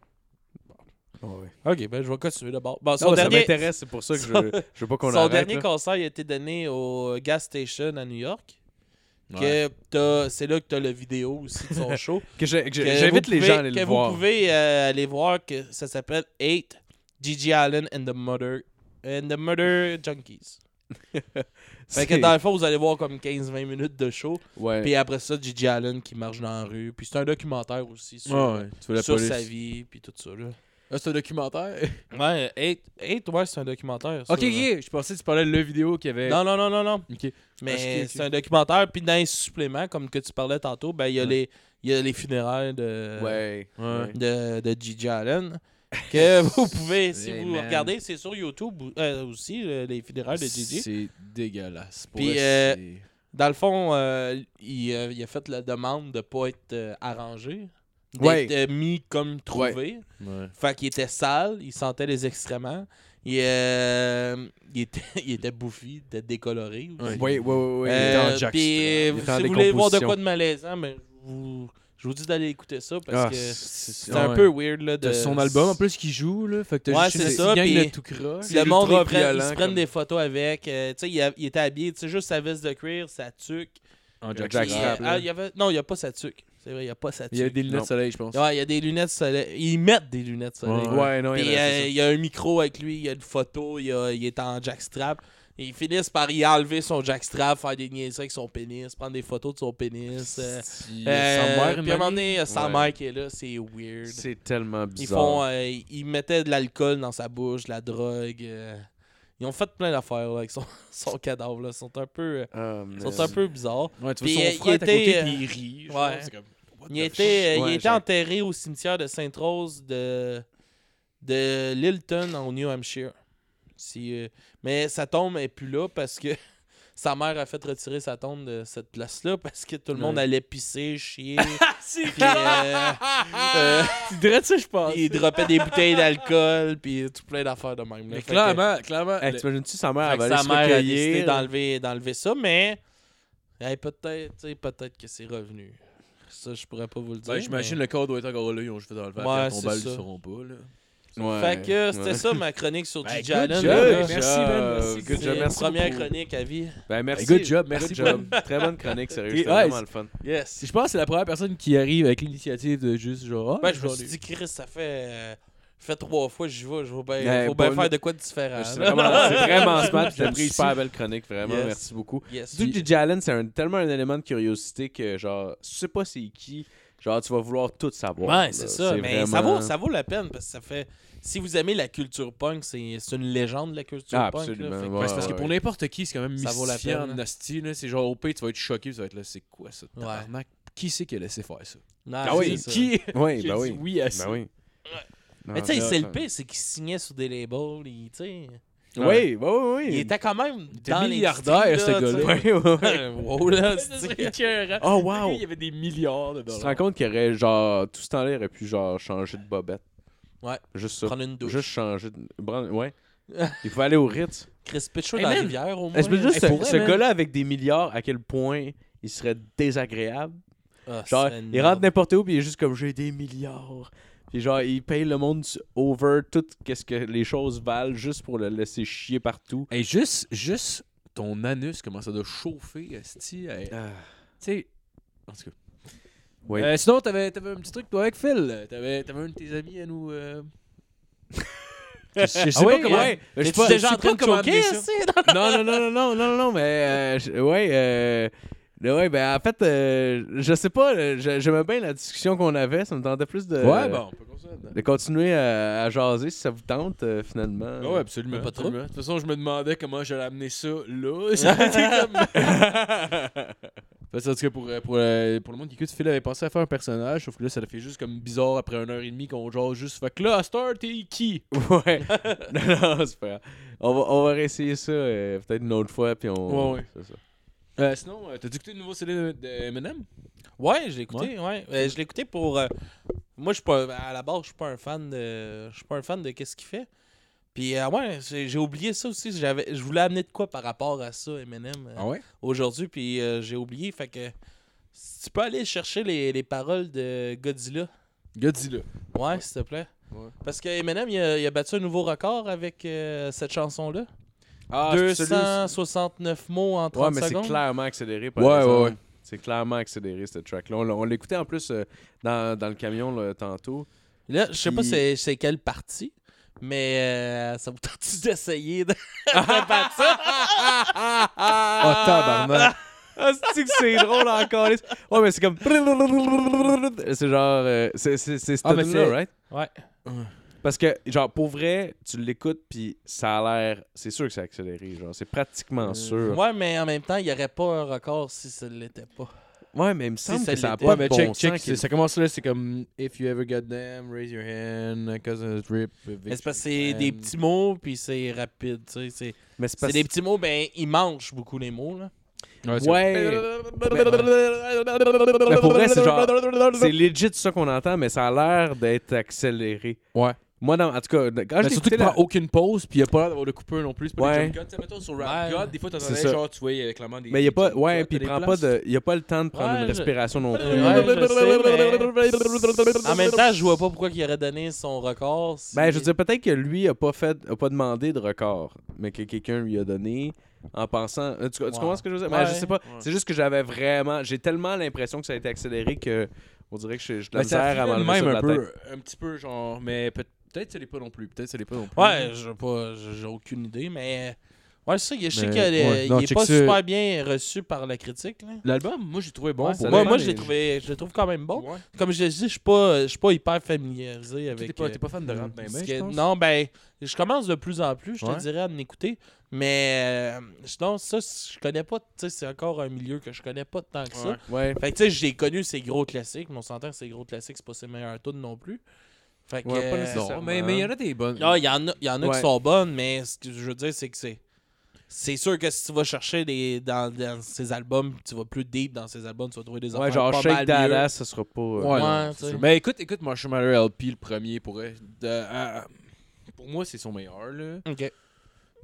Ah. Ok, ben je vais continuer d'abord. Bon, son Non, ça dernier, m'intéresse, c'est pour ça que je, je veux pas qu'on son arrête. dernier là. concert il a été donné au Gas Station à New York. Ouais. Que t'as- c'est là que tu as la vidéo aussi de son [LAUGHS] show. Que que Que J'invite vous les gens à aller que le vous voir. pouvez euh, aller voir que ça s'appelle 8 Gigi Allen and the Mother and the Murder Junkies. [LAUGHS] Fait que dans le fond, vous allez voir comme 15-20 minutes de show. Ouais. Puis après ça, Gigi Allen qui marche dans la rue. Puis c'est un documentaire aussi sur, ouais, sur sa vie. Puis tout ça. Là. Ah, c'est un documentaire? [LAUGHS] Ouais, 8, ouais, c'est un documentaire. ok, je pensais que tu parlais de la vidéo qu'il y avait. Non, non, non, non, non. Ok. Mais Ah, c'est un documentaire. Puis dans les suppléments, comme que tu parlais tantôt, ben il y a Ouais. les il y a les funérailles de Ouais. Ouais. de, de Gigi Allen que [LAUGHS] vous pouvez si Hey, vous man. regardez, c'est sur YouTube euh, aussi euh, les funérailles de Gigi. C'est dégueulasse. Pour Puis, euh, Dans le fond, il, il a fait la demande de pas être arrangé, d'être Ouais. euh, mis comme trouvé. Ouais. Fait qu'il était sale, il sentait les excréments. Il, euh, il était, [LAUGHS] il était bouffi, il était décoloré. Oui, oui, oui. oui. Euh, était en puis, Il était en si vous voulez voir de quoi de malaisant, mais je vous, je vous dis d'aller écouter ça parce Ah, que c'est- un ouais. peu weird. Là, de... Son album en plus qui joue, là. Fait que Ouais, juste c'est ça, puis- de tout croche. Le monde, ils, prennent- ils violent se prennent comme- des photos avec. euh, tu sais, il, a- il était habillé, tu sais, juste sa veste de cuir, sa tuque. En Jack Jackstrap, euh, ah, il. Non, il n'y a pas sa tuque. C'est vrai, il n'y a pas tuque. Il y a des lunettes Non. de soleil, je pense. Ouais, il y a des lunettes soleil. Ils mettent des lunettes soleil. Ouais. Ouais, non, il y a- euh, il y a un micro avec lui, il y a une photo, il, y a- il est en jackstrap. Et ils finissent par y enlever son jackstrap, faire des niaiseries avec son pénis, prendre des photos de son pénis. euh, Puis, euh, euh, sa mère, une puis à un moment donné, il y a sa Ouais. mère qui est là, c'est weird. ça. C'est tellement Ils bizarre. font, euh, ils- ils mettaient de l'alcool dans sa bouche, de la drogue. Euh, ils ont fait plein d'affaires là, avec son, [LAUGHS] son cadavre. Là. Ils sont un peu, euh, Ah, sont un peu bizarres. Ouais, tu vois euh, son frère il est à côté, était, puis il rit. genre, ouais. c'est comme, what Il the était, euh, il Ouais, était j'ai- enterré au cimetière de Sainte-Rose de, de Lilton, au New Hampshire. Si, euh, mais sa tombe est plus là parce que sa mère a fait retirer sa tombe de cette place-là parce que tout le monde Ouais. allait pisser, chier. [LAUGHS] C'est puis, euh, euh, Tu dirais de ça, je pense. il droppait des bouteilles d'alcool, puis tout plein d'affaires de même. là. Mais Fait que- clairement, clairement. Hey, T'imagines-tu sa mère va sa mère a décidé d'enlever, d'enlever ça, mais hey, peut-être, peut-être que c'est revenu. Ça, je pourrais pas vous le dire. Ben, j'imagine mais- le corps doit être encore là. Ils ont juste fait enlever Ouais, ils sauront pas. Là. Ouais, Fait que c'était ouais. ça ma chronique sur Ben, Gigi Allen. merci, man, merci. Good C'est job, une merci première beaucoup. chronique à vie. Ben, merci. good job, merci Good job. Très bonne chronique, sérieux. C'était ouais, vraiment le fun. Yes. Je pense que c'est la première personne qui arrive avec l'initiative de juste genre. Ben, je me suis dit, Chris, ça fait, euh, fait trois fois que j'y vais. Je vais bien, Ouais, faut bien faire de quoi de différent. C'est vraiment, c'est [LAUGHS] vraiment smart. C'était une J'apprécie. super belle chronique, vraiment. Yes. Merci beaucoup. Yes. Gigi Allen, c'est un- tellement un élément de curiosité que, genre, tu sais pas c'est qui, genre, tu vas vouloir tout savoir. Ouais, c'est ça. Mais ça, vaut, ça vaut la peine parce que ça fait. Si vous aimez la culture punk, c'est c'est une légende de la culture Ah, punk. là. absolument, que- ouais. Parce que pour n'importe qui, c'est quand même Ça vaut la peine, là. C'est genre au pire, tu vas être choqué, tu vas être là, c'est quoi ça? Ouais. Tabarnak? Qui c'est qui a laissé faire ça? Non, Ah oui, ça. Qui, Oui, [LAUGHS] ben oui. oui à ça? Ben oui. Mais tu sais, c'est le pire, c'est qu'il signait sur des labels. Tu sais, Oui, oui, oui, oui. il était quand même était dans milliardaire, ce là, gars-là. Oui, oui, wow, là, [LAUGHS] C'est. Oh, wow. Il y avait des milliards de Tu te dollars. rends compte qu'il aurait, genre, tout ce temps-là, il aurait pu, genre, changer de bobette. Ouais. Juste ça. prendre une douche. Juste changer de. Ouais. [LAUGHS] Il faut aller au Ritz. Chris Pitcho Hey, dans la rivière, au moins. Est-ce que juste Hey, ce, gars-là avec des milliards, à quel point il serait désagréable? Ah, Genre, il rentre n'importe où puis il est juste comme j'ai des milliards. Puis genre, il paye le monde over tout qu'est-ce que les choses valent juste pour le laisser chier partout. Hey, juste, juste ton anus commence à de chauffer, esti. Hey, Tu sais, en tout cas. Oui. Euh, sinon, t'avais, t'avais un petit truc, toi, avec Phil. T'avais, t'avais un de tes amis à nous. euh, [LAUGHS] je, sais Ah pas comment. ouais. je pas- déjà en train de comment choquer, ça? [LAUGHS] non, non, non, non, non, non, non, mais euh, ouais, ouais, ben en fait, euh, je sais pas, euh, je- j'aimais bien la discussion qu'on avait, ça me tentait plus de, Ouais, bon, on peut continuer de continuer à, à jaser si ça vous tente euh, finalement. Ouais, absolument. Pas trop. absolument. De toute façon, je me demandais comment j'allais amener ça là. [LAUGHS] Comme. Parce que, en tout cas, pour, euh, pour, pour le monde qui écoute, Phil avait pensé à faire un personnage, sauf que là, ça fait juste comme bizarre après une heure et demie qu'on jase juste. Fait que là, à Star, t'es qui? Ouais. [LAUGHS] non, non, c'est pas grave. On va, on va réessayer ça euh, peut-être une autre fois, puis on. Ouais, ouais. c'est ça. Euh, Sinon, euh, t'as écouté le nouveau CD de, de Eminem? Ouais, je l'ai écouté, ouais. Euh, je l'ai écouté pour. moi, je suis pas. À la base, je suis pas un fan de. Je suis pas un fan de qu'est-ce qu'il fait. Puis, ouais, j'ai oublié ça aussi. J'avais, je voulais amener de quoi par rapport à ça, Eminem, euh, ouais? aujourd'hui, puis j'ai oublié. Fait que. si Tu peux aller chercher les, les paroles de Godzilla. Godzilla. Ouais, s'il te plaît. Ouais. Parce que Eminem, il a, il a battu un nouveau record avec cette chanson-là. Ah, c'est celui- 269 mots en 30 Ouais, mais c'est clairement accéléré. Par Ouais, exemple. ouais, ouais. C'est clairement accéléré, cette track-là. On, l'écoutait en plus euh, dans, dans le camion là, tantôt. Là, je sais pas Puis- c'est c'est quelle partie, Mais euh, ça vous tente [LAUGHS] d'essayer de, de [LAUGHS] battre ça? Oh, tabarnak. [LAUGHS] Ah, c'est que c'est drôle encore. Ouais, mais c'est comme. C'est genre. euh, c'est c'est Ah, c'est- right? Ouais. Parce que, genre, pour vrai, tu l'écoutes, puis ça a l'air. C'est sûr que c'est accéléré. Genre, c'est pratiquement Euh, sûr. Ouais, mais en même temps, il n'y aurait pas un record si ça ne l'était pas. Ouais, mais il me semble ça que ça a l'était. pas Ouais, de mais bon check, sens check. Ça commence là, c'est comme If you ever got them, raise your hand, cause of rip. C'est parce que c'est des petits mots, puis c'est rapide. tu sais, C'est Mais c'est c'est parce des petits mots, ben, ils mangent beaucoup les mots. Là. Ouais. Mais pour vrai, c'est genre. C'est [LAUGHS] legit ça qu'on entend, mais ça a l'air d'être accéléré. Ouais. Moi, dans, en tout cas, quand je surtout qu'il la- prend aucune pause, puis il n'y a pas l'air d'avoir de coupeur non plus. C'est pas Ouais. des jump cuts. Sur Rap Ouais. God, des fois, t'entendais genre, tu avec clairement des. Mais il y a pas. Ouais, puis il des prend pas de. Il a pas le temps de prendre Ouais, une je- respiration non plus. Ouais, je sais, mais en même temps, je vois pas pourquoi il aurait donné son record. si- Ben, je veux dire, peut-être que lui a pas fait, a pas demandé de record, mais que quelqu'un lui a donné en pensant. Tu, tu Ouais. comprends ce que je veux dire? Ben, je sais pas. C'est juste que j'avais vraiment. J'ai tellement l'impression que ça a été accéléré que on dirait que j'ai j'ai de la misère à m'enlever même un peu, un petit peu, genre, mais peut- peut-être ça l'est pas non plus. Peut-être ça l'est pas non plus. Ouais, je sais pas, j'ai j'ai aucune idée, mais. Ouais, c'est ça, je sais Mais- qu'il est, ouais, il non, est check pas super bien reçu par la critique. Là. L'album, moi, j'ai trouvé bon. Ouais, pour moi, moi je l'ai trouvé, je le trouve quand même bon. Ouais. Comme je l'ai dit, je suis pas, je suis pas hyper familiarisé avec. T'es pas, euh, t'es pas fan de rap, ben, ben, non, ben, je commence de plus en plus, je Ouais. te dirais, à m'écouter. Mais euh, sinon, ça, je connais pas, tu sais, c'est encore un milieu que je connais pas tant que ça. Ouais. Ouais. Fait que tu sais, j'ai connu ces gros classiques, mais on s'entend que ces gros classiques, c'est pas ses meilleurs tunes non plus. Fait que. Ouais, pas euh, nécessairement. Non, mais mais il y en a des bonnes. ah, il y en a, il y en a Ouais. qui sont bonnes, mais ce que je veux dire, c'est que c'est. C'est sûr que si tu vas chercher des, dans, dans ces albums, tu vas plus deep dans ces albums, tu vas trouver des Ouais, genre pas Shake. Ass, ça sera pas. euh, Ouais. Mais écoute, écoute Marshmallow LP, le premier, pour elle, de- à- pour moi, c'est son meilleur, là. Ok.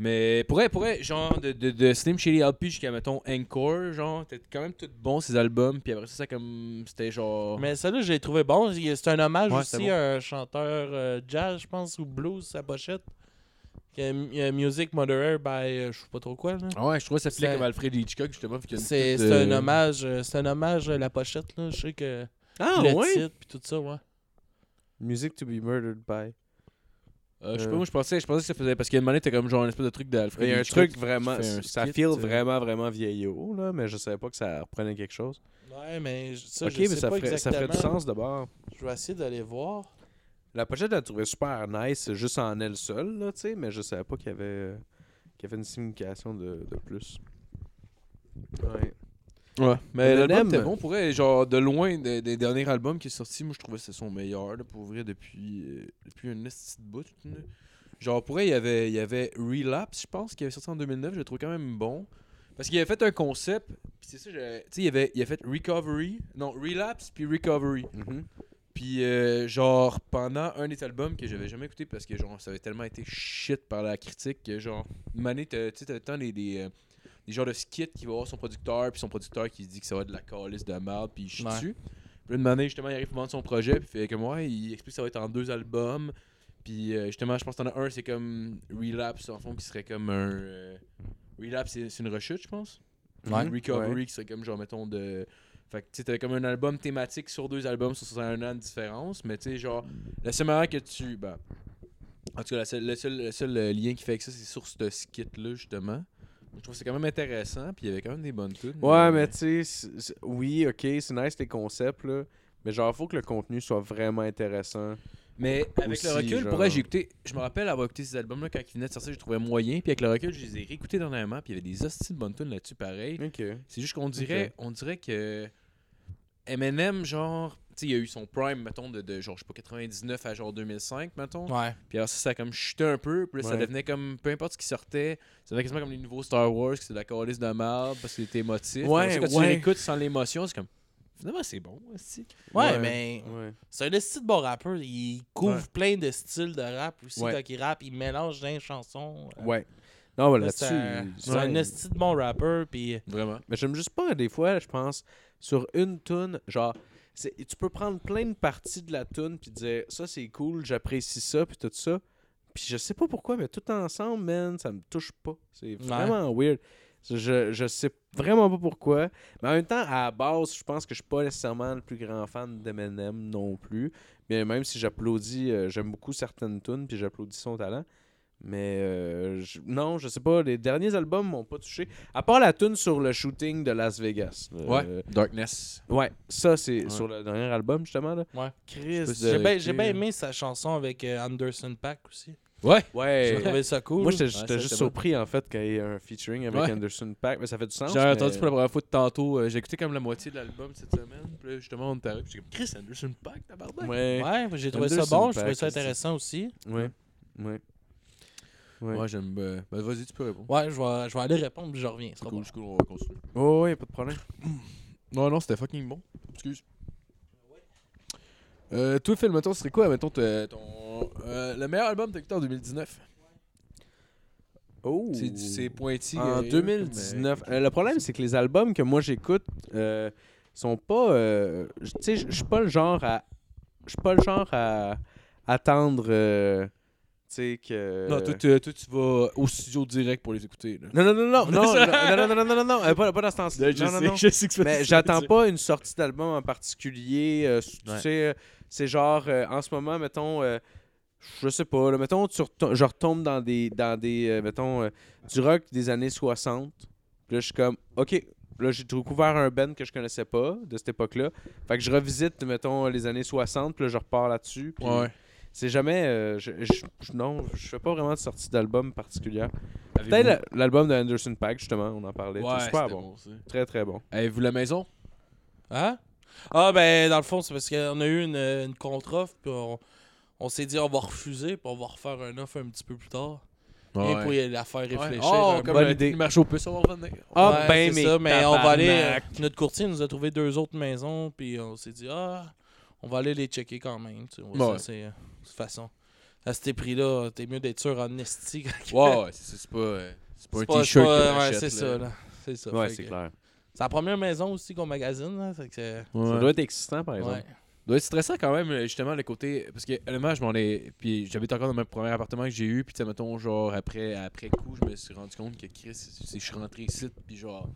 Mais pour elle, genre, de, de, de Slim Shady LP jusqu'à, mettons, Encore, genre, c'était quand même tout bon, ces albums. Puis après ça, ça comme, c'était genre... Mais celle-là, je l'ai trouvé bon. C'est un hommage Ouais, aussi bon. à un chanteur euh, jazz, je pense, ou blues, sa pochette. Euh, Music Murderer by euh, je sais pas trop quoi. là. Ah ouais, je trouvais que ça C'est- comme Alfred Hitchcock, justement. C'est c'est euh, un hommage, euh, c'est un hommage à la pochette. Là. Je sais que Ah, le ouais? titre puis tout ça, ouais. Music to be murdered by. Euh, je sais Euh. pas, moi, je pensais, je pensais que ça faisait... Parce qu'il y a une manette, t'as comme genre une espèce de truc d'Alfred Il y a un truc vraiment. un Ça skit, feel vraiment, vraiment vieillot, là, mais je savais pas que ça reprenait quelque chose. Ouais, mais ça, ok, je mais sais ça pas ferait, ça ferait du sens d'abord. Je vais essayer d'aller voir. La pochette, je la trouvais super nice, juste en elle seule, là, tu sais, mais je savais pas qu'il y avait, euh, qu'il y avait une signification de, de plus. Ouais. Ouais, mais Le l'album était bon pour elle, genre de loin des, des derniers albums qui est sorti, moi je trouvais que c'est son meilleur là, pour vrai depuis euh, depuis un esti de bout. Genre pour elle, il y avait il y avait Relapse, je pense qui avait sorti en 2009, je le trouve quand même bon parce qu'il avait fait un concept, puis c'est ça, je- tu sais il avait il a fait Recovery, non Relapse puis Recovery. Mhm. Puis euh, genre pendant un des albums que j'avais jamais écouté parce que genre ça avait tellement été shit par la critique que genre une t'as- tu sais le temps des, des, genres de skits qui va voir son producteur puis son producteur qui se dit que ça va être de la calice de merde puis il chie Ouais. dessus. Puis une année justement il arrive pour vendre son projet puis fait comme ouais il explique que ça va être en deux albums. Puis euh, justement je pense que t'en as un c'est comme Relapse en fond qui serait comme un euh, Relapse c'est une rechute je pense. Ouais. Recovery Ouais. qui serait comme genre mettons de fait que tu t'avais comme un album thématique sur deux albums sur un an de différence, mais tu sais, genre, la seule manière que tu. Ben, en tout cas, le seul, le seul euh, lien qui fait avec ça, c'est sur ce skit-là, justement. Je trouve que c'est quand même intéressant, puis il y avait quand même des bonnes tunes. Ouais, mais tu sais, oui, ok, c'est nice les concepts, là. Mais genre, faut que le contenu soit vraiment intéressant. Mais avec le recul, genre- pour j'ai écouté. Je me rappelle avoir écouté ces albums-là quand ils venaient de sortir, je trouvais moyen, puis avec le recul, je les ai réécoutés dernièrement, puis il y avait des hosties de bonnes tunes là-dessus, pareil. C'est juste qu'on dirait, on dirait que Eminem, genre, il y a eu son prime, mettons, de, de genre, je sais pas, 99 à genre 2005, mettons. Ouais. Puis alors ça, ça a comme chuté un peu. Puis là, ça devenait comme, peu importe ce qui sortait, ça devenait quasiment comme les nouveaux Star Wars, que c'est de la calice de merde parce que c'était émotif. Ouais, quand tu l'écoutes sans l'émotion, c'est comme, finalement, c'est bon, aussi. Ouais, mais Ouais. c'est un style de bon rappeur. Il couvre Ouais. plein de styles de rap aussi Ouais. quand il rappe. Il mélange dans les chansons. Euh, Ouais. Non, voilà, c'est un, là-dessus. c'est ouais. un esti de bon rappeur. Puis Vraiment. Mais j'aime juste pas, des fois, je pense, sur une tune, genre, tu peux prendre plein de parties de la tune puis dire ça c'est cool, j'apprécie ça puis tout ça. Puis je sais pas pourquoi, mais tout ensemble, man, ça me touche pas. C'est vraiment weird. Je, je sais vraiment pas pourquoi. Mais en même temps, à la base, je pense que je suis pas nécessairement le plus grand fan d'Eminem non plus. Mais même si j'applaudis, euh, j'aime beaucoup certaines tunes, puis j'applaudis son talent. Mais euh, je- non, je sais pas, les derniers albums m'ont pas touché. À part la tune sur le shooting de Las Vegas. Euh, Ouais. Darkness. Ouais, ça c'est Ouais. sur le dernier album justement. Là. Ouais. Chris J'ai bien j'ai ok. bien aimé sa chanson avec euh, Anderson Pack aussi. Ouais. Ouais. J'ai trouvé ça cool. Moi, j'étais Ouais, juste surpris en fait qu'il y ait un featuring avec Ouais. Anderson Paak. Mais ça fait du sens. J'ai mais- entendu pour la première fois de tantôt. euh, j'ai écouté comme la moitié de l'album cette semaine. Puis là, justement, on était arrivé. Puis j'ai comme Chris Anderson Pack, tabarnak. Ouais. Ouais, j'ai trouvé ça bon, j'ai trouvé ça intéressant aussi. Ouais. Ouais. Ouais. Ouais, j'aime. euh, ben, vas-y, tu peux répondre. Ouais, je vais, je vais aller répondre puis je reviens. C'est cool, cool, on va continuer. Oh, ouais, pas de problème. [CLEARS THROAT] Non, non, c'était fucking bon. Excuse. Euh, toi, Phil, mettons, ce serait quoi, mettons, ton. euh, le meilleur album que t'as écouté en 2019 Oh. C'est c'est pointy. En euh, 2019. Euh, le problème, c'est que les albums que moi j'écoute euh, sont pas. euh, tu sais, je je suis pas le genre à. Je suis pas le genre à attendre. Sais, que. Non, toi, tu- toi, tu vas au studio direct pour les écouter. Là. Non, non, non, non, non, [LAUGHS] non, non, non, non, non, non, non, euh, pas, pas dans ce temps-là. Là, je Non, non, sais, non. je sais que c'est Mais j'attends pas une sortie d'album en particulier. euh, tu Ouais. sais, euh, c'est genre, euh, en ce moment, mettons, je sais pas, là, mettons, tu retom- je retombe dans des, dans des mettons, du rock des années 60. Puis là, je suis comme, OK, là, j'ai découvert un band que je connaissais pas de cette époque-là. Fait que je revisite, mettons, les années 60, puis là, je repars là-dessus. puis Ouais. C'est jamais. euh, je, je- je- non, je fais pas vraiment de sortie d'album particulière. Peut-être la- l'album de Anderson Pack, justement, on en parlait. Ouais, c'est super c'était bon. Très, très bon. Avez-vous la maison? Hein? Ah, ben, dans le fond, c'est parce qu'on a eu une, une contre-offre, puis on, on s'est dit on va refuser, puis on va refaire un offre un petit peu plus tard. Et pour y- la faire réfléchir. Oh, un comme bonne le idée. idée. marché au puce, on va revenir. Ah, Ouais, ben, c'est mais ça, mais on va aller. tabarnak. Notre courtier nous a trouvé deux autres maisons, puis on s'est dit, ah, on va aller les checker quand même. Ouais. ça, c'est, euh, de toute façon, à ce prix-là, t'es mieux d'être sûr en esti. [LAUGHS] Ouais, ouais, c'est pas, euh, c'est pas un t-shirt. c'est pas- que ouais, t'achètes, c'est là. ça, là. C'est ça. Ouais, c'est clair. C'est la première maison aussi qu'on magasine, là. fait que Ouais. Ça doit être excitant, par exemple. ouais. doit être stressant quand même, euh, justement, le côté. Parce que, honnêtement, je m'en ai. Puis j'habite encore dans mon premier appartement que j'ai eu. Puis, tu mettons, genre, après, après coup, je me suis rendu compte que Chris, je suis rentré ici. Puis, genre.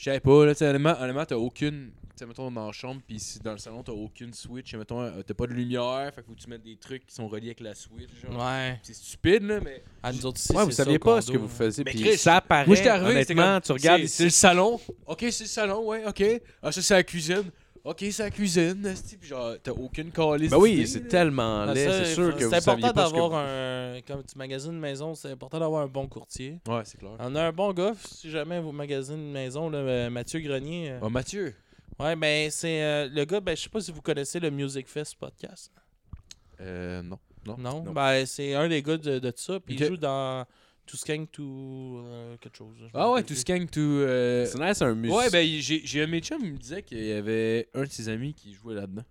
Je savais pas, là, tu honnêtement, honnêtement, t'as aucune. Tu mettons, dans la chambre, puis dans le salon, t'as aucune switch. Mettons, euh, t'as pas de lumière. Fait que faut que tu mettes des trucs qui sont reliés avec la switch. Genre. Ouais. C'est stupide, là, mais. À nous autres ici, Ouais, vous saviez pas ce que vous faisiez. Mais Puis Chris, ça apparaît. Moi, j'étais arrivé, honnêtement, comme, tu regardes ici. C'est le salon. Ok, c'est le salon, ouais, ok. Ah, ça, c'est la cuisine. Ok, c'est la cuisine. Puis genre, t'as aucune calice. Ben oui, c'est tellement Ah, laid. C'est sûr que vous C'est important que d'avoir un. Comme tu magasines une maison, c'est important d'avoir un bon courtier. Ouais, c'est clair. On a un bon gars, si jamais vous magasinez une maison, là, euh, Mathieu Grenier. Oh, Mathieu. Ouais, ben c'est euh, le gars, ben je sais pas si vous connaissez le Music Fest podcast. Euh, non. Non. Non? Non. Ben c'est un des gars de, de ça, puis il joue dans To Skank to euh, quelque chose. Ah ouais, to skank to. euh, C'est nice, un musicien. Ouais, ben j'ai j'ai un chums, il me disait qu'il y avait un de ses amis qui jouait là-dedans.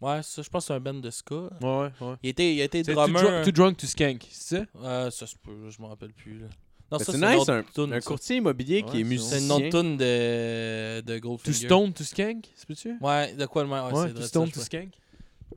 Ouais, ça, je pense que c'est un band de ska. Ouais, ouais. Il était, il était too, drummer. drunk, too drunk to skank, c'est ça? Euh, ça se peut, je me rappelle plus. Là. Non, Ben, ça, c'est nice, un, un ça. courtier immobilier qui est musicien. C'est une autre tune de, de To Goldfinger. stone to skank, c'est peux-tu? Ouais, de quoi le même? Ouais, to stone to skank.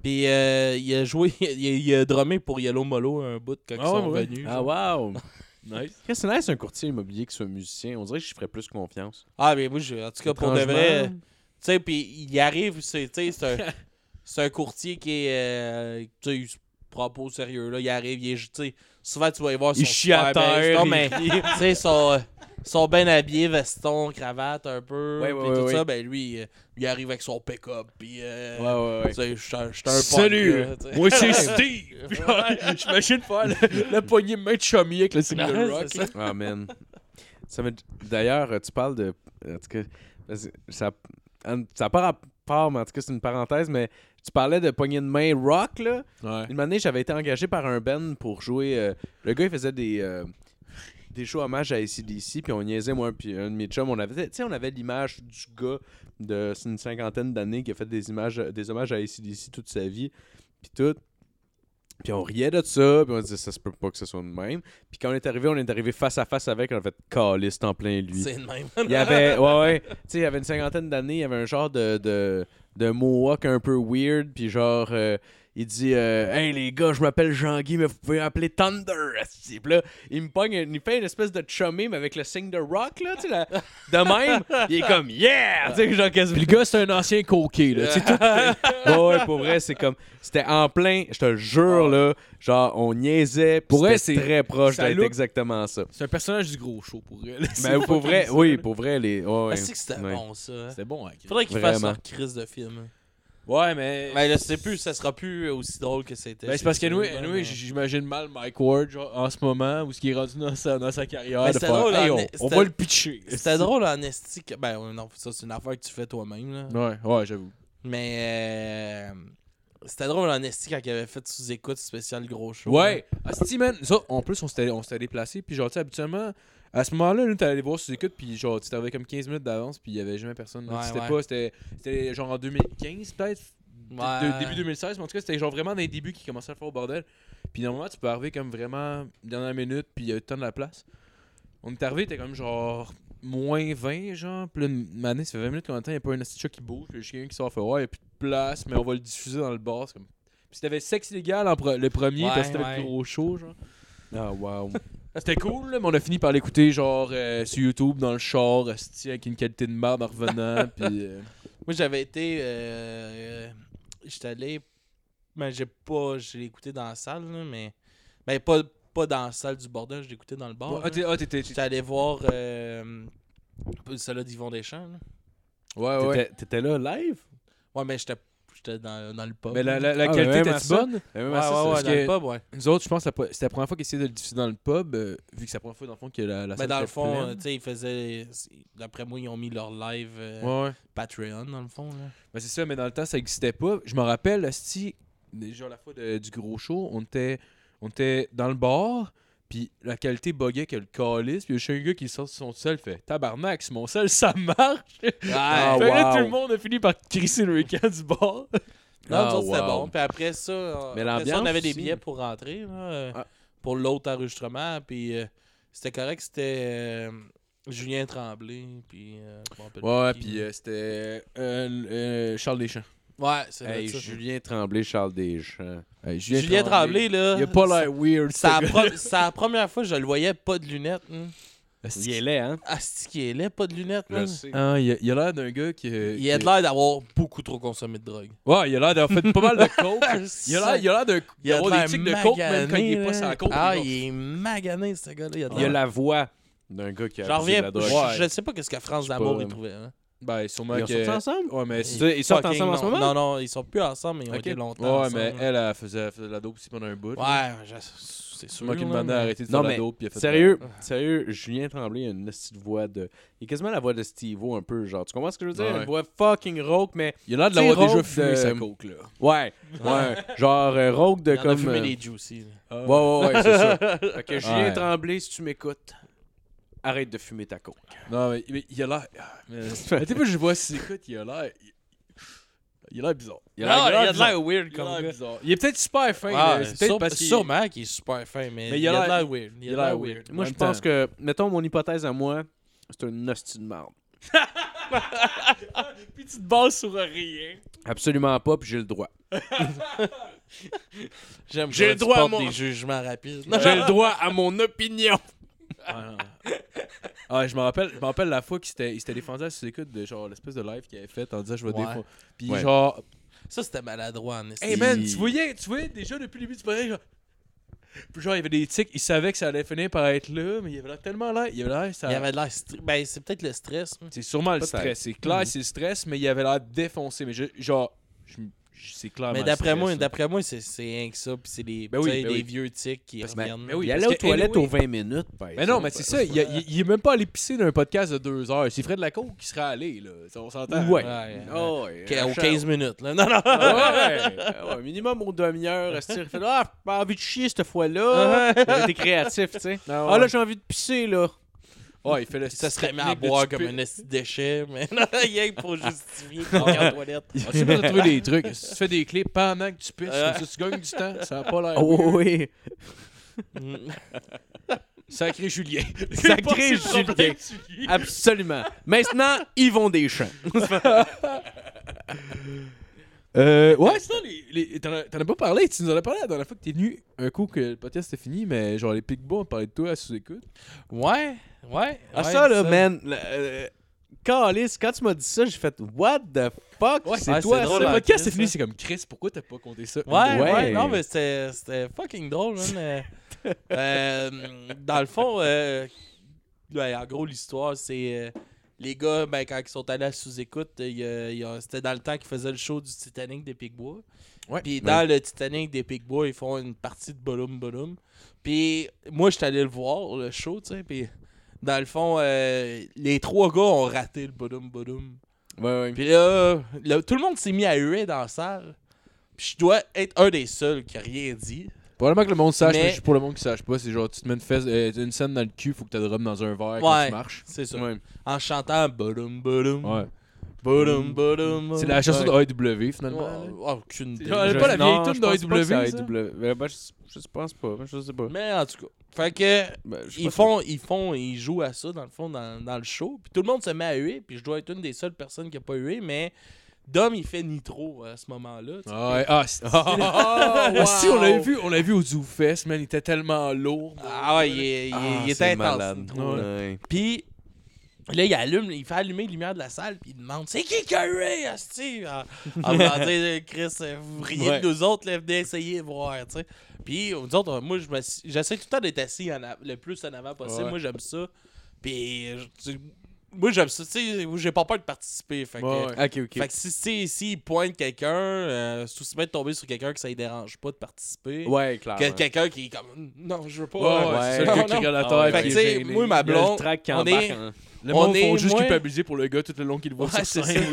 Puis euh, il a joué, [LAUGHS] il a, il a drummé pour Yellow Molo un bout quand Ah ils sont ouais, ouais. venus. Ah, genre. wow! [LAUGHS] Nice. Qu'est-ce que c'est nice, un courtier immobilier qui soit musicien? On dirait que je ferais plus confiance. Ah, mais moi, je- en tout cas, pour de vrai, tu sais, puis il arrive, c'est tu sais, c'est un, [LAUGHS] c'est un courtier qui est, euh, tu sais, au sérieux, là, il arrive, il est, tu sais, souvent, tu vas y voir son Il chie à terre, non, mais, tu sais, ils sont, sont bien habillés, veston, cravate, un peu, Ouais, puis ouais, tout ouais, ça, ouais. ben, lui, euh, il arrive avec son pick-up, puis, euh, ouais, tu sais, je suis un- je suis un Salut, punk, moi c'est [LAUGHS] Steve. J'imagine faire le- la poignée de main de chummy avec le signe [LAUGHS] Ouais, de rock. ça. Ah, man. Ça D'ailleurs, euh, tu parles de. En tout cas, ça ça n'a pas rapport, mais en tout cas, c'est une parenthèse, mais tu parlais de poignée de main rock, là. Ouais. Une année, j'avais été engagé par un band pour jouer. euh, le gars, il faisait des. euh, des shows hommages à ACDC, puis on niaisait, moi, puis un de mes chums, on avait, on avait l'image du gars de c'est une cinquantaine d'années qui a fait des images, des hommages à ACDC toute sa vie, puis tout. Puis on riait de ça, puis on disait ça se peut pas que ce soit de même. Puis quand on est arrivé, on est arrivé face à face avec, on a fait caliste en plein lui. C'est le même. Il y avait, ouais, ouais, tu sais, il y avait une cinquantaine d'années, il y avait un genre de, de, de mohawk un peu weird, puis genre, euh, il dit euh, Hey les gars, je m'appelle Jean-Guy, mais vous pouvez m'appeler Thunder. Puis là, il me pogne, il fait une espèce de chummy, mais avec le signe de rock, là, tu sais, de même. il est comme Yeah! Tu sais, genre quasiment. Puis le gars, c'est un ancien coquet, là. Tout- [LAUGHS] Ouais, ouais, pour vrai, c'est comme. C'était en plein, je te jure, là. Genre, on niaisait. Pour Pour vrai, c'est- très proche d'être look- exactement ça. C'est un personnage du gros show pour elle. Mais pour vrai, oui, pour vrai, les. ouais, ouais. Ah, c'est que c'était Ouais. bon, ça. hein. C'était bon, hein. Faudrait qu'ils fassent Vraiment. leur crise de film. Ouais, mais. Mais là, c'est plus, ça sera plus aussi drôle que c'était. Ben, c'est parce que nous, mais- j'imagine mal Mike Ward genre, en ce moment, où ce qui est rendu dans sa, dans sa carrière. Ben, de faire, drôle, Hey, on, on va le pitcher. C'était drôle en esti. que- Ben, non, ça, c'est une affaire que tu fais toi-même, là. Ouais, ouais, j'avoue. Mais. euh, C'était drôle en esti quand il avait fait sous-écoute spécial gros show. Ouais. Man. Ça, en plus, on s'était on s'était déplacé. Puis, genre, tu sais, habituellement, à ce moment-là, nous, t'allais aller voir sous écoute. Puis, genre, tu t'avais comme 15 minutes d'avance. Puis, il y avait jamais personne. Ouais, c'était ouais. pas. C'était c'était genre en 2015, peut-être? Ouais. de- début 2016, mais en tout cas, c'était genre vraiment dans les débuts qui commençaient à faire au bordel. Puis normalement, tu peux arriver comme vraiment dernière minute, puis il y a eu tant de la place. On est arrivé, t'es comme genre moins 20, genre. Puis là, une année, ça fait 20 minutes qu'on attend, il n'y a pas un chat qui bouge. Puis j'ai quelqu'un qui sort, fait ouais, il n'y a plus de place, mais on va le diffuser dans le bar. C'est comme. Puis c'était sexe illégal en pre- le premier, Ouais, parce que c'était ouais. le gros show, genre. Ah, wow. [LAUGHS] C'était cool, là, mais on a fini par l'écouter, genre, euh, sur YouTube, dans le char, avec une qualité de merde en revenant. [LAUGHS] puis. euh, Moi, j'avais été. Euh, euh, J'étais allé. Ben, j'ai pas. Je l'ai écouté dans la salle, là, mais. Ben, pas, pas dans la salle du bordel, je l'ai écouté dans le bar. ah, ah, t'étais. J'étais allé voir. Euh, celle-là d'Yvon Deschamps. Là. Ouais, ouais. T'étais- T'étais là live? Ouais, mais j'étais j'étais dans, dans le pub. Mais la, la, la Ah, qualité était bonne. Ouais, Ouais, ouais, dans le pub, ouais. Nous autres, je pense que c'était la première fois qu'ils essayaient de le diffuser dans le pub, euh, vu que c'est la première fois dans le fond que la, la Mais dans le fond, euh, tu sais, ils faisaient. D'après moi, ils ont mis leur live euh, Ouais, ouais. Patreon, dans le fond. Là. Ben, c'est ça, mais dans le temps, ça existait pas. Je me rappelle, asti, déjà la fois de- du gros show, on était, on était dans le bar, puis la qualité buguait que le calice, puis il y a un gars qui sort de son sel, fait Tabarnak, c'est mon sel, ça marche. [LAUGHS] Ah, Fait là, wow. tout le monde a fini par crisser le week-end du bar. [LAUGHS] Non, Ah, autres, c'était wow. bon. Puis après ça, euh, Mais après ça, on avait des billets pour rentrer, là, euh, Ah. pour l'autre enregistrement. Puis euh, c'était correct, c'était euh, Julien Tremblay. Puis, euh, Ouais, puis c'était Charles Deschamps. Ouais, c'est Hey, vrai. ça. Julien Tremblay, Charles Deschamps. Hey, Julien Tremblay, là. Il a pas l'air weird. C'est la, première fois que je le voyais pas de lunettes. hein. Il est laid, hein? Est laid, pas de lunettes. Sais. Ah, il a il a l'air d'un gars qui. Il a de l'air d'avoir beaucoup trop consommé de drogue. Ouais, il a l'air d'avoir fait pas mal de [LAUGHS] coke. Il a l'air, il a l'air d'un- Il a d'avoir l'air des tics de coke même quand il est pas là. coke. Ah, il il est magané, ce gars-là. Il a de Il a la voix d'un gars qui a J'en de reviens. Je, je sais pas qu'est-ce que France d'amour il euh, trouvait. Hein. Ben, sûrement Ils que. sorti ensemble? Ouais, mais. Ça, ils sortent Fucking ensemble en ce non. moment? Non, non, ils sont plus ensemble, mais ils ont Ok. été longtemps Ouais, mais elle, elle faisait, elle faisait de la dope aussi pendant un bout. Ouais, je- c'est sûr. Sûrement a mais- arrêté de Non, faire de la dope. puis il a fait Sérieux, sérieux, Julien Tremblay a une petite voix de. Il a quasiment la voix de Steve-O un peu, genre. Tu comprends ce que je veux dire? Ouais. Une voix fucking rauque, mais. Il a l'air de Tu sais, l'avoir déjà fumé de- sa coke, là. Ouais, ouais. [LAUGHS] genre euh, rauque de Il en a comme. fumé euh, des juicy. là. Ouais, ouais, ouais, c'est ça. [LAUGHS] Fait que Julien. Tremblay, si tu m'écoutes, arrête de fumer ta coke. Non, mais, mais il a l'air. ah, mais- [LAUGHS] T'es pas, je vois si écoute, il a l'air. il- Il a l'air bizarre. Il Non, a l'air- il weird Il comme bizarre. Il est peut-être super fin, Ah, mais c'est peut-être parce qu'il. Sûrement qu'il est super fin, mais, Mais il il a l'air- l'air weird. il a l'air weird. Moi, En je pense temps. que, mettons, mon hypothèse à moi, c'est un hostie de marde. [LAUGHS] Puis tu te bases sur rien. Absolument pas, puis j'ai le droit. [LAUGHS] J'aime J'ai le droit à mon- des jugements rapides. J'ai le droit à mon opinion. Ah. Ah, je me rappelle, je me rappelle la fois qu'il s'était, il s'était défendu à ses écoutes de genre l'espèce de live qu'il avait fait en disant je vais Ouais. défendre. Puis Ouais. genre, Ça, c'était maladroit en esti. hey man, tu voyais, tu voyais déjà depuis le début du projet, genre. Puis genre, il y avait des tics, il savait que ça allait finir par être là, mais il avait l'air tellement l'air, il avait l'air, ça. Il avait de l'air... stre- Ben, c'est peut-être le stress. hein. C'est sûrement le Peut-être. stress, c'est clair, Mhm. c'est le stress, mais il avait l'air défoncé, mais je- genre, je- c'est clairement. Mais d'après moi, d'après moi, c'est c'est rien que ça. Puis c'est des, Ben oui, ben des oui. vieux tics qui Parce- reviennent. ben oui, Il allait aux que toilettes aux 20 minutes. Mais non, mais c'est ça, il, il- il est même pas allé pisser d'un podcast de deux heures. C'est Fred Lacour qui serait allé, là. On s'entend. Ouais. Ouais. Oh, ouais. Qu- Aux Achat- 15 minutes, là. [LAUGHS] Non, non. Ouais, ouais, minimum aux demi-heures. il fait Ah, pas envie de chier cette fois-là. [LAUGHS] Il a été créatif, tu sais. Ah là, j'ai envie de pisser, là. Ouais, il fait le Ça serait mis à boire comme un déchet, mais non, [LAUGHS] rien pour justifier [LAUGHS] en toilette. Tu peux te trouver des trucs. Si tu fais des clips pendant que tu pisses, ça, tu gagnes du temps. Ça a pas l'air. Oh, oui. Mm. Sacré Julien. [LAUGHS] Sacré Pas Julien. Absolument. Maintenant, ils vont des champs. Euh, ouais, sinon, les, les- t'en as t'en as pas parlé. Tu nous en as parlé la dernière fois que t'es venu un coup que le podcast était fini, mais genre les Pigbois, on parlait de toi à sous-écoute. Ouais, ouais. Ah, ouais, ça, là, man. le- euh, Calice, quand tu m'as dit ça, j'ai fait What the fuck? Ouais, c'est ouais, toi, c'est Le drôle, ça. hein. podcast est Chris, fini, ça. c'est comme Chris, pourquoi t'as pas compté ça? Ouais, ouais, Ouais. non, mais c'était c'était fucking drôle, man. Euh, [LAUGHS] euh, dans le fond, euh, ouais, en gros, l'histoire, c'est euh, les gars, ben, quand ils sont allés à sous-écoute, c'était dans le temps qu'ils faisaient le show du Titanic des Pigbois. Ouais. Puis dans le Titanic des Pigbois, ils font une partie de Bolum Bolum. Puis moi, j'étais allé le voir, le show, tu sais. Puis dans le fond, euh, les trois gars ont raté le Bolum Bolum. Ouais, ouais. Puis là, là, tout le monde s'est mis à huer dans la salle. Puis je dois être un des seuls qui a rien dit. Probablement que le monde sache, mais, pour le monde qui sache pas, c'est genre tu te mets une, fesse, euh, une scène dans le cul, faut que de rhum dans un verre quand Ouais. tu marches. C'est ça. Ouais. En chantant Bolum Bolum. Ouais. Bolum Bolum. C'est la chanson de AEW finalement. Ouais, aucune idée. genre, Je- pas la vieille tune je de AEW. Ben, ben, je, pense pas. Je sais pas. Mais en tout cas. Fait que Ben, ils font, ils font, ils jouent à ça dans le fond dans, dans le show. Puis tout le monde se met à huer. Puis je dois être une des seules personnes qui a pas hué. Mais Dom il fait nitro à ce moment-là. Ah ouais, ah, [LAUGHS] Ah, Ah, si, on l'a vu, on l'a vu au Zoo Fest, man, il était tellement lourd. Ah ouais, il, Ah, il était intense. Puis là, il allume, il fait allumer les lumières de la salle, puis il demande C'est qui qui a hué, Asti En dire, Chris, vous riez Ouais. de nous autres, là, venez essayer de voir, tu sais. Puis nous autres, moi, j'essaie tout le temps d'être assis en a- le plus en avant possible. Ouais. Moi, j'aime ça. Puis, moi, j'aime ça. Tu sais, j'ai pas peur de participer. Fait que, Ouais, ouais. Ok, ok. fait que si, si, si il pointe quelqu'un, euh, bien de tomber sur quelqu'un que ça ne dérange pas de participer. Ouais, clairement. Que quelqu'un qui est comme Non, je veux pas. Ouais, ouais, Ouais. c'est le qui la Ah terre. ouais, Fait que, tu sais, moi, ma le blonde. track qui on est- Le on monde est font juste moins- culpabiliser pour le gars tout le long qu'il le voit Ouais, sur c'est scène.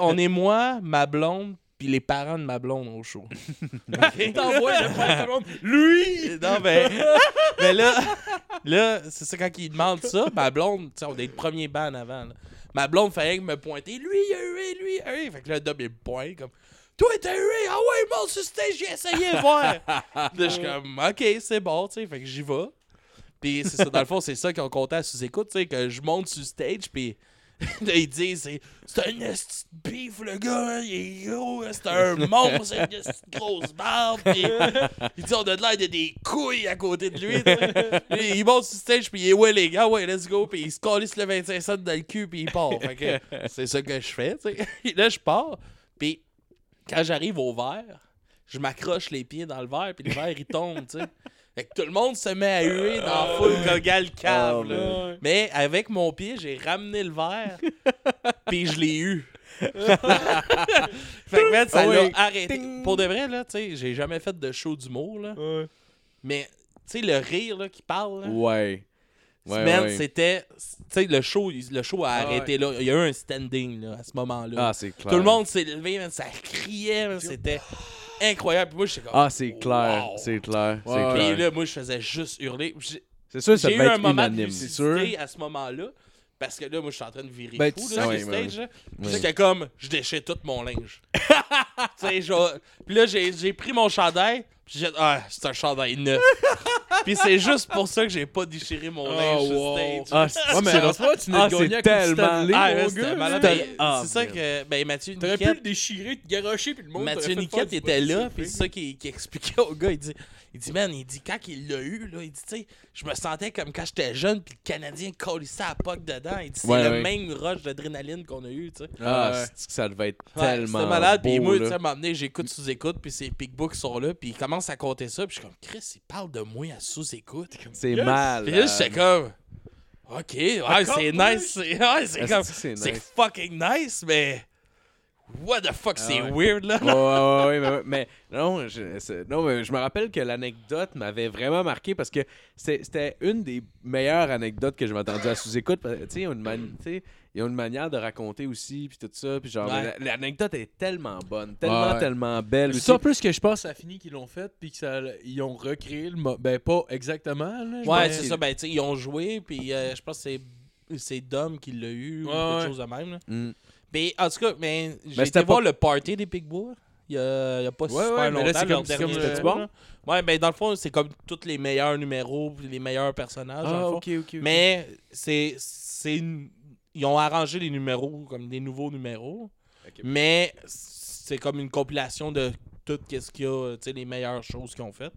on est moi, ma blonde, puis les parents de ma blonde au show. [LAUGHS] [LAUGHS] T'envoies le frère de monde. Lui! non, mais, [LAUGHS] mais là, là c'est ça, quand il demande ça, ma blonde, tu sais, on est le premier banc en avant. là. Ma blonde fallait me pointer. Lui, il a eu, lui, il a eu. Fait que là, Dom, il me pointe comme. Toi, t'as eu, ah ouais, monte sur stage, j'ai essayé de voir. là, je suis comme, ok, c'est bon, tu sais, fait que j'y vais. Puis c'est ça, dans le fond, c'est ça qu'on comptait à sous-écoute, tu sais, que je monte sur stage, puis [LAUGHS] ils disent, c'est, c'est un esti beef, le gars, il est gros, c'est un monstre, une esti de grosse barbe, puis il dit, on a de l'air de des couilles à côté de lui. Puis [LAUGHS] il monte sur stage, puis il est, ouais, les gars, ouais, let's go, puis il se calisse le 25 cents dans le cul, puis il part. C'est ça que je fais. [LAUGHS] Là, je pars, puis quand j'arrive au verre, je m'accroche les pieds dans le verre, puis le verre, il tombe, sais. Fait que tout le monde se met à huer dans la foule comme gal cave, là. man. Mais avec mon pied, j'ai ramené le verre, [LAUGHS] puis je l'ai eu. [LAUGHS] fait que, man, ça Oh, l'a ouais. arrêté. Ting. Pour de vrai, là, tu sais, j'ai jamais fait de show d'humour, là. Mais, tu sais, le rire, là, qui parle, là. Ouais. Ouais, man, ouais. c'était. Tu sais, le show, il- le show a Ah arrêté là. Il y a eu un standing, là, à ce moment-là. Ah, c'est clair. Tout le monde s'est levé, man, ça criait, man, c'était [GASPS] incroyable. Puis moi, j'étais comme. Ah, c'est clair. Wow. C'est clair. Ouais, C'est clair. là, moi, je faisais juste hurler. C'est sûr, ça j'ai eu devait un être moment unanime. de C'est sûr. lucidité à ce moment-là. Parce que là, moi, je suis en train de virer Ben, fou là, ouais, sur ouais, stage. là. Puis Ouais. C'était comme, je déchire tout mon linge. [LAUGHS] tu sais, genre... Puis là, j'ai j'ai pris mon chandail. Puis j'ai ah, c'est un chandail neuf. [LAUGHS] puis c'est juste pour ça que j'ai pas déchiré mon Oh, linge sur wow. stage. Ah, c'est Ouais, mais ce moment, tu n'as Ah, gagné tellement- Ah, ouais. Ben, Ah, c'est ça que ben, Mathieu T'aurais pu le déchirer, te garocher, puis le monde Mathieu Niquette était là, puis c'est ça qu'il expliquait au gars. Il dit, il dit, man, il dit, quand il l'a eu, là, il dit, tu sais, je me sentais comme quand j'étais jeune, puis le Canadien collissait à POC dedans. Il dit, c'est Ouais, le ouais. même rush d'adrénaline qu'on a eu, tu sais. Ah, Ouais. c'est que ça devait être tellement C'était malade, puis moi, tu sais, donné, j'écoute sous-écoute, puis ces Pigbook sont là, puis ils commencent à compter ça, puis je suis comme, Chris, il parle de moi à sous-écoute. C'est mal. Puis là, j'étais comme, ok, ouais, c'est nice, c'est ouais, c'est comme, C'est c'est nice? fucking nice, mais what the fuck, c'est ouais. weird, là. Ouais, ouais, ouais, mais, mais non, je, c'est- non, mais je me rappelle que l'anecdote m'avait vraiment marqué parce que c'est- c'était une des meilleures anecdotes que j'ai entendues à sous-écoute. parce que, Tu sais, ils ont une ils ont manière de raconter aussi, puis tout ça. Puis genre, Ouais. l'anecdote est tellement bonne, tellement, Ouais. tellement belle C'est ça plus que je pense que ça a fini qu'ils l'ont fait puis qu'ils ont recréé le mo- ben pas exactement là, je Ouais, c'est ça, ben, tu sais, ils ont joué, puis euh, je pense que c'est. C'est Dom qui l'a eu, ou quelque ouais. chose de même. Là. Mm. Mais en tout cas, mais j'ai Mais été voir pas- le party des Pigbois. Il y a, il y a pas Ouais, super ouais, mais là, longtemps. c'est leur comme- c'est dernier comme, bon? Ouais, ben dans le fond, c'est comme tous les meilleurs numéros, les meilleurs personnages. Ah. OK. Mais c'est. c'est une- Ils ont arrangé les numéros comme des nouveaux numéros. Mais c'est comme une compilation de tout ce qu'il y a, tu sais, les meilleures choses qu'ils ont faites.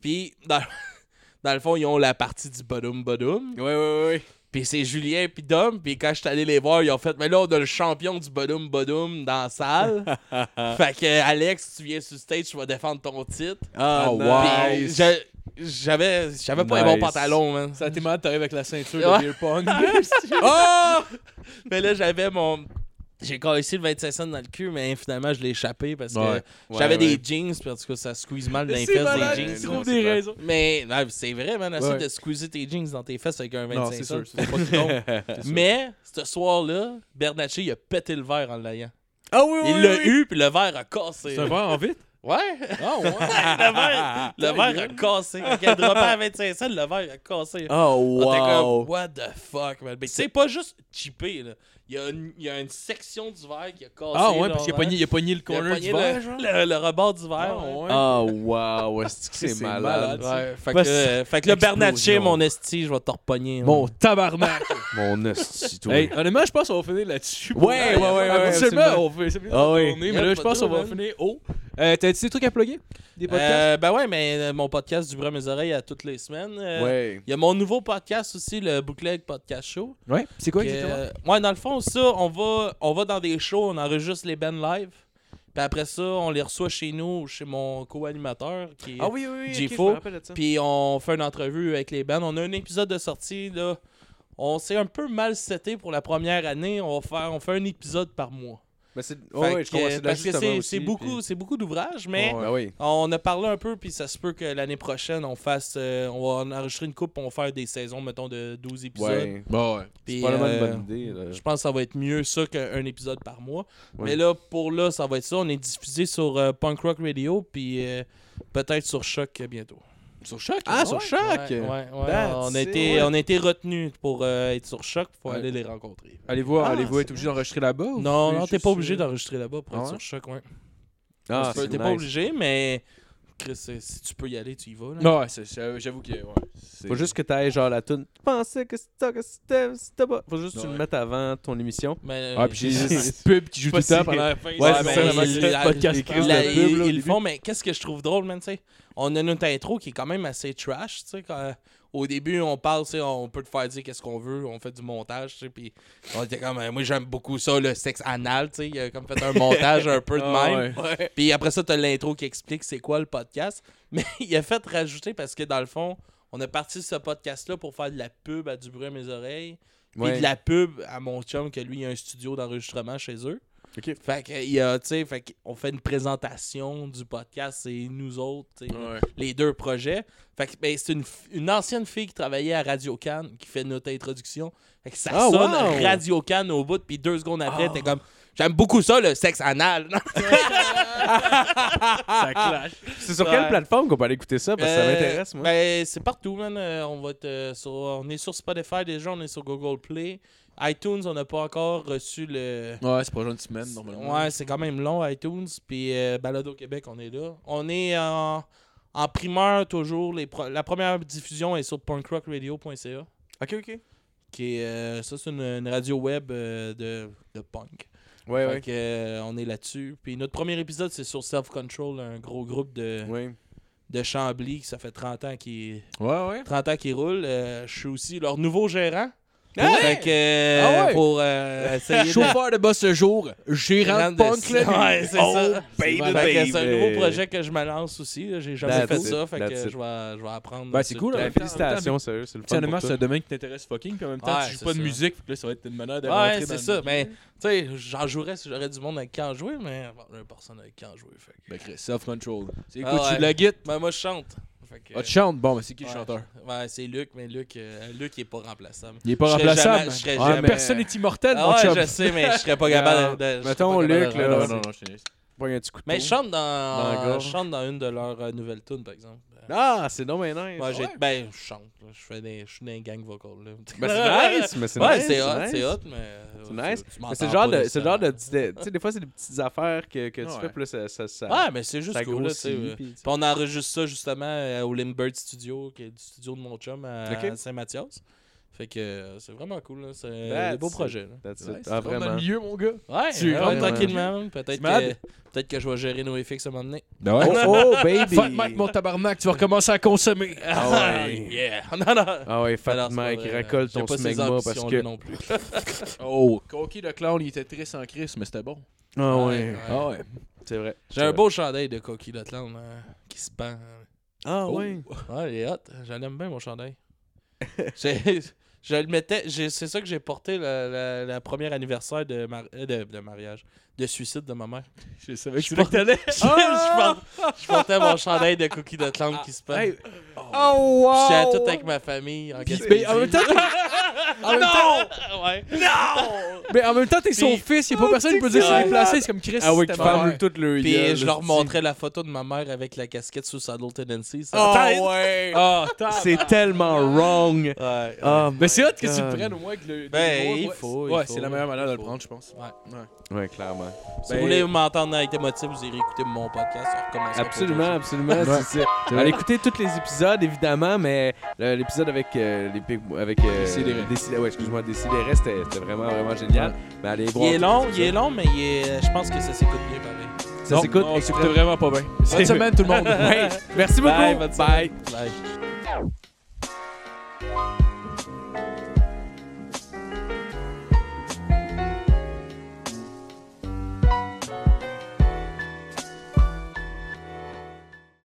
Puis, dans, [LAUGHS] dans le fond, ils ont la partie du Bodum Bodum. Ouais, ouais, ouais. Puis c'est Julien puis Dom. Puis quand je suis allé les voir, ils ont fait Mais là, on a le champion du Bodum Bodum dans la salle. [LAUGHS] fait que, Alex, tu viens sur stage, tu vas défendre ton titre. Ah, Oh, Puis nice. je- j'avais j'avais pas les bons pantalons, man. Ça a été mal, t'arrives avec la ceinture de beer pong. [LAUGHS] [LAUGHS] Oh! Mais là, j'avais mon. J'ai ici le 25 cents dans le cul, mais finalement, je l'ai échappé parce que Ouais. j'avais Ouais, des ouais. jeans, puis en tout cas, ça squeeze mal dans les C'est fesses malade, des jeans. non, trouves c'est des pas- raisons. Mais c'est vrai, man. Ouais. de squeezer tes jeans dans tes fesses avec un 25 Non, c'est cents. vas pas. [LAUGHS] Mais, ce soir-là, Bernatchez, il a pété le verre en l'ayant. Ah oui, oui, Il oui, l'a oui. eu, puis le verre a cassé. C'est un verre en vite? Ouais! Ah ouais. [LAUGHS] le verre, le verre a cassé. Quand il a droppé à 25 cents, le verre a cassé. Oh, wow. comme, what the fuck, man. C'est pas juste cheapé, là. Il y, a une, il y a une section du verre qui a cassé. Ah ouais, là, parce qu'il a ouais. pogné, il a pogné le corner du verre, genre. le, le, le rebord du verre. Ah ouais. ouais. Oh, wow. Est-ce que [LAUGHS] c'est C'est malade? malade. Ouais, fait, Parce- que, euh, fait que Explosion. Bernatchez, mon esti, je vais te repogner. hein. Mon tabarnak. [LAUGHS] Mon hostie, toi. hey, honnêtement, je pense qu'on va finir là-dessus. Ouais, ouais, ouais, ouais, Habituellement, absolument. on fait c'est bien Ah tourner, Y mais là, pas je pense qu'on va finir haut. Euh, T'as-tu des trucs à plugger? Des podcasts? Euh, ben ouais, mais euh, mon podcast du bras mes oreilles à toutes les semaines. Euh, Ouais. Il y a mon nouveau podcast aussi, le Bootleg Podcast Show. ouais. C'est quoi Que, exactement? euh, ouais, dans le fond, ça, on va, on va dans des shows, on enregistre les bands live. Puis après ça, on les reçoit chez nous, chez mon co-animateur. Qui est- Ah oui, oui, G-Fo. Puis on fait une entrevue avec les bands. On a un épisode de sortie, là. On s'est un peu mal seté pour la première année. On va faire, on fait un épisode par mois. Mais c'est. Ouais, je que- c'est beaucoup, puis- beaucoup d'ouvrages, mais oui. on a parlé un peu, puis ça se peut que l'année prochaine, on fasse. euh, on va en enregistrer une coupe, on va faire des saisons, mettons, de 12 épisodes. Ouais. Bon, ouais. C'est probablement euh, une bonne idée. là. Je pense que ça va être mieux ça qu'un épisode par mois. Ouais. Mais là, pour là, ça va être ça. On est diffusé sur euh, Punk Rock Radio, puis euh, peut-être sur Choc bientôt. Sur Choc? Ah, ouais. sur Choc! Ouais, ouais, On a été, ouais. on a été retenus pour euh, être sur Choc. Faut Ouais. aller les rencontrer. Allez-vous, Ah, allez-vous c'est être obligé d'enregistrer là-bas? ou Non, non, t'es pas obligé d'enregistrer là-bas pour ah être sur Choc, ouais. Ah, T'es pas obligé, mais Chris, euh, si tu peux y aller, tu y vas. Là. Ouais, c'est- c'est- j'avoue que. Ouais, c'est- Faut juste que t'ailles genre la tune. Tu pensais que c'était que c'était c'était pas. Faut juste que tu Ouais. le mettes avant ton émission. Mais, Ah, puis j'ai euh, des petites pubs qui jouent tout le temps pendant la fin. Ouais, Ouais, c'est mais ça, podcast pub, ils- le font, mais qu'est-ce que je trouve drôle, man, tu sais? On a notre intro qui est quand même assez trash, tu sais. quand- Au début, on parle, on peut te faire dire qu'est-ce qu'on veut, on fait du montage, puis on était comme, euh, moi j'aime beaucoup ça, le sexe anal, tu sais, il a comme fait un [LAUGHS] montage un peu de Ah, même. Puis après ça, t'as l'intro qui explique c'est quoi le podcast. [LAUGHS] Mais il a fait rajouter parce que dans le fond, on a parti ce podcast-là pour faire de la pub à du bruit à mes oreilles. Puis Ouais. de la pub à mon chum, que lui, il a un studio d'enregistrement chez eux. Ok. Fait que, y a, sais, fait une présentation du podcast, c'est nous autres, Ouais. les deux projets. Fait que, ben, c'est une, ancienne fille qui travaillait à Radio Cannes qui fait notre introduction. Fait que ça Ah, sonne wow! Radio Cannes au bout, puis deux secondes après, Ah. t'es comme, j'aime beaucoup ça, le sexe anal. [LAUGHS] Ça [LAUGHS] clash. C'est sur Ouais. quelle plateforme qu'on peut aller écouter ça? Parce que ça Euh, m'intéresse, moi. Ben, c'est partout, man. Euh, on, va être, euh, sur, on est sur Spotify déjà, on est sur Google Play. iTunes, on n'a pas encore reçu le. Ouais, c'est pas une semaine, normalement. Ouais, c'est quand même long, iTunes. Puis euh, Balado Québec, on est là. On est en, en primeur toujours. Les pro- la première diffusion est sur punkrockradio.ca. Ok, ok. Qui est, euh, ça, c'est une, une radio web euh, de, de punk. Ouais, Fait ouais. que, euh, on est là-dessus. Puis notre premier épisode, c'est sur Self Control, un gros groupe de, Ouais. de Chambly qui ça fait 30 ans qui Ouais, ouais. 30 ans qu'ils roulent. Euh, je suis aussi leur nouveau gérant. Ah ouais? Fait que, euh, Ah ouais? pour euh, essayer de... Chauffeur de boss ce jour, gérant de de- punk, là. Ouais, c'est Oh, ça. baby, Fait que baby. c'est un nouveau projet que je me lance aussi. J'ai jamais That's fait it, ça. Fait que that's it. je vais, je vais apprendre. Ben, c'est cool, le temps, félicitations, sérieux, c'est le fun. Pour c'est un domaine qui t'intéresse fucking, puis en même temps, Ouais, tu joues pas de ça. musique, fait que là, ça va être une manière de Ouais, rentrer c'est ça. le Mais, tu sais, j'en jouerais si j'aurais du monde avec qui en jouer, mais bon, personne avec qui en jouer. Fait que- Ben, self-control. C'est Ah écoute, tu de la guitare. Ben, moi, je chante. Fait que, Ah, tu chantes? Bon, mais c'est qui le ouais. chanteur? Ouais, c'est Luc, mais Luc, euh, Luc, il est pas remplaçable. Il est pas Je serais remplaçable? jamais- je serais Ouais, jamais- Personne n'est immortel, Ah mon ouais, chum. je sais, mais je serais pas [LAUGHS] capable de. je serais Mettons, pas capable Luc, de- là, non, non, non, je laisse. Pas un petit couteau. Mais je chante dans, Dans la gorge. je chante dans une de leurs euh, nouvelles tunes, par exemple. Ah, c'est non, mais nice. Moi, j'ai, ouais? ben, je chante. là. Je fais des, je suis dans un gang vocal. Là. Ben, c'est nice, mais c'est ouais, nice. c'est hot, nice. c'est hot, mais. C'est euh, nice. tu- tu Mais m'entends c'est le genre pas de, c'est le genre de, tu sais, des fois, c'est des petites affaires que, que tu Ouais. fais, puis là, ça, ça, ça, Ouais, mais c'est juste ça cool, là, tu sais. grossit, euh. puis- Puis on enregistre ça justement euh, au Limbird Studio, qui est du studio de mon chum à Ok. Saint-Mathias. Fait que euh, c'est vraiment cool. C'est un That's beau it. projet. là. That's it. Ah, vraiment vraiment. dans le lieu, mon gars. Ouais, Tu ouais, rentres tranquillement. Peut-être que, peut que je vais gérer nos FX à un moment donné. Ben Oh, oh, baby! Fat Mike, mon tabarnak, tu vas recommencer à consommer. Ah ouais. [LAUGHS] yeah! Non, non! Ah ouais, Fat Mike, vrai. récolte ton smegma parce que. non plus. [LAUGHS] Oh, Cocky le clown, il était triste en crise, mais c'était bon. Ah ouais, Ouais. Ah ouais. c'est vrai. J'ai un beau chandail de Coquille de Clown euh, qui se pend. Ah Oh. ouais. Ouais, il est hot. J'en aime bien mon chandail. [LAUGHS] Je le mettais. C'est ça que j'ai porté le, le- le premier anniversaire de, mar- euh, de, de mariage. De suicide de ma mère. Je savais que Je que t'allais. [LAUGHS] je, portais mon chandail de Cookie de Clown qui se pend. Hey, Oh Puis J'étais wow! tout avec ma famille en Puis- Gaspésie. mais en même temps, en même temps, ouais. mais en même temps, t'es son Puis- fils, il y a pas personne qui peut dire c'est déplacé, c'est comme Chris. Ah c'était qui mère. toute le Puis gueule, je leur montrais la photo de ma mère avec la casquette sous Saddle Tendency. Ça Oh ouais! Ah, C'est tellement wrong! Ouais, ouais. Ah, Mais c'est hot que tu le prennes au moins que le. Ben, il ouais, faut, Ouais, c'est la meilleure manière de le prendre, je pense. Ouais. Ouais. Ouais. Si Ben- vous voulez m'entendre avec émotif, vous irez écouter mon podcast. Absolument, absolument. Allez écouter tous les épisodes, évidemment, mais l'épisode avec euh, les avec euh, Décidéré. Ouais, excuse-moi, Décidéré, c'était c'était vraiment vraiment génial. Mais allez voir. Il est long, il est long, mais il est- je pense que ça s'écoute bien pareil. Ça Non, s'écoute. non, extrêmement- C'était vraiment pas bien. [LAUGHS] Bonne semaine, tout le monde. Ouais. Merci beaucoup. Bye. Bye.